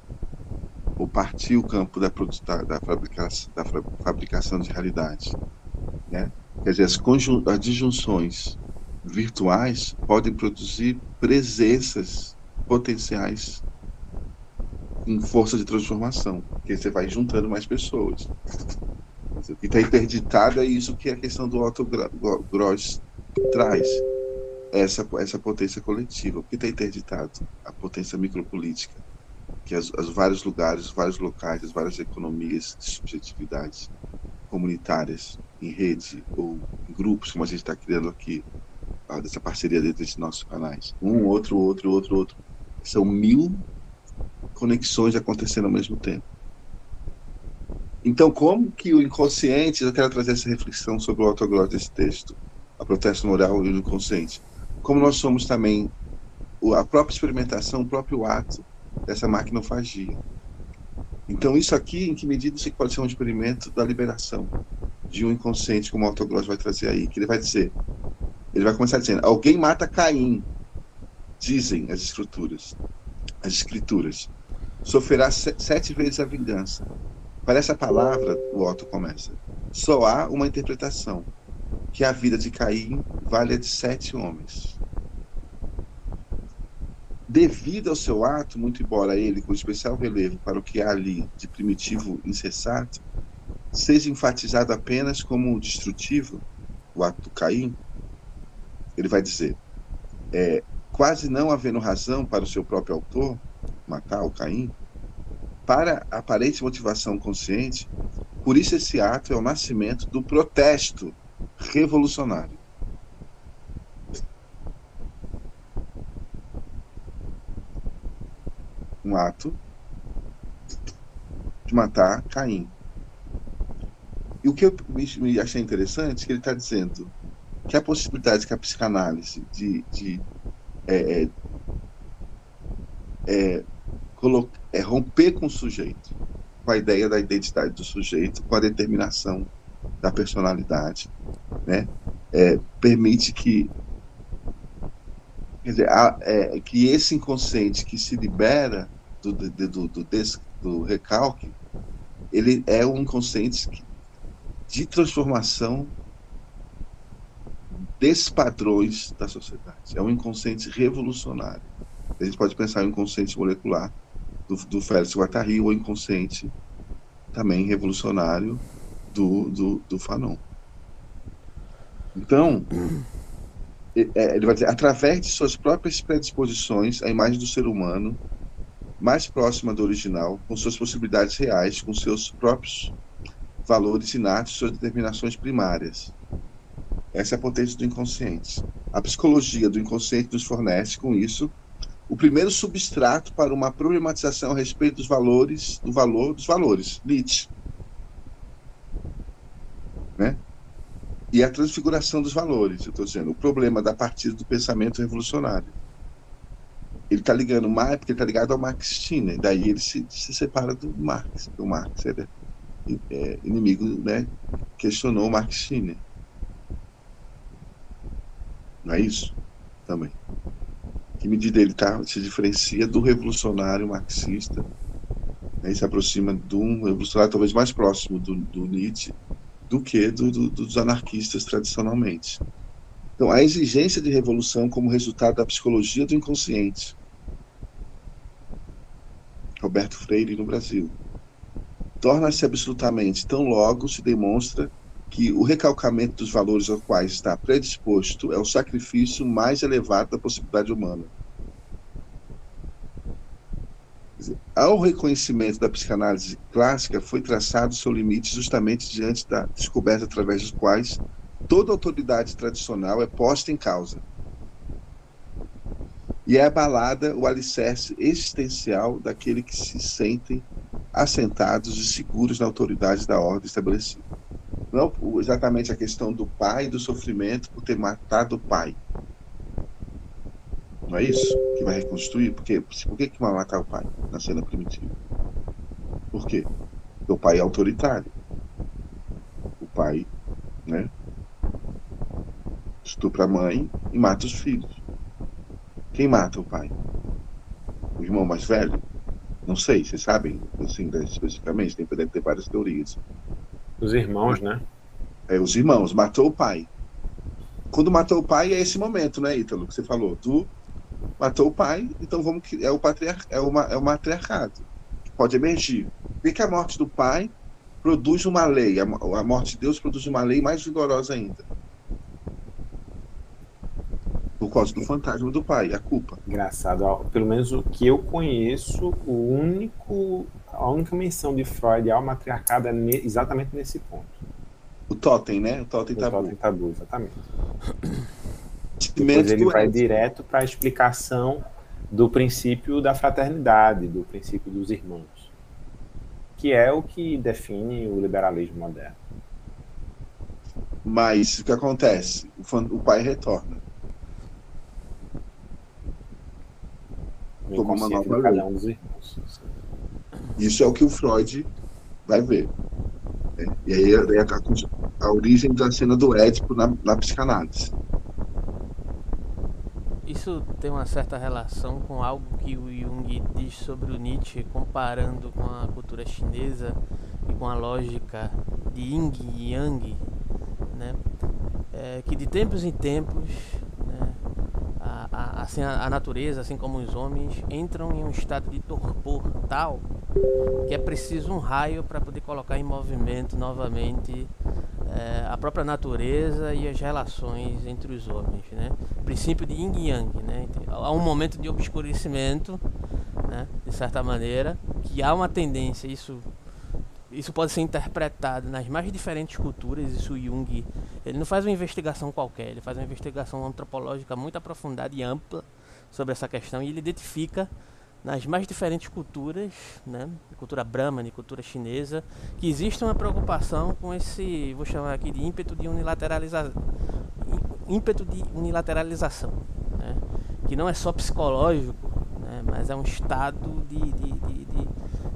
ou partir o campo da, da, fabricação, da fabricação de realidade. Né? Quer dizer, as, as disjunções virtuais podem produzir presenças potenciais com força de transformação, porque você vai juntando mais pessoas. Que está interditado é isso que a questão do Otto Gross traz, essa, essa potência coletiva. O que está interditado? A potência micropolítica, que as, as vários lugares, os vários locais, as várias economias de subjetividades comunitárias, em rede ou em grupos, como a gente está criando aqui, dessa parceria dentro desses nossos canais. Um, outro, outro, outro, outro. São mil conexões acontecendo ao mesmo tempo. Então, como que o inconsciente, eu quero trazer essa reflexão sobre o autoglós desse texto, a protesto moral e o inconsciente. Como nós somos também a própria experimentação, o próprio ato dessa maquinofagia. Então, isso aqui, em que medida isso pode ser um experimento da liberação de um inconsciente, como o autoglós vai trazer aí, que ele vai dizer, ele vai começar dizendo, alguém mata Caim, dizem as escrituras, as escrituras, sofrerá sete vezes a vingança. Para essa palavra, o Otto começa. Só há uma interpretação, que a vida de Caim vale a de sete homens. Devido ao seu ato, muito embora ele, com especial relevo para o que há ali de primitivo insensato, seja enfatizado apenas como destrutivo, o ato do Caim, ele vai dizer, é, quase não havendo razão para o seu próprio autor, matar o Caim, para aparente motivação consciente, por isso esse ato é o nascimento do protesto revolucionário. Um ato de matar Caim. E o que eu me achei interessante é que ele está dizendo que a possibilidade que a psicanálise de, de é, é, é é romper com o sujeito, com a ideia da identidade do sujeito, com a determinação da personalidade, né? É, permite que quer dizer, a, é, que esse inconsciente que se libera do, do, do, des, do recalque, ele é um inconsciente de transformação desses padrões da sociedade. É um inconsciente revolucionário. A gente pode pensar em inconsciente molecular do, do Félix Guattari ou inconsciente também revolucionário do, do, do Fanon. Então, é, ele vai dizer, através de suas próprias predisposições, a imagem do ser humano mais próxima do original, com suas possibilidades reais, com seus próprios valores inatos, suas determinações primárias. Essa é a potência do inconsciente. A psicologia do inconsciente nos fornece, com isso, o primeiro substrato para uma problematização a respeito dos valores, do valor dos valores, Nietzsche. Né? E a transfiguração dos valores, eu estou dizendo, o problema da partida do pensamento revolucionário. Ele está ligando mais, porque ele está ligado ao Max Stirner, daí ele se, se separa do Marx, o Marx era é, inimigo, né? Questionou o Marx Stirner. Não é isso? Também. Que medida ele tá, se diferencia do revolucionário marxista né, se aproxima de um revolucionário talvez mais próximo do, do Nietzsche do que do, do, dos anarquistas tradicionalmente. Então, a exigência de revolução como resultado da psicologia do inconsciente. Roberto Freire no Brasil. Torna-se absolutamente tão logo se demonstra que o recalcamento dos valores aos quais está predisposto é o sacrifício mais elevado da possibilidade humana. Ao reconhecimento da psicanálise clássica, foi traçado seu limite justamente diante da descoberta através dos quais toda autoridade tradicional é posta em causa. E é abalada o alicerce existencial daquele que se sentem assentados e seguros na autoridade da ordem estabelecida. Não exatamente a questão do pai do sofrimento por ter matado o pai. Não é isso que vai reconstruir? Porque, por que, que vai matar o pai na cena primitiva? Por quê? Porque o pai é autoritário. O pai, né? Estupra a mãe e mata os filhos. Quem mata o pai? O irmão mais velho? Não sei, vocês sabem, assim, especificamente, tem, deve ter várias teorias. Os irmãos, né? É, os irmãos, matou o pai. Quando matou o pai, é esse momento, né, Ítalo, que você falou. Tu matou o pai, então vamos que é o patriar, é, uma, é o matriarcado que pode emergir. Por que a morte do pai produz uma lei? A, a morte de Deus produz uma lei mais vigorosa ainda. Por causa do fantasma do pai, a culpa. Engraçado, pelo menos o que eu conheço, o único, a única menção de Freud ao matriarcado é ne, exatamente nesse ponto. O totem, né? O totem o tabu. totem tabu, exatamente. Depois ele vai direto para a explicação do princípio da fraternidade, do princípio dos irmãos, que é o que define o liberalismo moderno. Mas o que acontece? O, o pai retorna. Como uma nova cada um dos irmãos. Isso é o que o Freud vai ver. Né? E aí é a, a, origem da cena do Édipo na, na psicanálise isso tem uma certa relação com algo que o Jung diz sobre o Nietzsche, comparando com a cultura chinesa e com a lógica de Yin e Yang, né? É, que de tempos em tempos a, a, assim, a, a natureza, assim como os homens, entram em um estado de torpor tal que é preciso um raio para poder colocar em movimento novamente é, a própria natureza e as relações entre os homens, né? Princípio de Yin Yang, né? Há um momento de obscurecimento, né? De certa maneira, que há uma tendência, isso isso pode ser interpretado nas mais diferentes culturas. Isso Jung, ele não faz uma investigação qualquer, ele faz uma investigação antropológica muito aprofundada e ampla sobre essa questão e ele identifica nas mais diferentes culturas, né, cultura brahmana, cultura chinesa, que existe uma preocupação com esse, vou chamar aqui de ímpeto de unilateralização, ímpeto de unilateralização, né, que não é só psicológico, né, mas é um estado de, de, de, de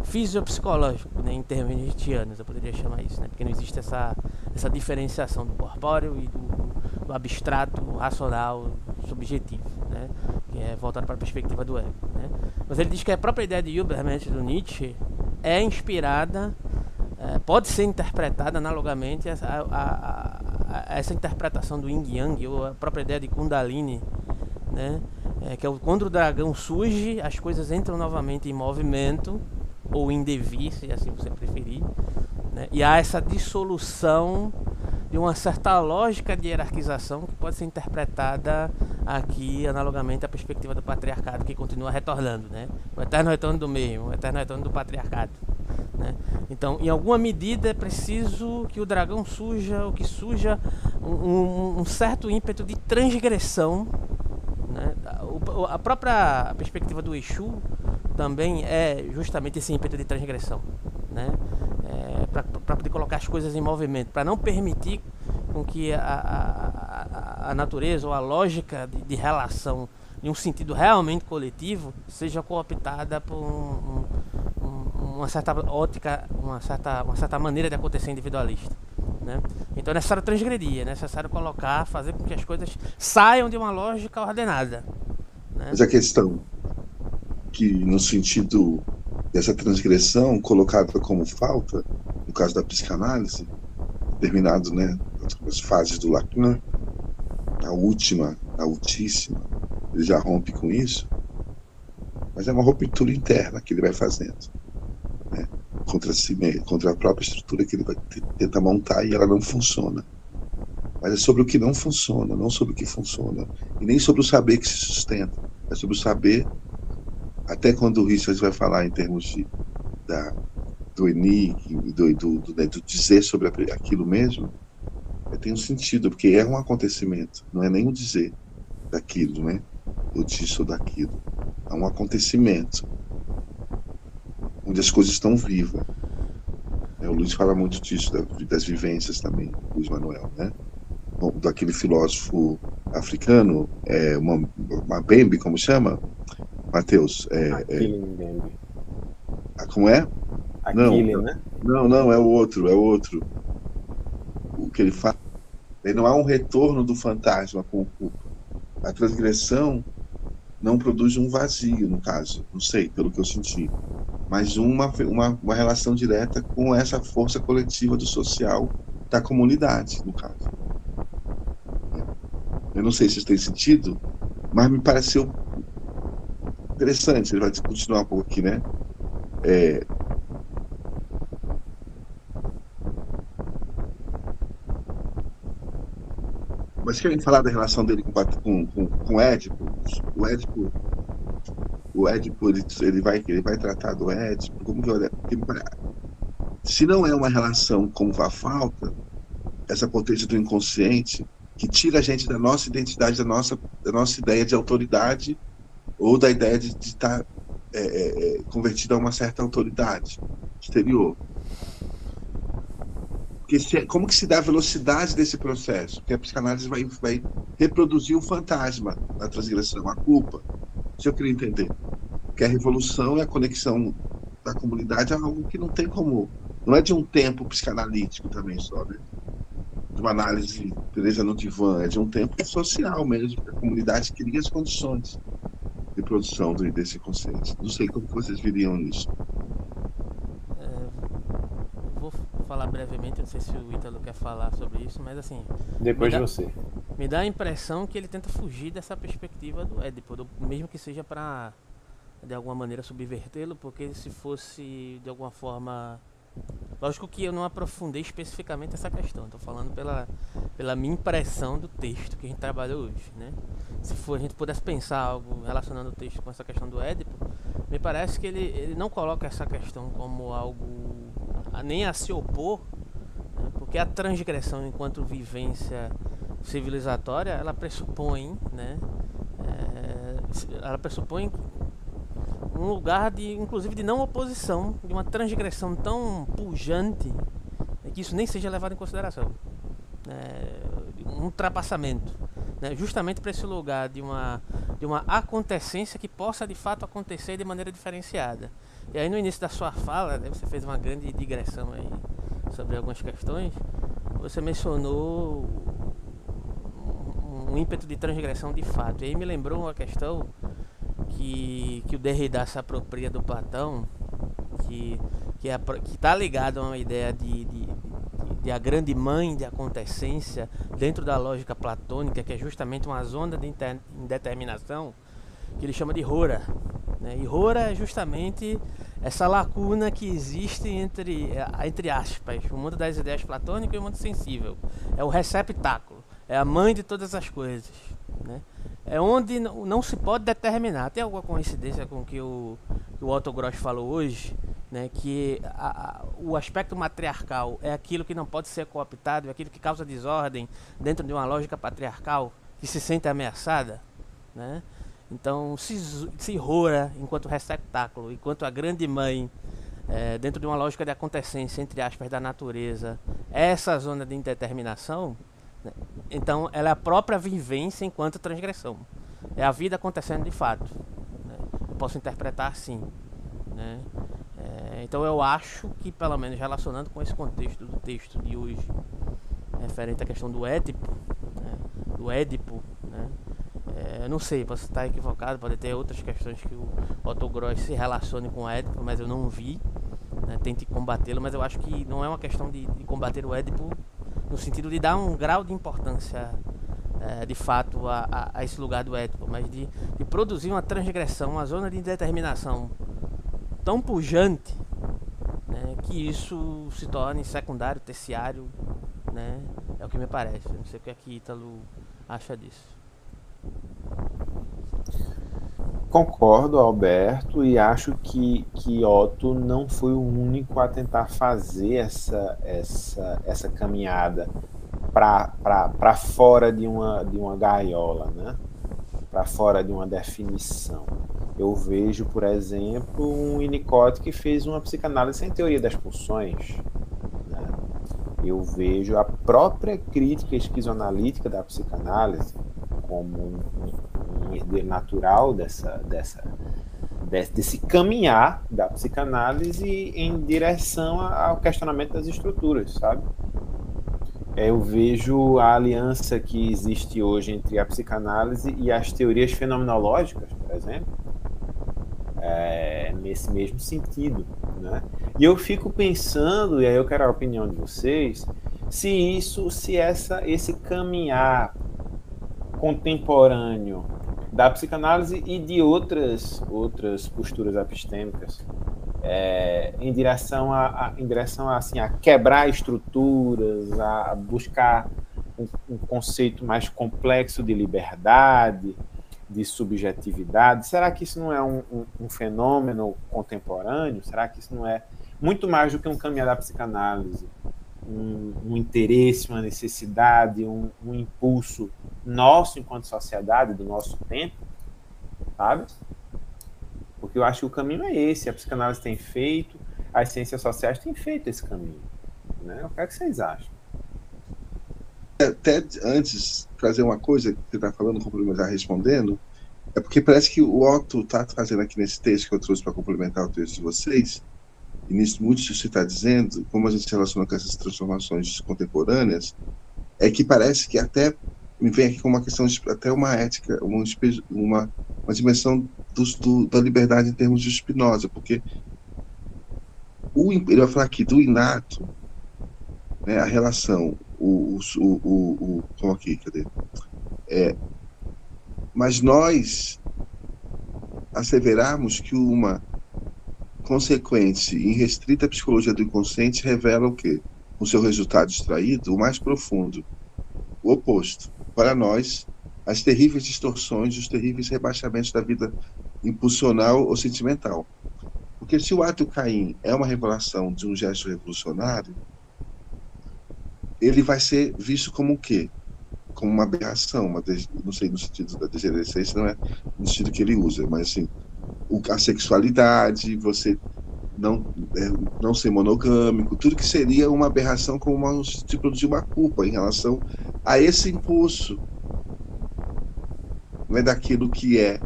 fisiopsicológico, né, em termos nietzschianos, eu poderia chamar isso, né, porque não existe essa, essa diferenciação do corpóreo e do, do abstrato, racional, subjetivo, né, que é voltado para a perspectiva do ego. Né. Mas ele diz que a própria ideia de Hilbert do Nietzsche é inspirada, é, pode ser interpretada analogamente a, a, a, a, essa interpretação do Yin Yang, ou a própria ideia de Kundalini né? É, que é quando o dragão surge, as coisas entram novamente em movimento ou em devir, se assim você preferir, né? e há essa dissolução de uma certa lógica de hierarquização que pode ser interpretada aqui analogamente à perspectiva do patriarcado que continua retornando, né? O eterno retorno do meio, o eterno retorno do patriarcado. Né? Então, em alguma medida é preciso que o dragão suja, ou que suja um, um, um certo ímpeto de transgressão. Né? A própria perspectiva do Exu também é justamente esse ímpeto de transgressão. Né? É, para poder colocar as coisas em movimento, para não permitir com que a, a, a, natureza ou a lógica de, de, relação em um sentido realmente coletivo seja cooptada por um, um, uma certa ótica, uma certa, uma certa maneira de acontecer individualista. Né? Então é necessário transgredir, é necessário colocar, fazer com que as coisas saiam de uma lógica ordenada. Né? Mas a questão que no sentido dessa transgressão colocada como falta, no caso da psicanálise, terminado, né, as fases do Lacan, a última, a ultíssima, ele já rompe com isso, mas é uma ruptura interna que ele vai fazendo, contra si mesmo, contra a própria estrutura que ele vai tentar montar e ela não funciona. Mas é sobre o que não funciona, não sobre o que funciona, e nem sobre o saber que se sustenta, é sobre o saber até quando o Richard vai falar em termos de, da, do enigma, do, do, do, né, do dizer sobre aquilo mesmo, é, tem um sentido, porque é um acontecimento, não é nem o dizer daquilo, né? Eu disse ou daquilo. É um acontecimento onde as coisas estão vivas. É, o Luiz fala muito disso, das vivências também, Luiz Manuel, né? Daquele filósofo africano, é, uma, uma Bembe, como chama? Matheus. É, é, ah, como é? Aquile, não, né? Não, não, é o outro, é o outro. O que ele fala. Não há um retorno do fantasma com o culpa. A transgressão não produz um vazio, no caso, não sei, pelo que eu senti, mas uma, uma, uma relação direta com essa força coletiva do social da comunidade, no caso. Eu não sei se isso tem sentido, mas me pareceu interessante, ele vai continuar um pouco aqui, né? É... Mas querem falar da relação dele com, com, com, com o Édipo? O Édipo, o Édipo ele, ele, vai, ele vai tratar do Édipo, como que olha, se não é uma relação como a falta, essa potência do inconsciente, que tira a gente da nossa identidade, da nossa, da nossa ideia de autoridade ou da ideia de estar é, é, é, convertido a uma certa autoridade exterior. Porque se, como que se dá a velocidade desse processo? Porque a psicanálise vai, vai reproduzir o fantasma da transgressão, a culpa. Isso eu queria entender. Que a revolução e a conexão da comunidade é algo que não tem como. Não é de um tempo psicanalítico também só, né? De uma análise, beleza, no divã, é de um tempo social mesmo, que a comunidade cria as condições de produção desse conceito. Não sei como vocês viriam nisso. Falar brevemente, não sei se o Ítalo quer falar sobre isso, mas assim. Depois de você. Me dá a impressão que ele tenta fugir dessa perspectiva do Édipo, do, mesmo que seja para de alguma maneira subvertê-lo, porque se fosse de alguma forma Lógico que eu não aprofundei especificamente essa questão, estou falando pela, pela minha impressão do texto que a gente trabalhou hoje. Né? Se for, a gente pudesse pensar algo relacionando o texto com essa questão do Édipo, me parece que ele, ele não coloca essa questão como algo a, nem a se opor, né? porque a transgressão enquanto vivência civilizatória, ela pressupõe, né? É, ela pressupõe um lugar de, inclusive, de não oposição, de uma transgressão tão pujante né, que isso nem seja levado em consideração. É, um ultrapassamento, né, justamente para esse lugar de uma, de uma acontecência que possa de fato acontecer de maneira diferenciada. E aí no início da sua fala, né, você fez uma grande digressão aí sobre algumas questões, você mencionou um, ímpeto de transgressão de fato. E aí me lembrou uma questão que, que o Derrida se apropria do Platão, que que é, está ligado a uma ideia de, de, de a grande mãe de acontecência dentro da lógica platônica, que é justamente uma zona de indeterminação, que ele chama de Hora. Né? E Hora é justamente essa lacuna que existe entre, entre aspas, o mundo das ideias platônicas e o mundo sensível. É o receptáculo, é a mãe de todas as coisas. Né? É onde não se pode determinar. Tem alguma coincidência com o que o, o Otto Gross falou hoje? né, que a, a, o aspecto matriarcal é aquilo que não pode ser cooptado, é aquilo que causa desordem dentro de uma lógica patriarcal que se sente ameaçada, né? Então, se, se Rora, enquanto receptáculo, enquanto a grande mãe, é, dentro de uma lógica de acontecência, entre aspas, da natureza, essa zona de indeterminação, né? Então ela é a própria vivência enquanto transgressão. É a vida acontecendo de fato. Né? Posso interpretar assim. Né? É, então eu acho que, pelo menos relacionando com esse contexto do texto de hoje, referente à questão do Édipo, né, do Édipo, né, é, não sei, posso estar equivocado, pode ter outras questões que o Otto Gross se relacione com o Édipo, mas eu não vi, né, tente combatê-lo, mas eu acho que não é uma questão de, de combater o Édipo no sentido de dar um grau de importância é, de fato a, a, a, esse lugar do Édipo, mas de, de produzir uma transgressão, uma zona de indeterminação tão pujante né, que isso se torne secundário, terciário, né, é o que me parece. não sei o que é que Ítalo acha disso. Concordo, Alberto, e acho que, que Otto não foi o único a tentar fazer essa, essa, essa caminhada para fora de uma, de uma gaiola, né? para fora de uma definição. Eu vejo, por exemplo, um Winnicott que fez uma psicanálise sem teoria das pulsões. Né? Eu vejo a própria crítica esquizoanalítica da psicanálise como um, um, herdeiro natural dessa, dessa, desse, desse caminhar da psicanálise em direção ao questionamento das estruturas, sabe? Eu vejo a aliança que existe hoje entre a psicanálise e as teorias fenomenológicas, por exemplo, é, nesse mesmo sentido. Né? E eu fico pensando, e aí eu quero a opinião de vocês, se isso, se essa, esse caminhar contemporâneo da psicanálise e de outras outras posturas epistêmicas é, em direção a, a, em direção a, assim a quebrar estruturas a buscar um, um conceito mais complexo de liberdade de subjetividade. Será que isso não é um, um, um, fenômeno contemporâneo? Será que isso não é muito mais do que um caminhar da psicanálise? Um, um interesse, uma necessidade, um, impulso nosso enquanto sociedade, do nosso tempo, sabe? Porque eu acho que o caminho é esse. A psicanálise tem feito, as ciências sociais têm feito esse caminho. Né? O que, é que vocês acham? até antes trazer uma coisa que você está falando, complementar respondendo, é porque parece que o Otto está trazendo aqui nesse texto que eu trouxe para complementar o texto de vocês, e nisso muito você está dizendo, como a gente se relaciona com essas transformações contemporâneas, é que parece que até me vem aqui com uma questão de até uma ética, uma, uma, uma dimensão do, do, da liberdade em termos de Spinoza, porque o, ele vai falar aqui do inato, né, a relação o, o, o como aqui, cadê? É, mas nós asseverarmos que uma consequente e restrita psicologia do inconsciente revela o quê? O seu resultado extraído, o mais profundo, o oposto. Para nós, as terríveis distorções, os terríveis rebaixamentos da vida impulsional ou sentimental. Porque se o ato Caim é uma revelação de um gesto revolucionário, ele vai ser visto como o quê? Como uma aberração, uma não sei no sentido da degenerescência, não é no sentido que ele usa, mas assim, a sexualidade, você não, é, não ser monogâmico, tudo que seria uma aberração como uma, de produzir uma culpa em relação a esse impulso, não é daquilo que é,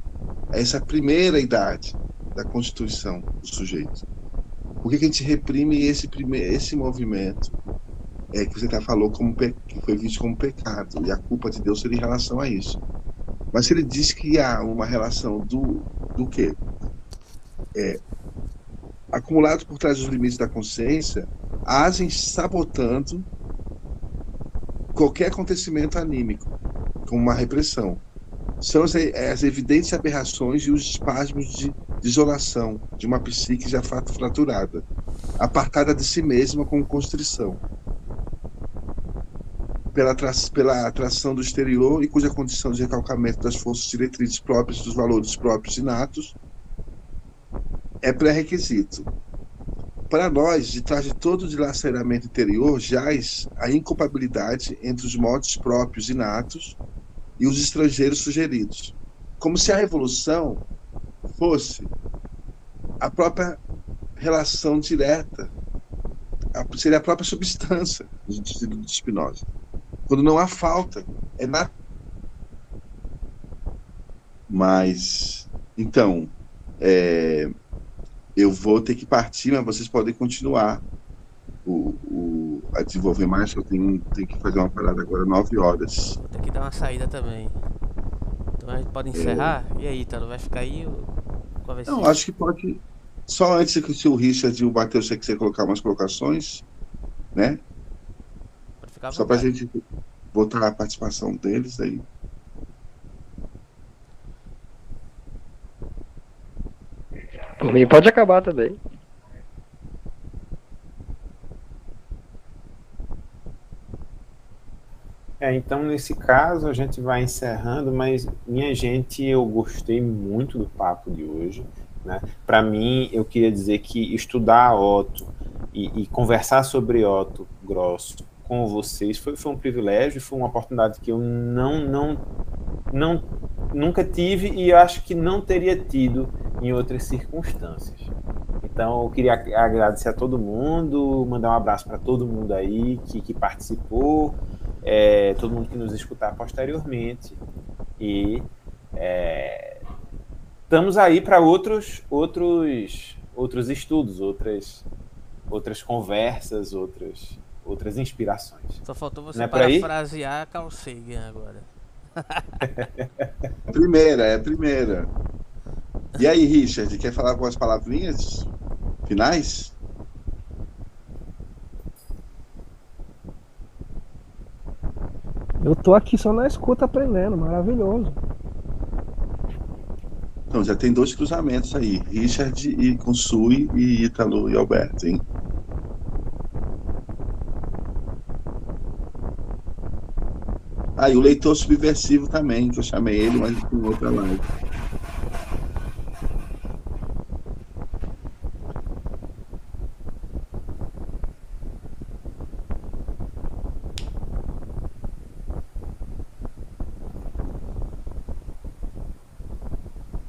essa primeira idade da constituição do sujeito. Por que, que a gente reprime esse, primeir, esse movimento é, que você até falou como que foi visto como pecado e a culpa de Deus seria em relação a isso. Mas se ele diz que há uma relação do do quê? É, acumulado por trás dos limites da consciência, agem sabotando qualquer acontecimento anímico, como uma repressão. São as, as evidentes aberrações e os espasmos de, de isolação de uma psique já fraturada, apartada de si mesma com constrição. Pela, pela atração do exterior e cuja condição de recalcamento das forças diretrizes próprias dos valores próprios inatos é pré-requisito. Para nós, de trás de todo dilaceramento interior, jaz a inculpabilidade entre os modos próprios inatos e os estrangeiros sugeridos. Como se a revolução fosse a própria relação direta, seria a própria substância do estilo de Spinoza. Quando não há falta, é nada. Mas, então, é, eu vou ter que partir, mas vocês podem continuar o, o, a desenvolver mais. Eu tenho, tenho que fazer uma parada agora, 9 horas. Vou ter que dar uma saída também. Então a gente pode encerrar? É... E aí, Tano, vai ficar aí? Ou... Não, acho que pode. Só antes que o Richard e o Matheus quiser colocar umas colocações, né? Só para a gente botar a participação deles aí. Por mim pode acabar também. É, então nesse caso a gente vai encerrando, mas minha gente, eu gostei muito do papo de hoje. Né? Para mim, eu queria dizer que estudar Otto e, e, conversar sobre Otto Grosso com vocês foi, foi um privilégio, foi uma oportunidade que eu não, não, não nunca tive e acho que não teria tido em outras circunstâncias. Então, eu queria agradecer a todo mundo, mandar um abraço para todo mundo aí que, que participou, é, todo mundo que nos escutar posteriormente. E é, estamos aí para outros, outros, outros estudos, outras, outras conversas, outras, outras inspirações. Só faltou você é parafrasear Carl Sagan agora. primeira, é a primeira. E aí, Richard, quer falar algumas palavrinhas finais? Eu tô aqui só na escuta aprendendo, maravilhoso. Então, já tem dois cruzamentos aí, Richard e com Sui e Ítalo e Alberto, hein? Ah, e o leitor subversivo também, que eu chamei ele, mas em outra live.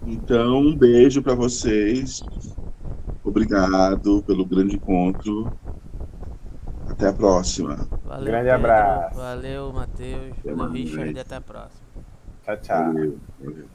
Então, um beijo para vocês. Obrigado pelo grande encontro. Até a próxima. Valeu, grande Pedro. abraço. Valeu, Matheus. Valeu, Richard. Até a próxima. Tchau, tchau. Valeu, valeu.